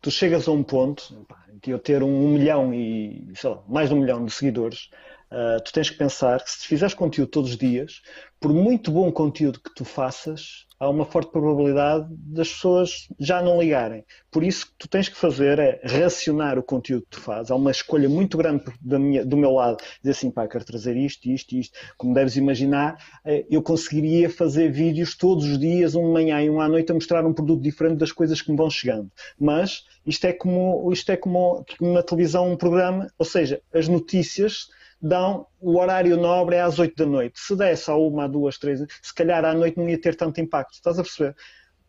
tu chegas a um ponto de eu ter um milhão e sei lá, mais de um milhão de seguidores, eh, tu tens que pensar que se fizeres conteúdo todos os dias, por muito bom conteúdo que tu faças, há uma forte probabilidade das pessoas já não ligarem. Por isso, o que tu tens que fazer é racionar o conteúdo que tu fazes. Há uma escolha muito grande minha, do meu lado, dizer assim, pá, quero trazer isto, isto, isto. Como deves imaginar, eh, eu conseguiria fazer vídeos todos os dias, um de manhã e um à noite, a mostrar um produto diferente das coisas que me vão chegando. Mas isto é como, isto é como na televisão um programa, ou seja, as notícias dão o horário nobre é às 8 da noite. Se desse à uma, à duas, três, se calhar à noite não ia ter tanto impacto. Estás a perceber?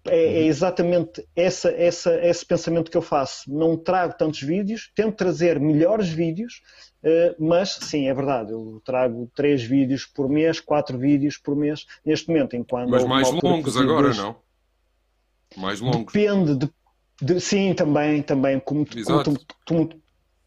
É, é exatamente essa, essa, esse pensamento que eu faço. Não trago tantos vídeos, tento trazer melhores vídeos, eh, mas sim, é verdade, eu trago três vídeos por mês, quatro vídeos por mês neste momento, enquanto Mas mais longos agora, dois. não? Mais longos. Depende de, de- sim, também, também. Como, como, Exato. tu, tu-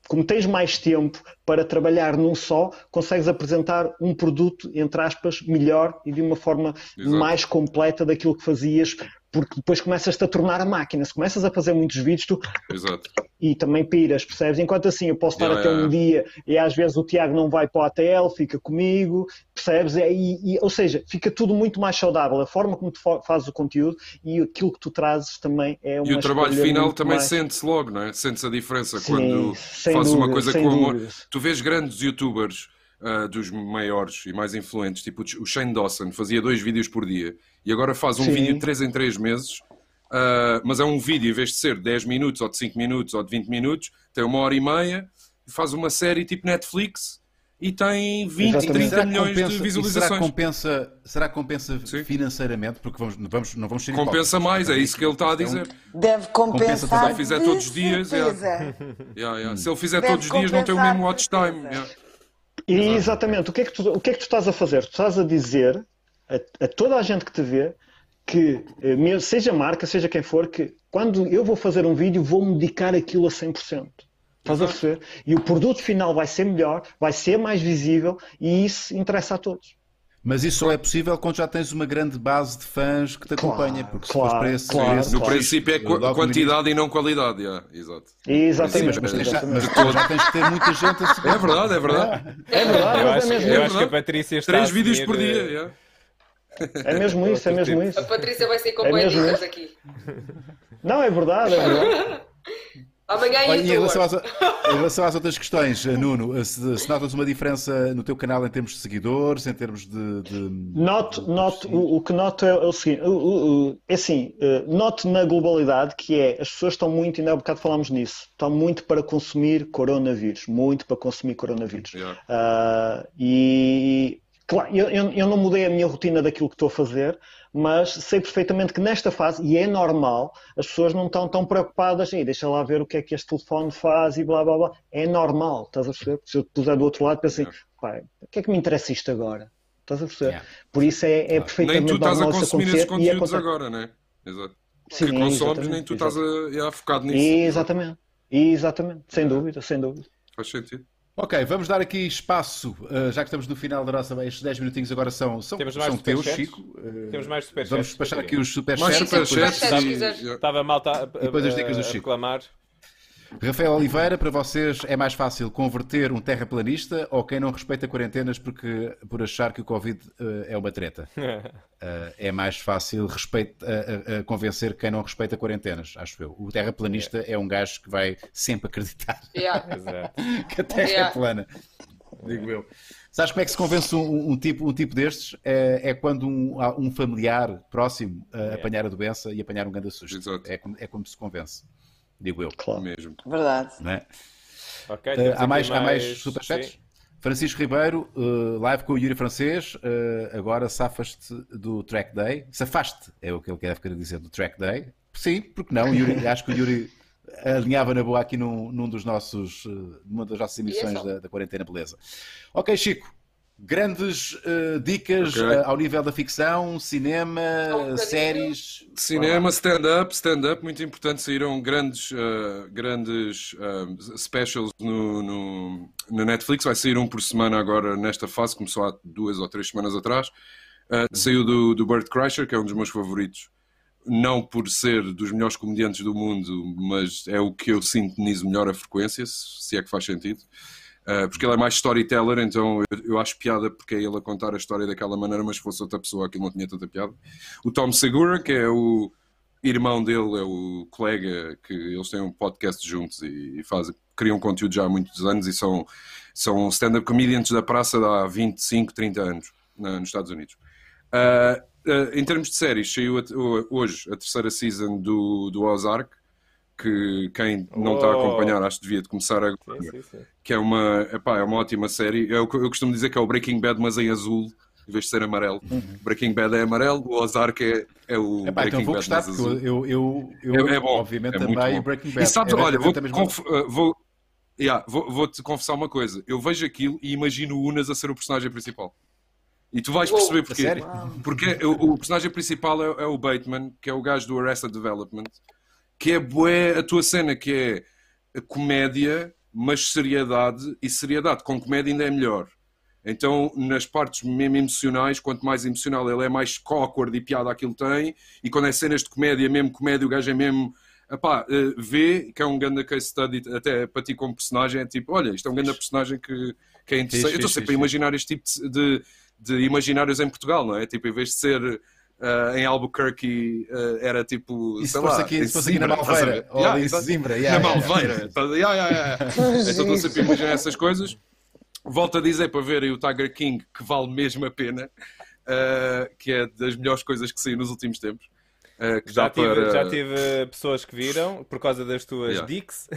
como tens mais tempo para trabalhar num só, consegues apresentar um produto, entre aspas, melhor e de uma forma Exato. mais completa daquilo que fazias porque depois começas-te a tornar a máquina. Se começas a fazer muitos vídeos, tu Exato. e também piras, percebes? Enquanto assim eu posso estar Yeah, até yeah, um dia e às vezes o Tiago não vai para o ATL, fica comigo, percebes? É, E, e- ou seja, fica tudo muito mais saudável. A forma como tu fa- fazes o conteúdo e aquilo que tu trazes também é uma E o trabalho final também mais- sente-se logo, não é? Sente-se a diferença Sim, quando fazes uma coisa com amor. Tu vês grandes youtubers ah, dos maiores e mais influentes, tipo o Shane Dawson, fazia dois vídeos por dia e agora faz um Sim. vídeo de 3 em 3 meses, ah, mas é um vídeo, em vez de ser 10 minutos ou de 5 minutos ou de 20 minutos, tem uma hora e meia e faz uma série tipo Netflix e tem 20, Exatamente. 30 Será milhões compensa- de Será visualizações. que compensa, será que compensa Sim. financeiramente? Porque vamos, vamos, não vamos ser Compensa hipócritas. mais, é isso que ele está a dizer. Deve Compensa compensar. também. Se fizer de todos os dias, certeza. Yeah, yeah. Se ele fizer Deve todos os dias, não tem o mesmo watch time. E exatamente, o que, é que tu, o que é que tu estás a fazer? Tu estás a dizer a, a toda a gente que te vê que, eh, seja marca, seja quem for, que quando eu vou fazer um vídeo, vou-me dedicar aquilo a 100%. Estás a perceber? E o produto final vai ser melhor, vai ser mais visível e isso interessa a todos. Mas isso só é possível quando já tens uma grande base de fãs que te Claro, acompanha. Porque se claro, fores para esse, claro, esse No claro. princípio é quantidade e não qualidade. yeah, Exato. Sim, Exatamente. mas, mas tens, já, mas exatamente. já tens que ter muita gente a seguir. É verdade, é verdade. É verdade, Eu mas acho, é mesmo, eu é acho que a. Patrícia está Três vídeos por dia. yeah. é mesmo isso, é mesmo isso. A Patrícia vai sair com É aqui. Não, é verdade, é verdade. Amanhã Olha, em relação, às, em relação às outras questões, eh, Nuno, se, se notas uma diferença no teu canal em termos de seguidores, em termos de. de- Noto, noto, o, o que noto é, o seguinte, o- o- o- é assim, eh, noto na globalidade que é, as pessoas estão muito, ainda há bocado falámos nisso, estão muito para consumir coronavírus, muito para consumir coronavírus. Ah, e, claro, eu, eu, eu não mudei a minha rotina daquilo que estou a fazer, mas sei perfeitamente que nesta fase, e é normal, as pessoas não estão tão preocupadas, e deixa lá ver o que é que este telefone faz e blá blá blá. É normal, estás a perceber? Se eu te puser do outro lado, pensa assim, pá, o que é que me interessa isto agora? Estás a perceber? Yeah. Por isso é, é Nem perfeitamente tu estás a normal consumir esses conteúdos agora, né? Exato. Sim, que consomes, nem tu estás a, yeah, focado nisso. Exatamente, exatamente, sem dúvida, sem dúvida. Faz sentido. Ok, vamos dar aqui espaço, eh, já que estamos no final da nossa. Estes 10 minutinhos agora são, são, Temos mais são teus? Chico. Eh, Temos mais superchats, Vamos despachar aqui os Mais superchats. superchats superchats. Estava malta a, a, a Chico. reclamar. Rafael Oliveira, para vocês é mais fácil converter um terraplanista ou quem não respeita quarentenas porque, por achar que o Covid eh, é uma treta? Eh, é mais fácil respeito, eh, convencer quem não respeita quarentenas, acho eu. O terraplanista é um gajo que vai sempre acreditar Yeah. Que a Terra é Yeah. plana. Digo eu. Sabes como é que se convence um, um tipo, um tipo destes? É, é quando um, um familiar próximo apanhar a doença e apanhar um grande susto. Exato. É, como- é como se convence. Digo eu. Claro. Mesmo. Verdade. Não é? Ok, Uh, há aqui mais, há mais superchats? sim. Francisco Ribeiro, uh, live com o Yuri Francês. uh, agora safas-te do track day. Safaste, é o que ele deve querer dizer, do track day. Sim, porque não? Yuri- acho que o Yuri alinhava na boa aqui num, num dos nossos, uh, numa das nossas emissões só. da, da Quarentena Beleza. Ok, Chico. Grandes uh, dicas Ok. uh, ao nível da ficção, cinema, Um séries. Cinema, stand-up, stand-up, muito importante. Saíram grandes, uh, grandes uh, specials no, no, no Netflix. Vai sair um por semana agora nesta fase. Começou há duas ou três semanas atrás. Uh, saiu do, do Burt Kreischer, que é um dos meus favoritos. Não por ser dos melhores comediantes do mundo, mas é o que eu sintonizo melhor a frequência, se é que faz sentido. Uh, porque ele é mais storyteller, então eu, eu acho piada porque é ele a contar a história daquela maneira, mas se fosse outra pessoa aquilo não tinha tanta piada. O Tom Segura, que é o irmão dele, é o colega que eles têm um podcast juntos e, e fazem, criam conteúdo já há muitos anos e são, são stand-up comedians da praça há 25, 30 anos na- nos Estados Unidos. Uh, uh, em termos de séries, saiu a- hoje a terceira season do, do Ozark, que quem não está a Oh. acompanhar acho que devia de começar agora Sim, sim, sim. que é uma, epá, é uma ótima série. Eu, eu costumo dizer que é o Breaking Bad, mas em azul, em vez de ser amarelo. Breaking Bad é amarelo, o Ozark é, é o Uhum. Epá, então Breaking vou Bad, gostar, mas azul. eu, eu, eu, É- é bom, obviamente é também bom. Breaking Bad. E sabes, É olha, a mesma- conf- uh, vou, yeah, vou, vou-te confessar uma coisa. Eu vejo aquilo e imagino o Unas a ser o personagem principal. E tu vais Uou, perceber porquê. Porque o, o personagem principal é, é o Bateman, que é o gajo do Arrested Development, que é bué a tua cena, que é a comédia, mas seriedade, e seriedade com comédia ainda é melhor. Então, nas partes mesmo emocionais, quanto mais emocional ele é, mais awkward e piada aquilo tem. E quando é cenas de comédia, mesmo comédia, o gajo é mesmo. Epá, eh, vê que é um grande case study, até para ti como personagem, é tipo, olha, isto é um grande personagem que, que é interessante. Eu estou sempre a imaginar este tipo de, de, de imaginários em Portugal, não é? Tipo, em vez de ser eh, em Albuquerque, eh, era tipo, E se fosse lá, aqui, se fosse aqui na Malveira, ou Yeah, ali em exato. Zimbra, Na yeah, yeah, yeah. Malveira. yeah, yeah, yeah. Pois Então estou isso. sempre a imaginar essas coisas. Volto a dizer para verem o Tiger King, que vale mesmo a pena, eh, que é das melhores coisas que saiu nos últimos tempos. Eh, que Já tive, para... já tive pessoas que viram por causa das tuas Yeah. dicks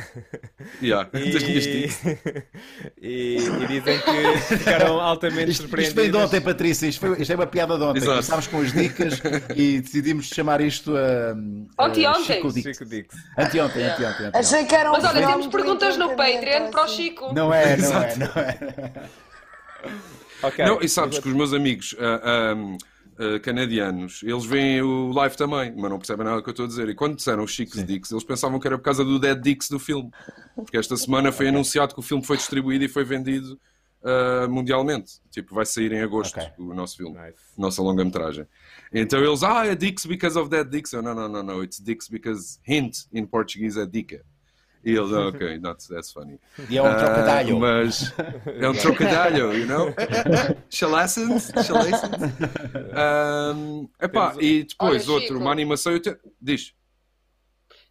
Yeah, e, das minhas dicks. e, e dizem que ficaram altamente Isto, isto veio de surpreendidas. ontem, Patrícia. Isto, foi- isto é uma piada de ontem. Exato. Começámos com as dicas e decidimos chamar isto a. a Ontem-ontem. Chico Dix. Chico Dix. Anteontem, anteontem. anteontem. Achei que era um Mas olha, temos perguntas no Patreon para o assim. Chico. Não é, não é, Exato. não é. Ok. Não, e sabes que os meus amigos ah, ah, ah, canadianos, eles veem o live também, mas não percebem nada do que eu estou a dizer. E quando disseram os Chicos Dicks, eles pensavam que era por causa do Dead Dicks do filme. Porque esta semana foi anunciado que o filme foi distribuído e foi vendido ah, mundialmente. Tipo, vai sair em agosto Ok. o nosso filme, Nice. nossa longa-metragem. Então eles, ah, é Dicks because of Dead Dicks. Eu, não, não, não, não, it's Dicks because hint in Portuguese é dica. E eles, ah, ok, that's, that's funny. E é um Ah, trocadilho. mas é um trocadilho, you know? Chalassens, chalassens. Um, epá, Temos- e depois Olha, outro, Chico. uma animação. Eu te... Diz.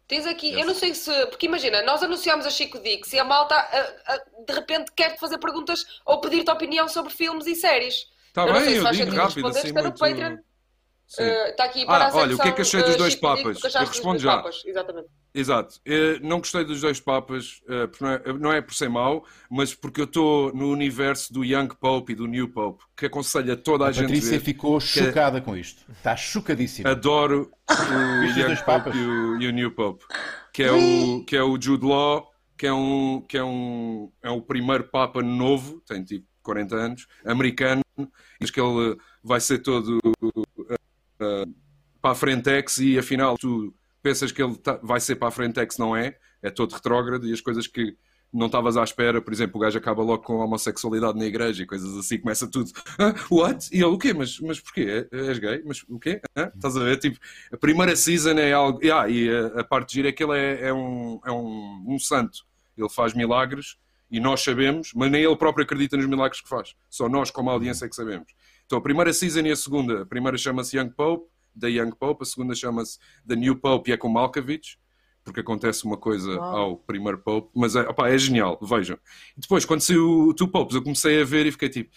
Tens aqui, eu não sei se. Porque imagina, nós anunciamos a Chico Dix e a malta ah, ah, de repente quer-te fazer perguntas ou pedir-te opinião sobre filmes e séries. Está Eu não sei bem, se eu digo rápido, responder, assim está no muito. Patreon. Sim. Ah, Está aqui para Ah, a olha, o que é que achei dos ah, dois papas? Eu respondo já. papas, Exatamente. Exato. Eh, não gostei dos dois papas, eh, porque não é, não é por ser mau, mas porque eu estou no universo do Young Pope e do New Pope, que aconselho a toda a, A gente Patrícia ficou chocada com isto. Está chocadíssima. Adoro o Young dois Pope e o, e o New Pope, que é o, que é o Jude Law, que é um que é um é o primeiro papa novo, tem tipo 40 anos, americano, diz que ele vai ser todo uh, para a Frentex e afinal tu pensas que ele tá- vai ser para a Frentex, não é? É todo retrógrado e as coisas que não estavas à espera, por exemplo, o gajo acaba logo com a homossexualidade na igreja e coisas assim, começa tudo, ah, what? E ele, o quê? Mas, mas porquê? É- És gay? Mas o quê? Hã? Estás a ver? Tipo, a primeira season é algo. Ah, e a, a parte gira é que ele é, é um, é um, um santo. Ele faz milagres e nós sabemos, mas nem ele próprio acredita nos milagres que faz. Só nós, como audiência, é que sabemos. Então, a primeira season e a segunda. A primeira chama-se Young Pope, da Young Pope. A segunda chama-se The New Pope e é com Malkovich, porque acontece uma coisa ao primeiro Pope. Mas é, opá, é genial, vejam. E depois, quando saiu o Two Popes, eu comecei a ver e fiquei tipo...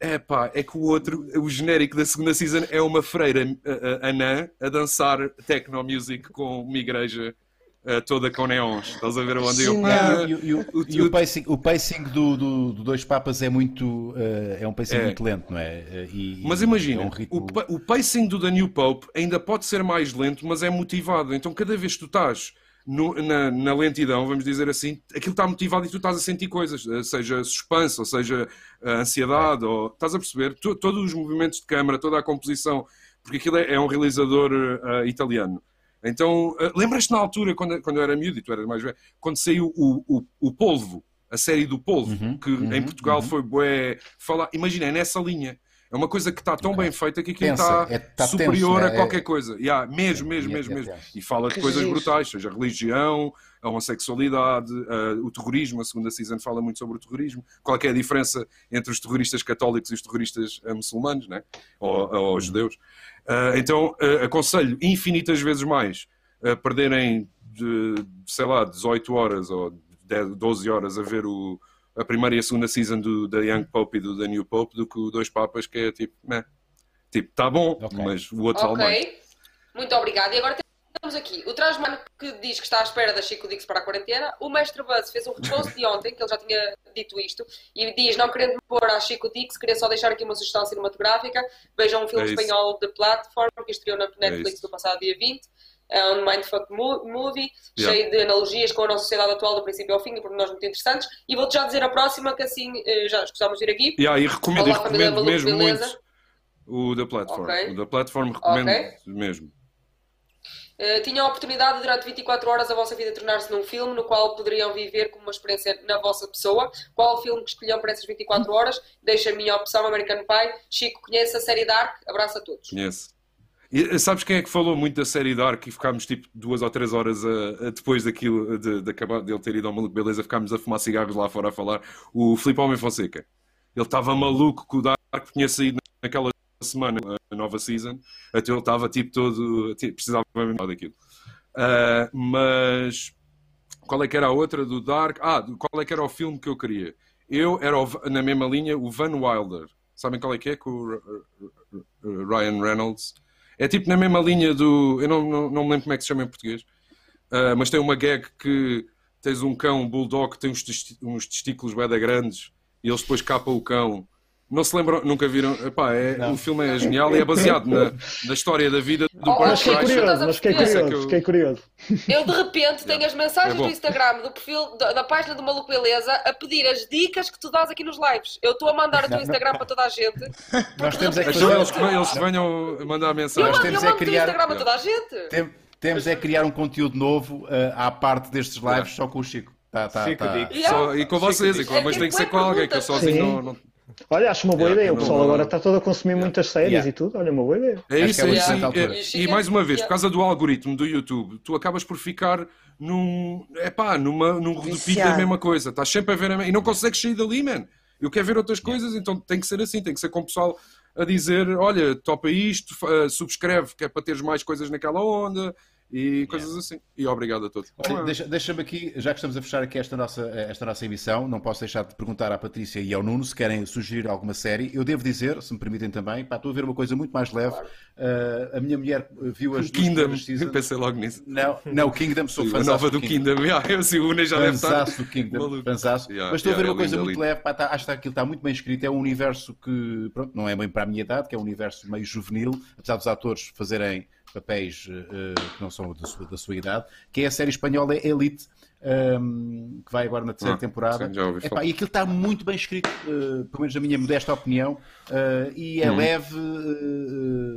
É pá, é que o outro, o genérico da segunda season é uma freira anã a dançar techno music com uma igreja eh, toda com neons. Estás a ver onde eu. E, o- e o- e pacing, o pacing do, do, do Dois Papas é muito. eh, é um pacing É. muito lento, não é? Eh, E, Mas imagina, é um ritmo... o, o pacing do The New Pope ainda pode ser mais lento, mas é motivado. Então, cada vez que tu estás no- na, na lentidão, vamos dizer assim, aquilo está motivado e tu estás a sentir coisas, eh, seja suspense, ou seja ansiedade, ou estás a perceber? To- todos os movimentos de câmara, toda a composição, porque aquilo é, é um realizador eh, italiano. Então, eh, lembras-te na altura, quando, quando eu era miúdo e tu eras mais velho, quando saiu o, o, o Polvo, a série do Polvo, Uhum, que uhum, em Portugal uhum. foi bué, falar, imagina, é nessa linha. É uma coisa que está tão Ok. bem feita que aquilo Tensa, está é- está superior tenso, a é- qualquer coisa. Yeah, mesmo, mesmo, é- mesmo, é mesmo. tenso. E fala de Que coisas brutais, seja a religião, a homossexualidade, ah, o terrorismo. A segunda season fala muito sobre o terrorismo. Qual é, é a diferença entre os terroristas católicos e os terroristas ah, muçulmanos, né? ou, ou os judeus. Ah, então, ah, aconselho infinitas vezes mais a perderem, de, sei lá, 18 horas ou 10, 12 horas a ver o, a primeira e a segunda season do, da Young Pope e do The New Pope do que o Dois Papas, que é tipo, né? Tipo, tá bom, Ok. mas o outro vale mais. Ok, muito obrigada. E agora temos aqui o Transmano que diz que está à espera da Chico Dix para a quarentena. O Mestre Buzz fez um repost de ontem, que ele já tinha dito isto, e diz: Não querendo pôr a Chico Dix, queria só deixar aqui uma sugestão cinematográfica. Vejam um filme É espanhol de Platform que estreou na Netflix isso. no passado dia 20. É um mindfuck mo- movie, Yeah. cheio de analogias com a nossa sociedade atual, do princípio ao fim, e pormenores muito interessantes. E vou-te já dizer a próxima, que assim eh, já escusamos de ir aqui. Yeah, e recomendo, Olá, e recomendo mesmo beleza? muito o da Platform. Ok. O da Platform recomendo Ok. mesmo. Uh, tinham a oportunidade de, durante 24 horas, a vossa vida tornar-se num filme no qual poderiam viver como uma experiência na vossa pessoa. Qual o filme que escolhiam para essas 24 horas? Deixa a minha opção, American Pie. Chico, conhece a série Dark? Abraço a todos. Conheço. E eh, sabes quem é que falou muito da série Dark e ficámos tipo duas ou três horas a, a depois daquilo, de, de acabar dele ter ido ao maluco, beleza, ficámos a fumar cigarros lá fora a falar? O Filipe Homem Fonseca. Ele estava maluco que o Dark tinha saído naquela semana, a nova season, até ele estava tipo todo, tipo, precisava mesmo daquilo. Uh, mas qual é que era a outra do Dark? Ah, qual é que era o filme que eu queria? Eu era o, na mesma linha o Van Wilder. Sabem qual é que é? Com o Ryan Reynolds. É tipo na mesma linha do. Eu não, não, não me lembro como é que se chama em português. Uh, mas tem uma gag que tens um cão, um bulldog, que tem uns, testículos bem grandes e eles depois capam o cão não se lembram, nunca viram? Epá, é, o filme é genial e é baseado na, na história da vida do oh, Mas fiquei curioso, mas fiquei curioso, eu... fiquei curioso. Eu de repente tenho as mensagens é do Instagram, do perfil, da, da, página do Maluco Beleza, a pedir as dicas que tu dás aqui nos lives. Eu estou a mandar o teu Instagram para toda a gente. Nós temos é que fazer... eles, eles venham mandar mensagem. Eu, temos eu é criar... o Instagram a toda a gente. Tem, temos é criar um conteúdo novo uh, à parte destes lives só com o Chico. Tá, tá, Chico tá. Só, e com vocês, e com, mas tem que ser com alguém, que eu sozinho não Olha, acho uma boa yeah, ideia. O pessoal agora está todo a consumir yeah. muitas séries yeah. e tudo. Olha, uma boa ideia. É isso, é, isso. É, e, e mais uma vez, por causa do algoritmo do YouTube, tu acabas por ficar num. É pá, numa, num repeat da mesma coisa. Estás sempre a ver a mesma. E não consegues sair dali, man. Eu quero ver outras coisas, então tem que ser assim. Tem que ser com o pessoal a dizer: olha, topa isto, uh, subscreve, que é para teres mais coisas naquela onda e coisas yeah. assim. E obrigado a todos. Olha, deixa-me deixa aqui, já que estamos a fechar aqui esta nossa, esta nossa emissão, não posso deixar de perguntar à Patrícia e ao Nuno se querem sugerir alguma série. Eu devo dizer, se me permitem também, pá, estou a ver uma coisa muito mais leve. Uh, a minha mulher viu as Kingdom, eu pensei logo nisso. Não, não, Kingdom, sou fã. A nova do Kingdom, Kingdom. Yeah, eu sim, o Una já deve estar. do Kingdom, fanzaço. Yeah, Mas estou yeah, a ver uma coisa muito leve, pá, tá, acho que aquilo está muito bem escrito. É um universo que, pronto, não é bem para a minha idade, que é um universo meio juvenil, apesar dos atores fazerem papéis uh, que não são da sua, da sua, idade, que é a série espanhola Elite, um, ehm, que vai agora na terceira ah, temporada. Sim, Epá, e aquilo está muito bem escrito, uh, pelo menos na minha modesta opinião, uh, e é hum. leve,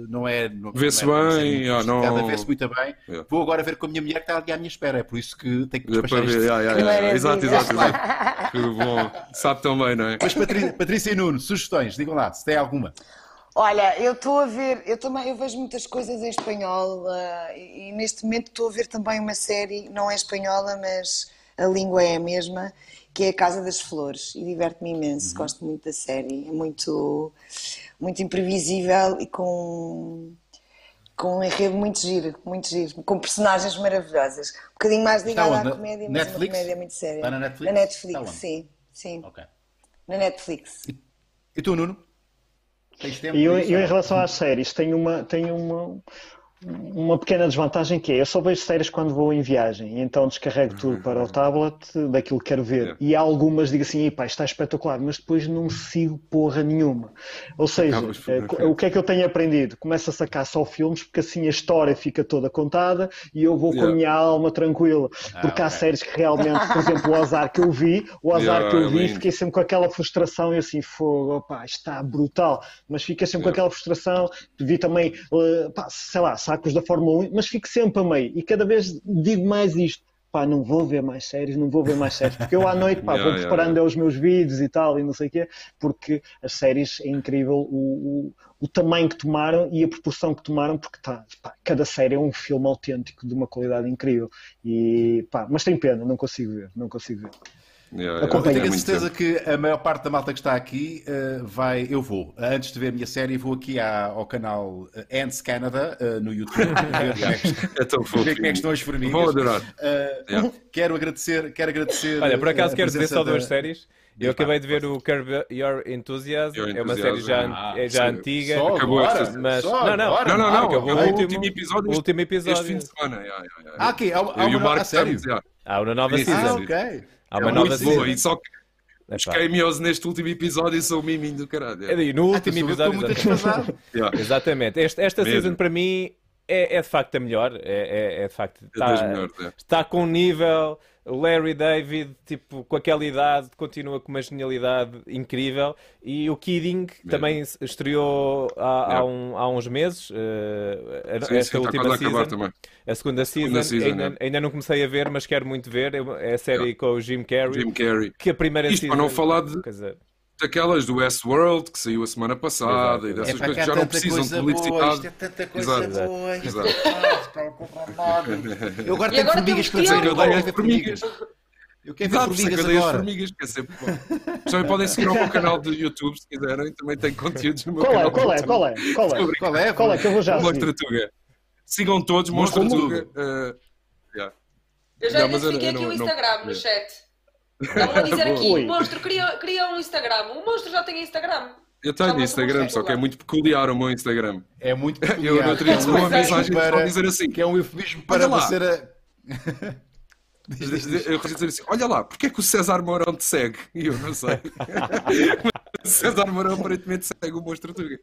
não é. Vê-se é bem, ah, não... vê-se muito bem. Yeah. Vou agora ver com a minha mulher que está ali à minha espera, é por isso que tenho que despachar isto. Yeah, yeah, exato, exato, exato. bom, sabe tão bem, não é? Mas Patrícia, Patrícia e Nuno, sugestões, digam lá, se tem alguma. Olha, eu estou a ver, eu também eu vejo muitas coisas em espanhol uh, e, e, neste momento estou a ver também uma série, não é espanhola, mas a língua é a mesma, que é A Casa das Flores e diverte-me imenso, uhum. gosto muito da série, é muito, muito imprevisível e com, com um enredo muito giro, muito giro, com personagens maravilhosas, um bocadinho mais ligada à comédia, mas Netflix? uma comédia muito séria. na Netflix? Na Netflix, sim, sim. Okay. Na Netflix. E, e tu, Nuno? E eu, eu, em relação às séries, tenho uma, tenho uma, uma pequena desvantagem que é, eu só vejo séries quando vou em viagem, então descarrego tudo para o tablet daquilo que quero ver. E há algumas digo assim, pá, está espetacular, mas depois não sigo porra nenhuma. Ou seja, é, o que é que eu tenho aprendido? Começo a sacar só filmes, porque assim a história fica toda contada e eu vou com a minha alma tranquila. Ah, porque há okay. séries que realmente, por exemplo, o azar que eu vi, o azar yeah, que eu vi, fiquei sempre com aquela frustração e assim, fogo, opá, está brutal. Mas fica sempre yeah. com aquela frustração. Vi também, uh, pá, sei lá, sacos da Fórmula 1, mas fico sempre a meio. E cada vez digo mais isto. Pá, não vou ver mais séries, não vou ver mais séries, porque eu à noite pá, yeah, vou preparando yeah, os meus vídeos e tal, e não sei o quê, porque as séries é incrível o, o, o, tamanho que tomaram e a proporção que tomaram, porque tá, pá, cada série é um filme autêntico de uma qualidade incrível. E, pá, mas tem pena, não consigo ver, não consigo ver. Yeah, eu tenho a certeza que a maior parte da malta que está aqui uh, vai. Eu vou. Antes de ver a minha série, vou aqui à, ao canal uh, Ants Canada uh, no YouTube ver, é é tão ver como é que estão as formigas. Vou adorar. Uh, yeah. Quero agradecer. Quero agradecer Olha, por acaso quero dizer só duas da... séries. Eu acabei de ver o Curb Your Enthusiasm, Your é uma série já, ah, é já antiga. Só acabou agora, mas só não, não, não, não, não, acabou o último, episódio. O último episódio. Este fim de semana. Yeah, yeah, yeah. Ah, ok, há, há uma nova série. Há uma nova season. Ah, ok. Há uma nova. E só que os cameos neste último episódio são o miminho do caralho. É. no último ah, episódio. Muito yeah. Exatamente. Esta, esta season para mim é, é, de facto a melhor. É, é, é de facto. Está, é melhores, é. está com um nível Larry David, tipo, com aquela idade, continua com uma genialidade incrível. E o Kidding também se- estreou há, há, Yeah. um- há uns meses, eh, Sim, esta sim, última quase a season. também. A segunda season, Segunda season, ainda, é. ainda não comecei a ver, mas quero muito ver. É a série com o Jim Carrey. Jim Carrey. Que a primeira Isto season. para não falar de- quer dizer, Daquelas do Westworld que saiu a semana passada Exato. e É dessas para coisas que já não precisam de boa, publicidade. isto é tanta coisa Exato. boa, isto Exato. Eu agora tenho agora formigas para dizer, que eu ver formigas. Eu quero ver Exato, é que formigas agora. formigas, que é sempre bom. Também podem seguir ao meu canal de YouTube se quiserem, também tem conteúdos no meu Qual canal. é? Qual é? Qual é? Qual é? Qual é? Qual é que eu vou já Monstra? Tuga. Sigam todos, Monstra Tuga. Uh, yeah. Eu já identifiquei aqui o não- Instagram no chat. Estão a dizer aqui, Ui. monstro, cria, cria um Instagram. O monstro já tem Instagram. Eu tenho não Instagram, só que é muito peculiar o meu Instagram. É muito Eu peculiar. no outro dia É um uma mensagem para- para dizer assim. Que é um eufemismo para você a... Diz, diz, diz. Eu queria dizer assim: olha lá, porque é que o César Mourão te segue? E eu não sei. o César Mourão aparentemente segue o Monstro Tuga.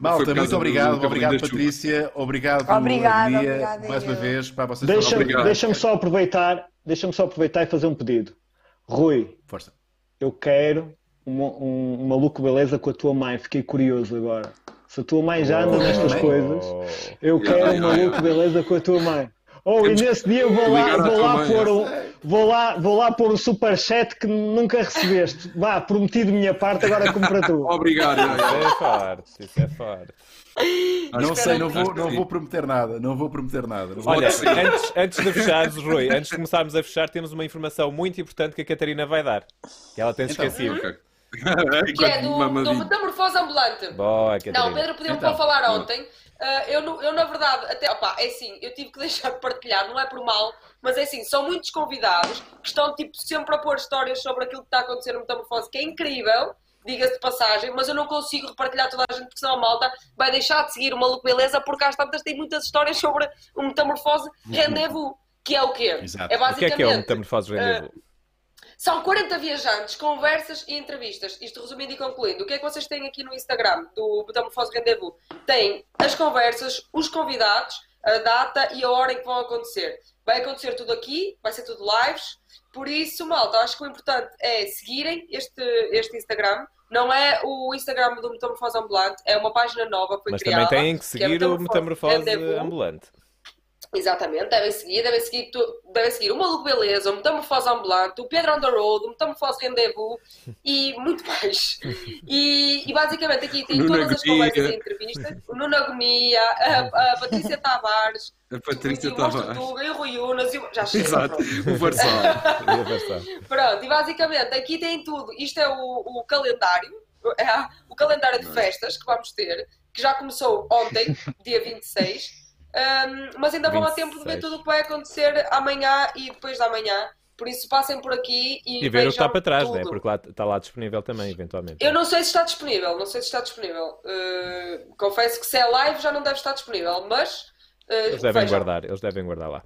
Malta, muito do obrigado, obrigado Chuva. Patrícia, obrigado Obrigada, Mia, obrigada, mais uma eu. vez, para vocês Deixa-me Obrigado. deixa só aproveitar, deixa-me só aproveitar e fazer um pedido. Rui, Força. eu quero um, um, um maluco beleza com a tua mãe. Fiquei curioso agora. Se a tua mãe já anda nestas mãe? coisas, oh, eu quero um maluco beleza com a tua mãe. Oh, e nesse dia eu vou lá, vou lá pôr um, vou lá, vou lá pôr um superchat que nunca recebeste. Vá, prometido minha parte, agora compra tu. Obrigado. isso é forte, isso é forte. Não sei, não vou, não vou prometer nada, não vou prometer nada. Não vou- Olha, antes, antes de fechares, Rui, antes de começarmos a fechar, temos uma informação muito importante que a Catarina vai dar. Que ela tem Então. esquecido. Ok. Que é do, do. Metamorfose Ambulante. Boa, Não, Catarina. Pedro pediu-me Então. para falar ontem. Ah, eu, não- eu, na verdade, até, opá, é assim, eu tive que deixar de partilhar, não é por mal, mas é assim, são muitos convidados que estão tipo, sempre a pôr histórias sobre aquilo que está a acontecer no Metamorfose, que é incrível, diga-se de passagem, mas eu não consigo repartilhar toda a gente, porque senão a malta vai deixar de seguir o Maluco Beleza, porque às tantas tem muitas histórias sobre o Metamorfose Rendezvous, que é o quê? Exato. O que é basicamente... que é o Metamorfose Rendezvous? São 40 viajantes, conversas e entrevistas. Isto resumindo e concluindo. O que é que vocês têm aqui no Instagram do Metamorfose Rendezvous? Tem as conversas, os convidados, a data e a hora em que vão acontecer. Vai acontecer tudo aqui, vai ser tudo lives. Por isso, malta, acho que o importante é seguirem este, este Instagram. Não é o Instagram do Metamorfose Ambulante, é uma página nova que foi Mas criada. também têm que é seguir o Metamorfose Rendezvous. Ambulante. Exatamente, devem seguir, devem seguir, tu- devem seguir o Maluco Beleza, o Metamorfose Ambulante, o Pedro on the Road, o Metamorfose Rendezvous e muito mais. E, e basicamente aqui tem todas as conversas e entrevistas, o Nuno Agonia, a, a Patrícia Tavares, A Patrícia o Tavares. Tuga e o Rui Unas, e o... já chega, Exato. pronto. O Varsal. E. Pronto, e basicamente aqui tem tudo. Isto é o, o calendário, é o calendário de festas que vamos ter, que já começou ontem, dia 26. Um, mas ainda vão a tempo de ver 26. tudo o que vai acontecer amanhã e depois de amanhã. Por isso passem por aqui e, E ver o que está para trás, tudo. né? porque lá, está lá disponível também, eventualmente. Eu não sei se está disponível, não sei se está disponível. Uh, confesso que se é live já não deve estar disponível, mas uh, Eles devem vejam. guardar, eles devem guardar lá.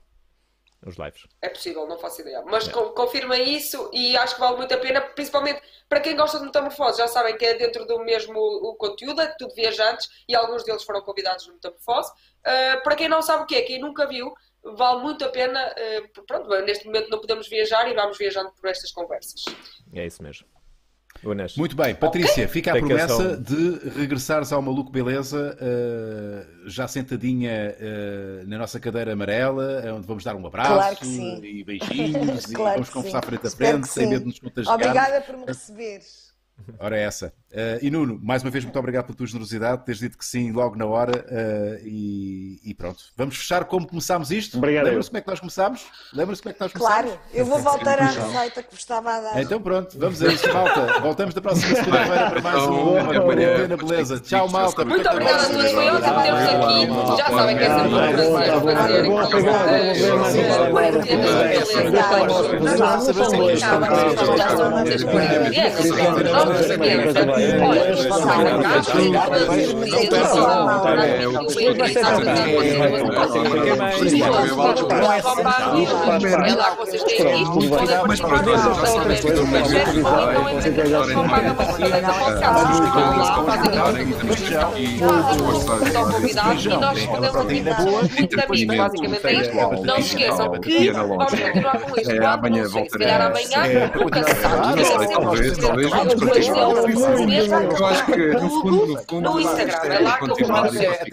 Os lives. É possível, não faço ideia. Mas con- confirmem isso e acho que vale muito a pena, principalmente para quem gosta de metamorfose. Já sabem que é dentro do mesmo o conteúdo, é tudo viajantes e alguns deles foram convidados no metamorfose. Uh, para quem não sabe o que é, quem nunca viu, vale muito a pena. uh, pronto, neste momento não podemos viajar e vamos viajando por estas conversas. É isso mesmo. Unas. Muito bem, Patrícia, fica a us promessa de regressares ao Maluco Beleza, eh, já sentadinha eh, na nossa cadeira amarela, eh, onde vamos dar um abraço Claro e beijinhos e Claro vamos que conversar sim. frente a frente, sem medo de nos contagiarmos. Obrigada por me receberes. Ora, é essa. Eh, e Nuno, mais uma vez, muito obrigado pela tua generosidade, teres dito que sim logo na hora. eh, e, e pronto, vamos fechar como começámos isto. Obrigado, Lembra-se como é que nós começámos? Lembra-se como é que nós começámos? Claro, eu vou voltar à receita que vos estava a dar. Então pronto, vamos a isso, malta. Voltamos da próxima segunda-feira para mais um uma quarentena beleza. Tchau, malta. Muito obrigada a todos, foi ótimo ter-vos aqui. Já sabem que é sempre um prazer um. Quarentena beleza. Não, são três. Já são nossas quarentenas. Não esqueçam que vamos continuar com isto. Amanhã voltaremos. Talvez, talvez, vamos eu acho que no fundo, no fundo, no Instagram. É lá que eu